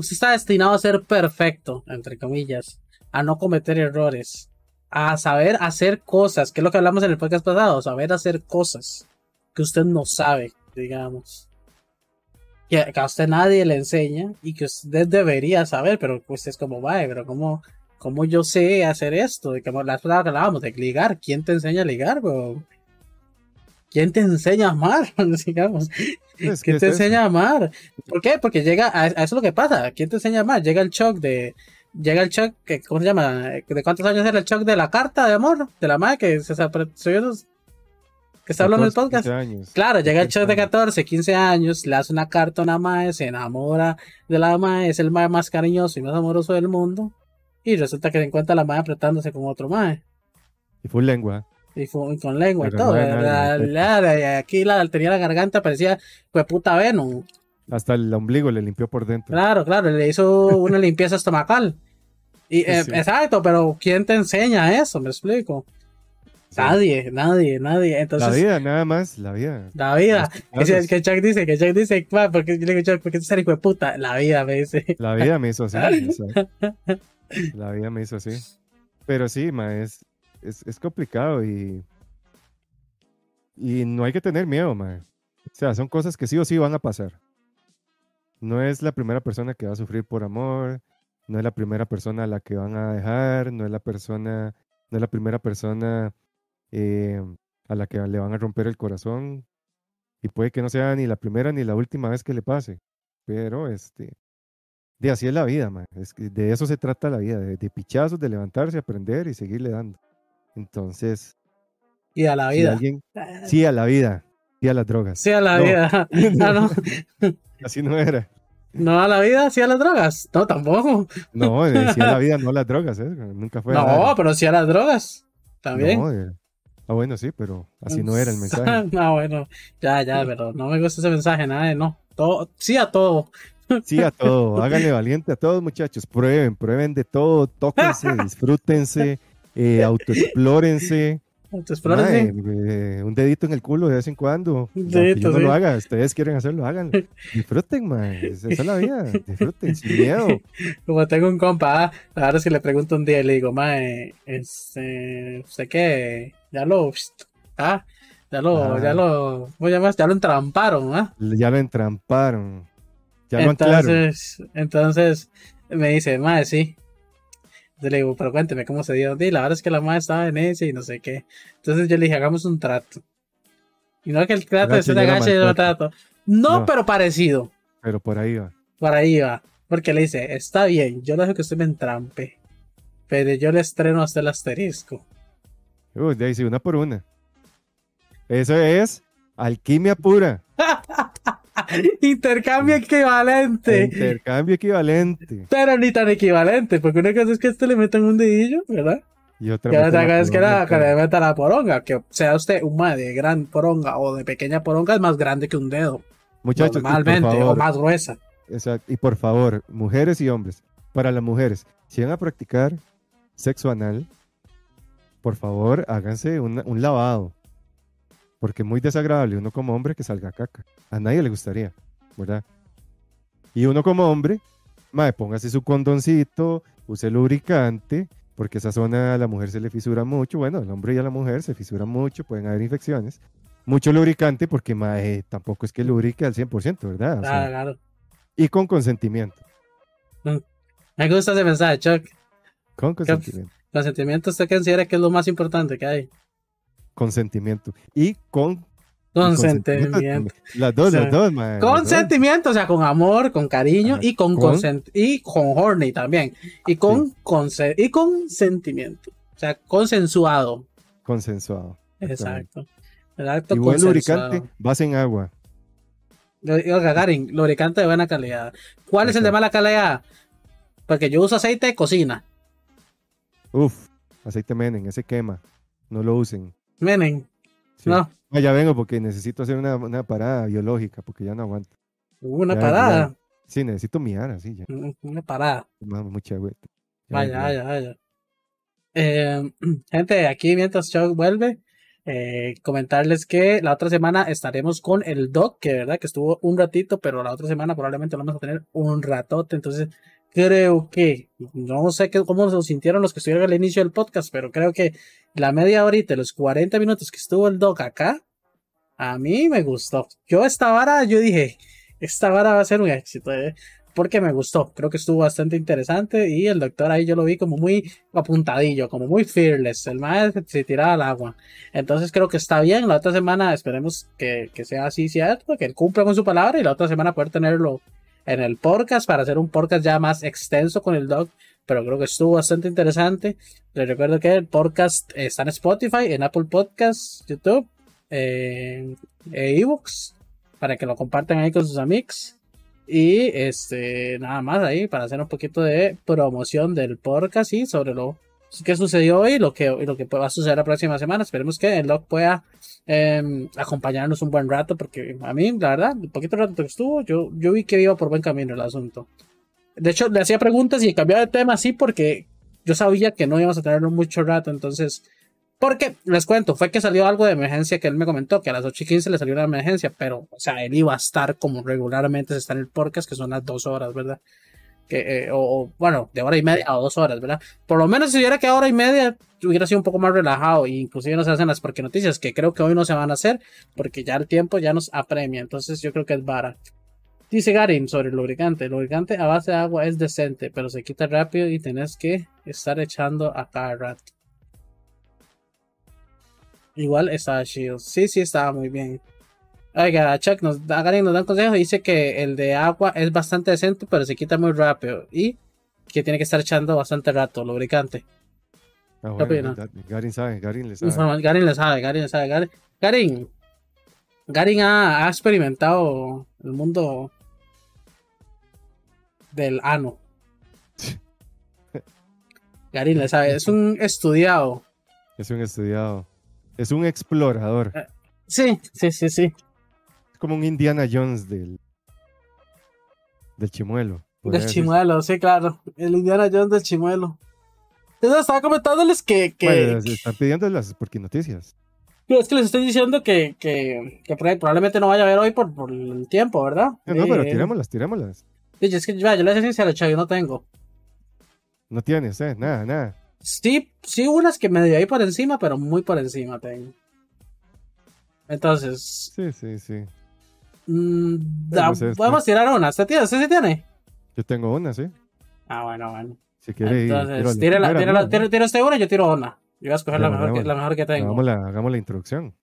usted está destinado a ser perfecto, entre comillas, a no cometer errores a saber hacer cosas, que es lo que hablamos en el podcast pasado, saber hacer cosas que usted no sabe, digamos. Que, a usted nadie le enseña y que usted debería saber, pero pues es como, vaya, pero ¿cómo, cómo yo sé hacer esto? Y como las palabras que hablábamos de ligar, ¿quién te enseña a ligar, bro? ¿Quién te enseña a amar? (laughs) digamos. ¿Quién te enseña a amar? ¿Por qué? Porque llega, a, a, eso es lo que pasa. ¿Quién te enseña a amar? Llega el shock de, llega el shock, que, ¿cómo se llama? ¿De cuántos años era el shock de la carta de amor? De la madre que se que está hablando en el podcast. Claro, llega el shock de 14, 15 años, le hace una carta a una madre, se enamora de la madre, es el madre más cariñoso y más amoroso del mundo. Y resulta que se encuentra la madre apretándose con otro madre. Y fue lengua. Y, fue, con lengua y todo. aquí la, tenía la garganta, parecía, pues puta Venom. Hasta el ombligo le limpió por dentro. Claro, claro, le hizo una (laughs) limpieza estomacal. Y, eh, Exacto, pero ¿quién te enseña eso? Me explico. Nadie, nadie, nadie. Entonces, la vida, nada más, la vida. La vida. Que, que Chuck dice, que Chuck dice, porque yo le digo, Chuck, ¿por qué tú hijo de puta? La vida me dice. La vida me hizo así. (laughs) la vida me hizo así. Pero sí, ma, es, es, es, complicado y. Y no hay que tener miedo, ma. O sea, son cosas que sí o sí van a pasar no es la primera persona que va a sufrir por amor, no es la primera persona a la que van a dejar, no es la persona, no es la primera persona eh, a la que le van a romper el corazón. Y puede que no sea ni la primera ni la última vez que le pase. Pero este, de así es la vida, man. Es que de eso se trata la vida, de, de, pichazos, de levantarse, aprender y seguirle dando. Entonces. Y a la vida. sí, a la vida. Sí a las drogas. Sí a la vida. (laughs) (laughs) no. (laughs) Así no era. No a la vida, sí a las drogas. No, tampoco. No, sí a la vida, no a las drogas. ¿eh? Nunca fue. No, pero sí a las drogas. También. Eh, ah, bueno, sí, pero así no era el mensaje. no, bueno, ya, ya, pero no me gusta ese mensaje, nada de no. Todo, sí a todo. Sí a todo. Háganle valiente a todos, muchachos. Prueben, prueben de todo. Tóquense, disfrútense, eh, (laughs) autoexplórense. Eh, un dedito en el culo de vez en cuando. yo no lo haga, ustedes quieren hacerlo, háganlo. (laughs) Disfruten, man. Esa es la vida. Disfruten, sin miedo. (laughs) Como tengo un compa, ah, ahora si le pregunto un día y le digo, mae, este, ¿usted qué? Ya lo, ah, ya lo, ya lo, Ya lo entramparon, ¿ah? Ya lo entramparon. Ya lo entonces, entonces me dice, mae, sí, le digo, pero cuénteme cómo se dio. Y la verdad es que la madre estaba en ese y no sé qué. Entonces yo le dije, hagamos un trato. Y no que el trato es una gacha y otro trato. No, pero parecido. Pero por ahí va. Por ahí va. Porque le dice, está bien, yo le dejo que usted me entrampe. Pero yo le estreno hasta el asterisco. Uy, de ahí una por una. Eso es alquimia pura. (laughs) (laughs) Intercambio equivalente. Intercambio equivalente. Pero ni tan equivalente, porque una cosa es que este le metan un dedillo, ¿verdad? Y otra, cosa es que, le metan la poronga, que sea usted un madre de gran poronga o de pequeña poronga es más grande que un dedo. Muchachos, normalmente, o más gruesa. Exacto. Y por favor, mujeres y hombres, para las mujeres, si van a practicar sexo anal, por favor, háganse un lavado porque es muy desagradable uno como hombre que salga caca. A nadie le gustaría, ¿verdad? Y uno como hombre, madre, póngase su condoncito, use lubricante, porque esa zona a la mujer se le fisura mucho. Bueno, el hombre y a la mujer se fisura mucho, pueden haber infecciones. Mucho lubricante, porque madre, tampoco es que lubrique al 100%, ¿verdad? claro, claro. Y con consentimiento. Mm. Me gusta ese mensaje, Chuck. Con consentimiento. Consentimiento, ¿usted considera que es lo más importante que hay? Consentimiento y con consentimiento. Las dos, las dos, Consentimiento, o sea, con amor, con cariño y con, y con horny también. Y con, y con sentimiento. O sea, consensuado. Consensuado. Exacto. y buen lubricante, base en agua. Oiga, Garin, lubricante de buena calidad. ¿Cuál es el de mala calidad? Porque yo uso aceite de cocina. Uf, aceite Menen, ese quema. No lo usen. Menen. No. Ah, ya vengo porque necesito hacer una, parada biológica porque ya no aguanto. ¿Una parada? Sí, necesito miar así ya. Una parada. Mucha agua. Vaya, vaya, vaya. Eh, (clears throat) gente, aquí mientras Chuck vuelve, eh, comentarles que la otra semana estaremos con el Doc, que verdad que estuvo un ratito, pero la otra semana probablemente lo vamos a tener un ratote. Entonces, creo que, no sé qué, cómo se sintieron los que estuvieron al inicio del podcast, pero creo que la media horita, los 40 minutos que estuvo el Doc acá, a mí me gustó. Yo esta vara, yo dije, esta vara va a ser un éxito. ¿eh? porque me gustó. Creo que estuvo bastante interesante y el doctor ahí yo lo vi como muy apuntadillo, como muy fearless. El maestro se tiraba al agua. Entonces creo que está bien. La otra semana esperemos que, sea así cierto, que él cumpla con su palabra y la otra semana poder tenerlo en el podcast para hacer un podcast ya más extenso con el doc. Pero creo que estuvo bastante interesante. Les recuerdo que el podcast está en Spotify, en Apple Podcasts, YouTube, e ebooks, para que lo compartan ahí con sus amigos. Y este, nada más ahí para hacer un poquito de promoción del podcast y sobre lo que sucedió hoy y lo que, lo que va a suceder la próxima semana. Esperemos que el log pueda em, acompañarnos un buen rato, porque a mí, la verdad, el poquito rato que estuvo, yo, yo vi que iba por buen camino el asunto. De hecho, le hacía preguntas y cambiaba de tema así porque yo sabía que no íbamos a tenerlo mucho rato, entonces porque, les cuento, fue que salió algo de emergencia que él me comentó, que a las 8 y 15 le salió una emergencia, pero, o sea, él iba a estar como regularmente se está en el podcast, que son las dos horas, ¿verdad? Que, eh, o, bueno, de hora y media a dos horas, ¿verdad? Por lo menos si hubiera que hora y media, hubiera sido un poco más relajado, e inclusive no se hacen las porque noticias, que creo que hoy no se van a hacer, porque ya el tiempo ya nos apremia, entonces yo creo que es vara. Dice Garin sobre el lubricante. El lubricante a base de agua es decente, pero se quita rápido y tenés que estar echando a cada rato. Igual estaba chido. Sí, sí, estaba muy bien. Oiga, Chuck nos, da, nos da un consejo. Dice que el de agua es bastante decente, pero se quita muy rápido. Y que tiene que estar echando bastante rato, lubricante. Ah, bueno, Garin sabe, Garin le sabe. Garin le sabe, Garin le sabe. Garin, Garin, ha, ha, experimentado el mundo del ano. (laughs) Garin le sabe, es un estudiado. Es un estudiado. Es un explorador. Eh, sí, sí, sí, sí. Como un Indiana Jones del, del chimuelo. Del chimuelo, sí, claro. El Indiana Jones del chimuelo. Entonces estaba comentándoles que. que están pidiendo las porque noticias. Es que les estoy diciendo que, que, que probablemente no vaya a ver hoy por, por el tiempo, ¿verdad? No, pero eh, tirémoslas, tirémoslas. Es que yo le decía sincero, yo no tengo. No tienes, eh, nada, nada. Sí, sí, unas que me dio ahí por encima, pero muy por encima tengo. Entonces. Sí, sí, sí. Mmm, podemos tirar una. ¿Usted tiene? ¿Usted sí tiene? Yo tengo una, sí. Ah, bueno, bueno. Si quiere Entonces, la, la, tire, usted una y yo tiro una. Yo voy a escoger la, mejor que, la mejor que tengo. Hagamos la, hagamos la introducción.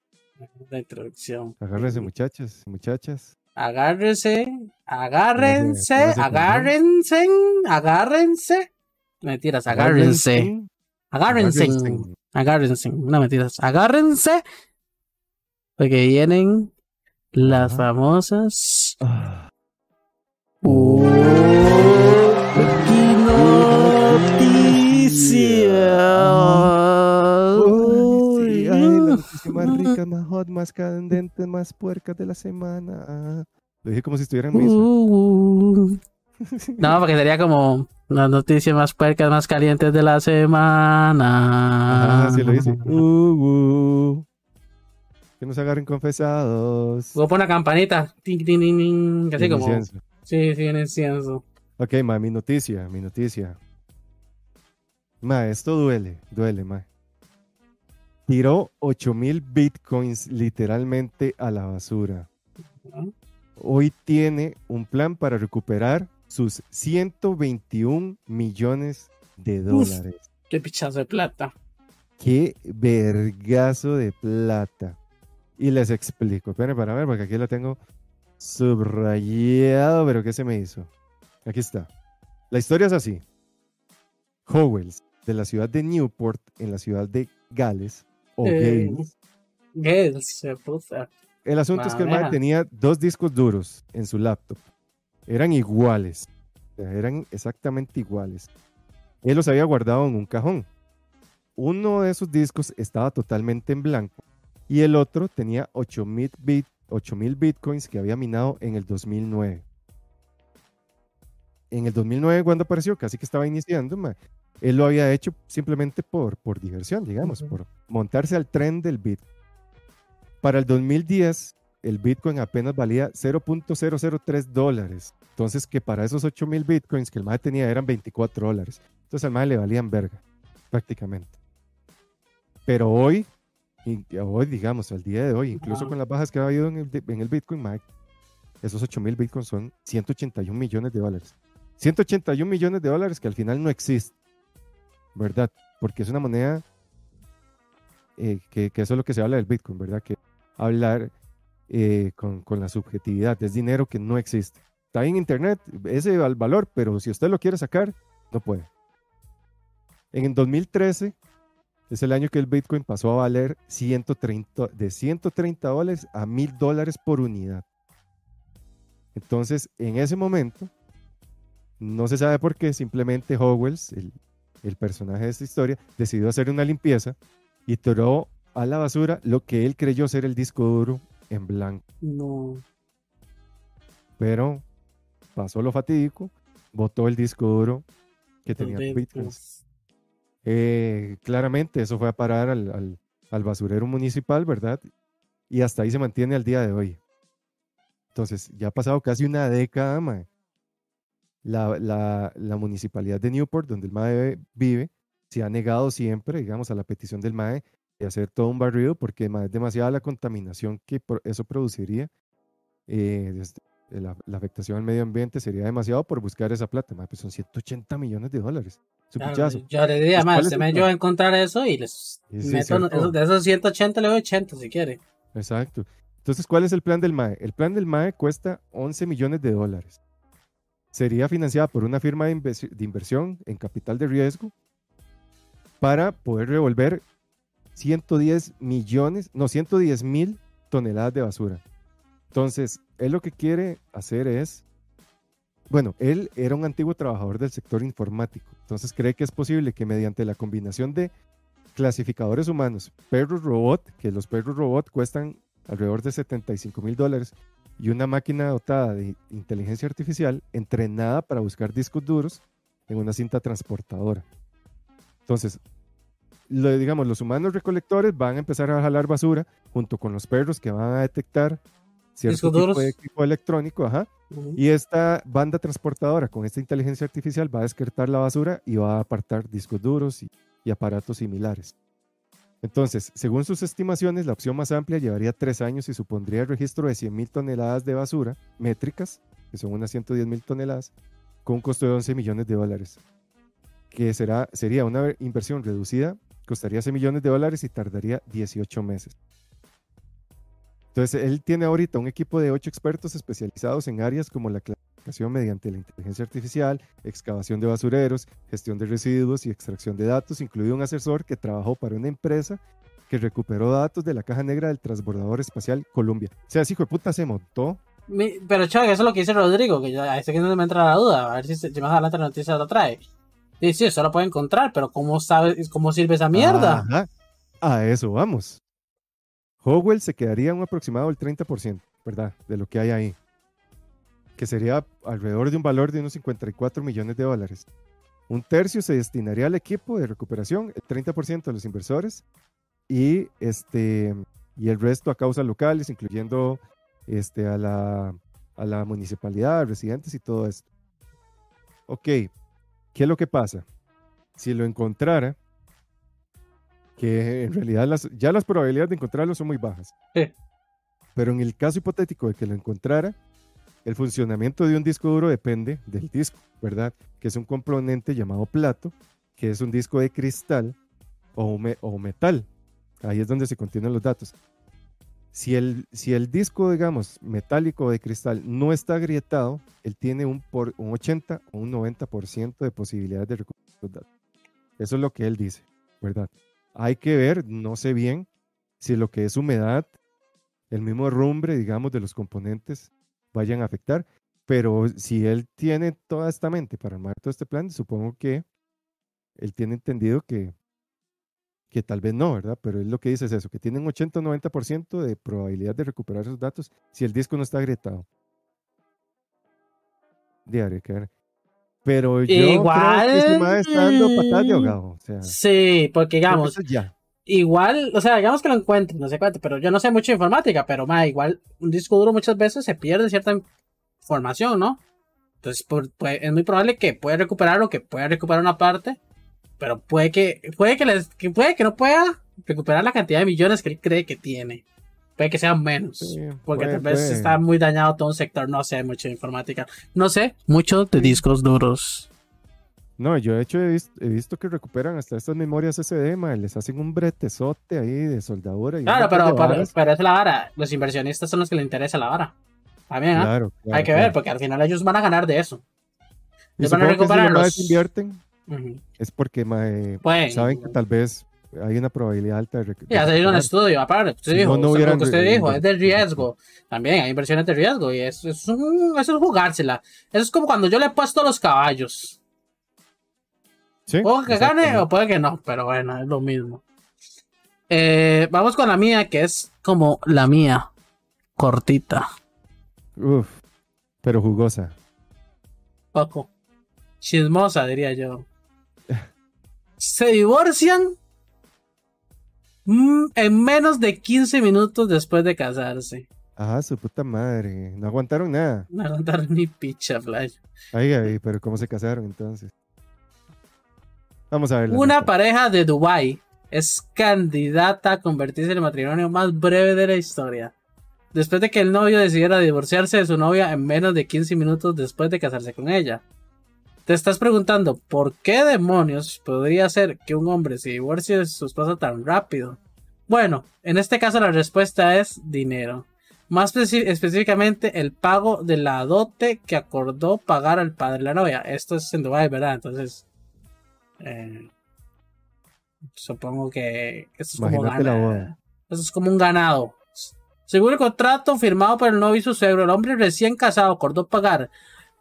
La introducción. Agárrense, muchachos, muchachas. Agárrense, agárrense, agárrense, agárrense. Mentiras, agárrense. Agárrense. Agárrense. No mentiras. Agárrense. Porque vienen las famosas. Ah. noticia más rica, más hot, más candente, más puerca de la semana. Lo dije como si estuviera en misa. Uh. No, porque sería como las noticias más puercas, más calientes de la semana. así lo dice. Uh, uh. Que nos agarren confesados. Voy a poner una campanita. Ting, ting, ting, Así como. Incienso. Sí, sí, en incienso. Ok, ma, mi noticia, mi noticia. Ma, esto duele, duele, ma. Tiró 8000 bitcoins literalmente a la basura. Hoy tiene un plan para recuperar sus 121 millones de dólares. qué pichazo de plata. Qué vergazo de plata. Y les explico. Esperen para ver, porque aquí lo tengo subrayado, pero ¿qué se me hizo? Aquí está. La historia es así. Howells, de la ciudad de Newport, en la ciudad de Gales, o Gales, El asunto es que el mae tenía dos discos duros en su laptop. Eran iguales. eran exactamente iguales. Él los había guardado en un cajón. Uno de esos discos estaba totalmente en blanco y el otro tenía 8000 bit, bitcoins que había minado en el 2009. En el 2009, cuando apareció, casi que estaba iniciando, él lo había hecho simplemente por, por diversión, digamos, por montarse al tren del Bitcoin. Para el 2010, el Bitcoin apenas valía 0.003 dólares. Entonces, que para esos 8000 Bitcoins que el MAE tenía eran 24 dólares. Entonces al MAE le valían verga, prácticamente. Pero hoy, hoy digamos, al día de hoy, incluso con las bajas que ha habido en el, en el Bitcoin, MAE, esos 8000 Bitcoins son 181 millones de dólares. 181 millones de dólares que al final no existen. ¿verdad? Porque es una moneda eh, que, eso es lo que se habla del Bitcoin, ¿verdad? Que hablar eh, con, la subjetividad, es dinero que no existe. Está en Internet, ese valor, pero si usted lo quiere sacar, no puede. En el 2013 es el año que el Bitcoin pasó a valer 130, de 130 dólares a 1000 dólares por unidad. Entonces, en ese momento, no se sabe por qué, simplemente Howells, el, el personaje de esta historia, decidió hacer una limpieza y tiró a la basura lo que él creyó ser el disco duro en blanco. No. Pero pasó lo fatídico, botó el disco duro que tenía bitcoins. Eh, claramente eso fue a parar al, basurero municipal, ¿verdad? Y hasta ahí se mantiene al día de hoy. Entonces, ya ha pasado casi una década, mae, la, municipalidad de Newport, donde el MAE vive, se ha negado siempre, digamos, a la petición del MAE de hacer todo un barrido porque es demasiada la contaminación que eso produciría. Eh, la, afectación al medio ambiente sería demasiado por buscar esa plata. pues son 180 millones de dólares. Su Yo le diría, más, se me yo a encontrar eso y les meto, de esos 180 le doy 80 si quiere. Exacto. Entonces, ¿cuál es el plan del MAE? El plan del MAE cuesta 11 millones de dólares sería financiada por una firma de, inversión en capital de riesgo para poder revolver 110 millones, no, 110 mil toneladas de basura. Entonces, él lo que quiere hacer es, bueno, él era un antiguo trabajador del sector informático, entonces cree que es posible que mediante la combinación de clasificadores humanos, perros robot, que los perros robot cuestan alrededor de 75 mil dólares, y una máquina dotada de inteligencia artificial entrenada para buscar discos duros en una cinta transportadora. Entonces, lo, digamos, los humanos recolectores van a empezar a jalar basura junto con los perros que van a detectar cierto tipo de equipo electrónico, ajá, y esta banda transportadora con esta inteligencia artificial va a descartar la basura y va a apartar discos duros y aparatos similares. Entonces, según sus estimaciones, la opción más amplia llevaría tres años y supondría el registro de 100.000 toneladas de basura métricas, que son unas 110.000 toneladas, con un costo de 11 millones de dólares, que será, sería una inversión reducida, costaría 6 millones de dólares y tardaría 18 meses. Entonces, él tiene ahorita un equipo de 8 expertos especializados en áreas como la mediante la inteligencia artificial, excavación de basureros, gestión de residuos y extracción de datos, incluido un asesor que trabajó para una empresa que recuperó datos de la caja negra del transbordador espacial Columbia. O sea, ese hijo de puta se montó. pero chaval, eso es lo que dice Rodrigo, que ya este que no me entra la duda, a ver si, más adelante la noticia lo trae. Sí, sí, eso lo puede encontrar, pero ¿cómo sabe, cómo sirve esa mierda? Ajá. A eso vamos. Howell se quedaría un aproximado del 30%, ¿verdad? De lo que hay ahí que sería alrededor de un valor de unos 54 millones de dólares. Un tercio se destinaría al equipo de recuperación, el 30% a los inversores y, este, y el resto a causas locales, incluyendo este, a, la, a la municipalidad, a residentes y todo esto. Ok, ¿qué es lo que pasa? Si lo encontrara, que en realidad las, ya las probabilidades de encontrarlo son muy bajas. Pero en el caso hipotético de que lo encontrara, el funcionamiento de un disco duro depende del disco, ¿verdad? Que es un componente llamado plato, que es un disco de cristal o, metal. Ahí es donde se contienen los datos. Si el, si el disco, digamos, metálico de cristal no está agrietado, él tiene un, por, un 80 o un 90% de posibilidades de recuperar los datos. Eso es lo que él dice, ¿verdad? Hay que ver, no sé bien, si lo que es humedad, el mismo rumbre, digamos, de los componentes vayan a afectar. Pero si él tiene toda esta mente para armar todo este plan, supongo que él tiene entendido que, que tal vez no, ¿verdad? Pero él lo que dice es eso, que tiene un 80 o 90% de probabilidad de recuperar esos datos si el disco no está agrietado. Diario, que pero yo igual, creo que está dando patadas de ahogado. sí, porque digamos, igual, o sea, digamos que lo encuentren, no sé cuánto, pero yo no sé mucho de informática, pero más igual un disco duro muchas veces se pierde cierta información, ¿no? Entonces pues, es muy probable que pueda recuperarlo, que pueda recuperar una parte, pero puede que, puede que, les, que puede que no pueda recuperar la cantidad de millones que él cree que tiene. Puede que sean menos. porque tal vez está muy dañado todo un sector. No sé mucho de informática. No sé mucho de discos duros. No, yo de hecho he visto, que recuperan hasta estas memorias SD, les hacen un bretezote ahí de soldadura. claro, pero, pero, es la vara. Los inversionistas son los que les interesa la vara. También, ¿eh? claro, Hay que ver, porque al final ellos van a ganar de eso. Ellos van a recuperar los... invierten, es porque saben que tal vez hay una probabilidad alta de Ya se hizo un estudio, aparte, usted dijo, no, lo que usted dijo, es de riesgo. También hay inversiones de riesgo y eso, es, eso es jugársela. Eso es como cuando yo le he puesto los caballos. Sí, puede que gane o puede que no, pero bueno, es lo mismo. Eh, vamos con la mía, que es como la mía, cortita. Uf, pero jugosa. Poco. Chismosa, diría yo. (laughs) Se divorcian en menos de 15 minutos después de casarse. Ah, su puta madre. No aguantaron nada. No aguantaron ni picha, Flash. Ay, ay, pero ¿cómo se casaron entonces? Vamos a ver. Una pareja de Dubai es candidata a convertirse en el matrimonio más breve de la historia. Después de que el novio decidiera divorciarse de su novia en menos de 15 minutos después de casarse con ella. Te estás preguntando, ¿por qué demonios podría ser que un hombre se divorcie de su esposa tan rápido? Bueno, en este caso la respuesta es dinero. Más específicamente el pago de la dote que acordó pagar al padre de la novia. Esto es en Dubai, ¿verdad? Entonces, eh, supongo que esto es, como esto es como un ganado. Según el contrato firmado por el novio y su suegro, el hombre recién casado acordó pagar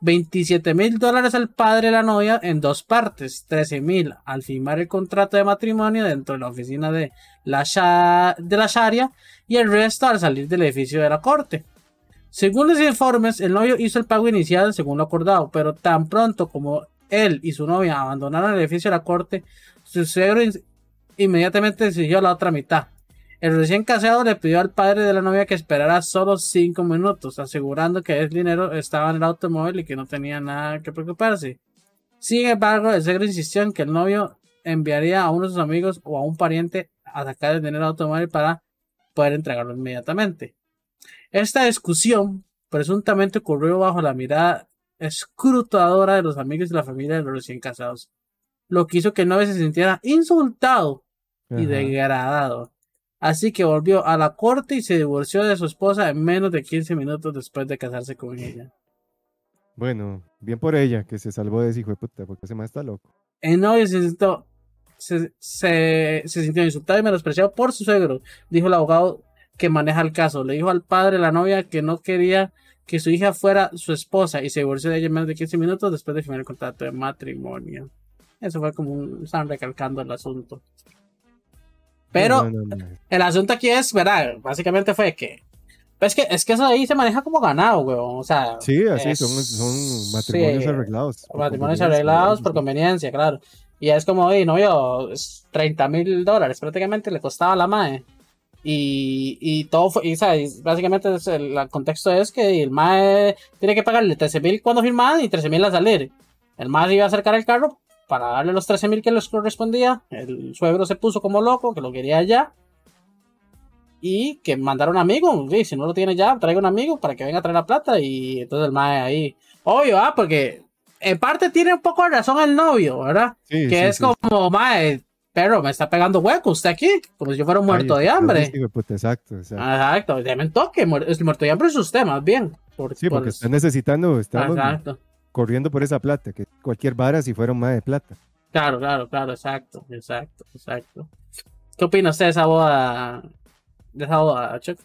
27 mil dólares al padre de la novia en dos partes, 13 mil al firmar el contrato de matrimonio dentro de la oficina de la, de la Sharia y el resto al salir del edificio de la corte. Según los informes, el novio hizo el pago inicial según lo acordado, pero tan pronto como él y su novia abandonaron el edificio de la corte, su suegro inmediatamente decidió la otra mitad. El recién casado le pidió al padre de la novia que esperara solo cinco minutos, asegurando que el dinero estaba en el automóvil y que no tenía nada que preocuparse. Sin embargo, el suegro insistió en que el novio enviaría a uno de sus amigos o a un pariente a sacar el dinero del automóvil para poder entregarlo inmediatamente. Esta discusión presuntamente ocurrió bajo la mirada escrutadora de los amigos y la familia de los recién casados, lo que hizo que el novio se sintiera insultado y degradado. Así que volvió a la corte y se divorció de su esposa en menos de 15 minutos después de casarse con ella. Bueno, bien por ella, que se salvó de ese hijo de puta, porque ese más está loco. El novio se sintió, se, se, sintió insultado y menospreciado por su suegro, dijo el abogado que maneja el caso. Le dijo al padre de la novia que no quería que su hija fuera su esposa y se divorció de ella en menos de 15 minutos después de firmar el contrato de matrimonio. Eso fue como un, estaban recalcando el asunto. Pero el asunto aquí es, ¿verdad? Básicamente fue que. Pues que es que eso ahí se maneja como ganado, weón. O sea. Sí, así son, son, matrimonios arreglados. Matrimonios arreglados por conveniencia, claro. Y es como, oye, novio, 30 mil dólares prácticamente le costaba a la MAE. Y, y todo fue, y, ¿sabes? básicamente el, contexto es que el MAE tiene que pagarle 13 mil cuando firmaban y 13 mil al salir. El MAE iba a acercar el carro para darle los 13 mil que les correspondía. El suegro se puso como loco, que lo quería ya. Y que mandaron un amigo. Sí, si no lo tiene ya, traiga un amigo para que venga a traer la plata. Y entonces el mae ahí. Obvio, ah, porque en parte tiene un poco de razón el novio, ¿verdad? que es como, mae, pero me está pegando hueco usted aquí, como si yo fuera un muerto de hambre. exacto, exacto. Exacto, ya me toque, el muerto de hambre es usted, más bien. sí, porque está necesitando, exacto corriendo por esa plata, que cualquier vara si fuera más de plata. Claro, claro, claro, exacto, exacto, exacto. ¿Qué opina usted de esa boda, dejado a Chuck?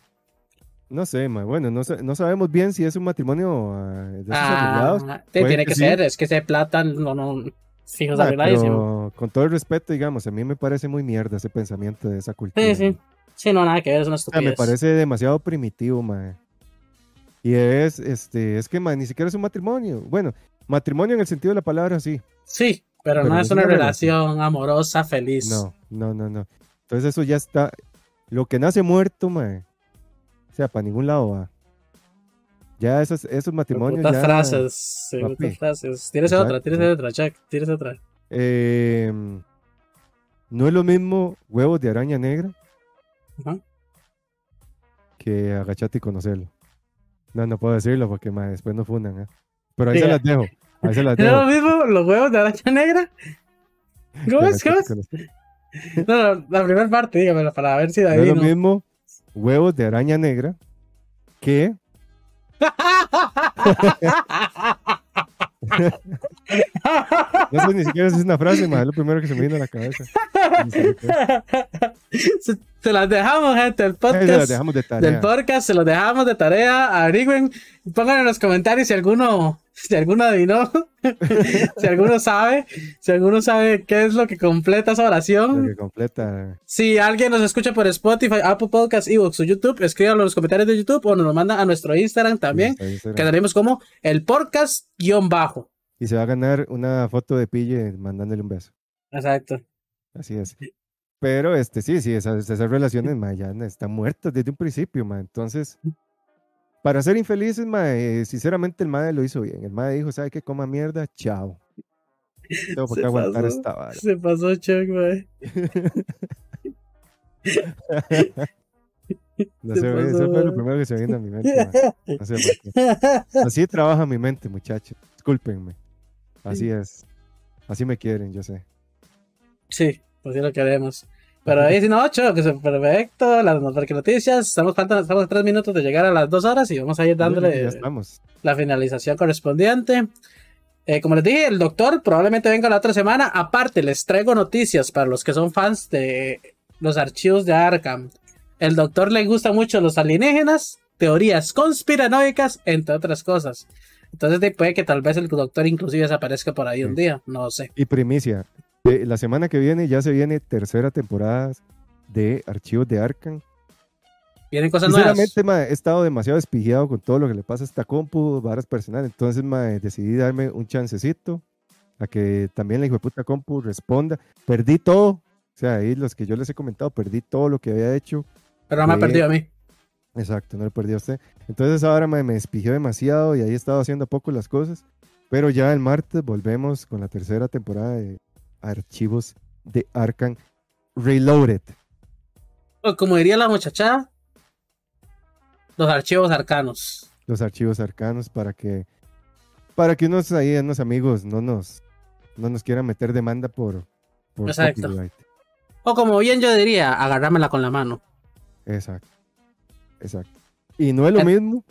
No sé, ma. bueno, no, no sabemos bien si es un matrimonio uh, de esos ah, Tiene que, ser, es que ese plata no, no, fijos ah, pero Con todo el respeto, digamos, a mí me parece muy mierda ese pensamiento de esa cultura. Sí, sí. Sí, no, nada que ver, es una estupidez. me parece demasiado primitivo, ma. Y es, este, es que, ma, ni siquiera es un matrimonio. Bueno, matrimonio en el sentido de la palabra, sí. Sí, pero, no es una relación amorosa, feliz. No, no, no, no. Entonces eso ya está. Lo que nace muerto, ma o sea, para ningún lado va. Ya esos, esos matrimonios. Muchas frases. Sí, frases. Tienes otra, tienes otra, Chuck. Tienes otra. Eh, no es lo mismo huevos de araña negra que agachate y conocerlo. No, no puedo decirlo porque después no fundan. ¿eh? Pero ahí se las dejo. Ahí se las dejo. (laughs) ¿No es lo mismo los huevos de araña negra? (laughs) ¿Cómo es? ¿Cómo es? (laughs) No, no, la primera parte, dígamelo para ver si ahí. No es lo mismo huevos de araña negra que no sé ni siquiera si es una frase, más es lo primero que se me vino a la cabeza. (laughs) Se las dejamos, gente, el podcast. Se las dejamos de tarea. Del podcast, se los dejamos de tarea. Averigüen, pongan en los comentarios si alguno, si alguno adivinó, (laughs) si alguno sabe, si alguno sabe qué es lo que completa esa oración. Lo que completa. Si alguien nos escucha por Spotify, Apple Podcasts, Evox o YouTube, escríbanlo en los comentarios de YouTube o nos lo manda a nuestro Instagram también. Quedaremos como el podcast guion bajo. Y se va a ganar una foto de Pille mandándole un beso. Exacto. Así es. Pero este sí, sí, esas, esas relaciones ma, ya están muertas desde un principio, ma. Entonces, para ser infelices, ma, eh, sinceramente el madre lo hizo bien. El madre dijo, ¿sabe qué? Coma mierda, chao. Tengo por qué aguantar esta vara. Se pasó Chuck, ma. (laughs) No sé, eso fue lo primero que se viene a mi mente. (laughs) No sé por qué. Así trabaja mi mente, muchachos. Discúlpenme. Así es. Así me quieren, yo sé. Sí, pues sí lo queremos. Pero ahí si no, ocho, que es perfecto, las noticias, estamos, estamos a tres minutos de llegar a las dos horas y vamos a ir dándole la finalización correspondiente. Eh, como les dije, el doctor probablemente venga la otra semana. Aparte, les traigo noticias para los que son fans de los archivos de Arkham. El doctor le gusta mucho los alienígenas, teorías conspiranoicas, entre otras cosas. Entonces puede que tal vez el doctor inclusive desaparezca por ahí un día, no sé. Y primicia, la semana que viene ya se viene tercera temporada de Archivos de Arkham. Vienen cosas nuevas. Sinceramente, he estado demasiado espigiado con todo lo que le pasa a esta compu, varas personales. Entonces, decidí darme un chancecito a que también la hijo de puta compu responda. Perdí todo. O sea, ahí los que yo les he comentado, perdí todo lo que había hecho. Pero no me ha perdido a mí. Exacto, no lo perdió a usted. Entonces ahora me, me demasiado y ahí he estado haciendo poco las cosas. Pero ya el martes volvemos con la tercera temporada de archivos de Arkham Reloaded. como diría la muchacha, los archivos arcanos. Los archivos arcanos para que para que unos ahí unos amigos no nos no nos quieran meter demanda por, por Exacto. O como bien yo diría, agarrármela con la mano. Exacto. Exacto. Y no es lo mismo.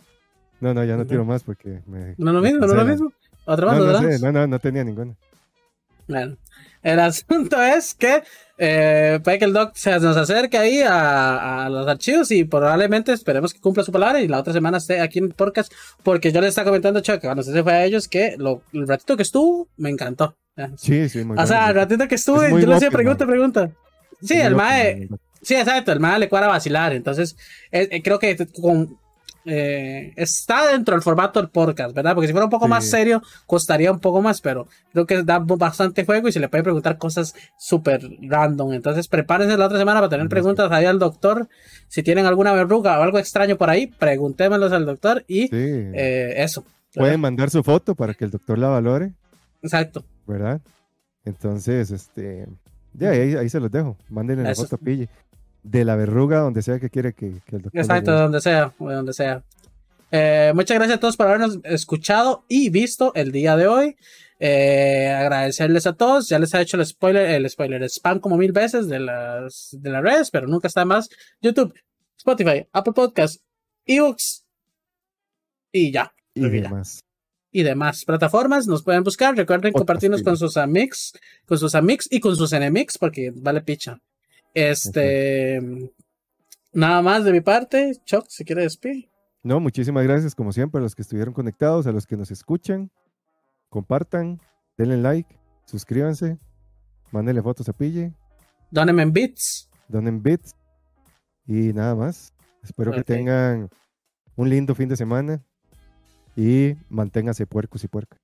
No, no, ya no tiro más porque me. No es lo mismo, no es lo mismo. ¿Otra más? No, no, no, no, no tenía ninguna. Bueno, el asunto (laughs) es que eh, puede que el doc se nos acerque ahí a, los archivos y probablemente esperemos que cumpla su palabra y la otra semana esté aquí en el podcast porque yo le estaba comentando a Chuck cuando se fue a ellos que lo, el ratito que estuvo me encantó. Sí, sí, muy O sea, el ratito que estuvo, yo le hacía pregunta, pregunta. Sí, el mae, sí, exacto, el mae le cuadra vacilar, entonces eh, eh, creo que con, eh, está dentro del formato del podcast, ¿verdad? Porque si fuera un poco más serio, costaría un poco más, pero creo que da bastante juego y se le puede preguntar cosas súper random. Entonces, prepárense la otra semana para tener preguntas ahí al doctor. Si tienen alguna verruga o algo extraño por ahí, preguntémoslos al doctor y eh, eso. Pueden mandar su foto para que el doctor la valore. Exacto. ¿Verdad? Entonces, este. Ya, ahí, se los dejo. Mándenle la foto a Pille de la verruga, donde sea que quiere que, el doctor. Exacto, donde sea, donde sea. Eh, muchas gracias a todos por habernos escuchado y visto el día de hoy. Eh, agradecerles a todos. Ya les he hecho el spoiler, el spoiler spam como mil veces de las, de las redes, pero nunca está más. YouTube, Spotify, Apple Podcasts, ebooks y ya. Y demás. Y demás plataformas nos pueden buscar. Recuerden compartirnos con sus amigos, con sus amigos y con sus enemigos, porque vale picha. Este. nada más de mi parte. Chuck, si quieres despedir. No, muchísimas gracias como siempre a los que estuvieron conectados, a los que nos escuchan. Compartan, denle like, suscríbanse, mándenle fotos a Pille. Dónenme en bits. Donen bits. Y nada más. Espero que tengan un lindo fin de semana y manténgase puercos y puercas.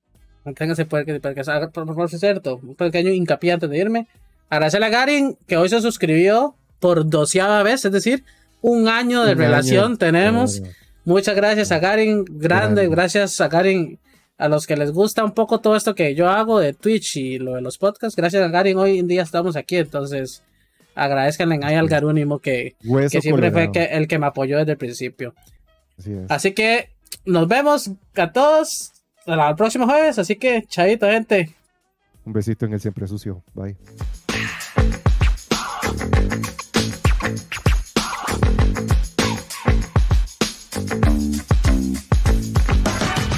Manténgase puercos y puercas. Ah, por, cierto, un pequeño hincapié antes de irme. Agradecerle a Garin que hoy se suscribió por doceava vez, es decir, un año de relación tenemos. Muchas gracias a Garin, grande, gracias a Garin, a los que les gusta un poco todo esto que yo hago de Twitch y lo de los podcasts. Gracias a Garin, hoy en día estamos aquí, entonces agradezcanle ahí al Garúnimo que, que siempre fue el que me apoyó desde el principio. Así, que nos vemos a todos el próximo jueves. Así que, chaito, gente. Un besito en el siempre sucio. Bye.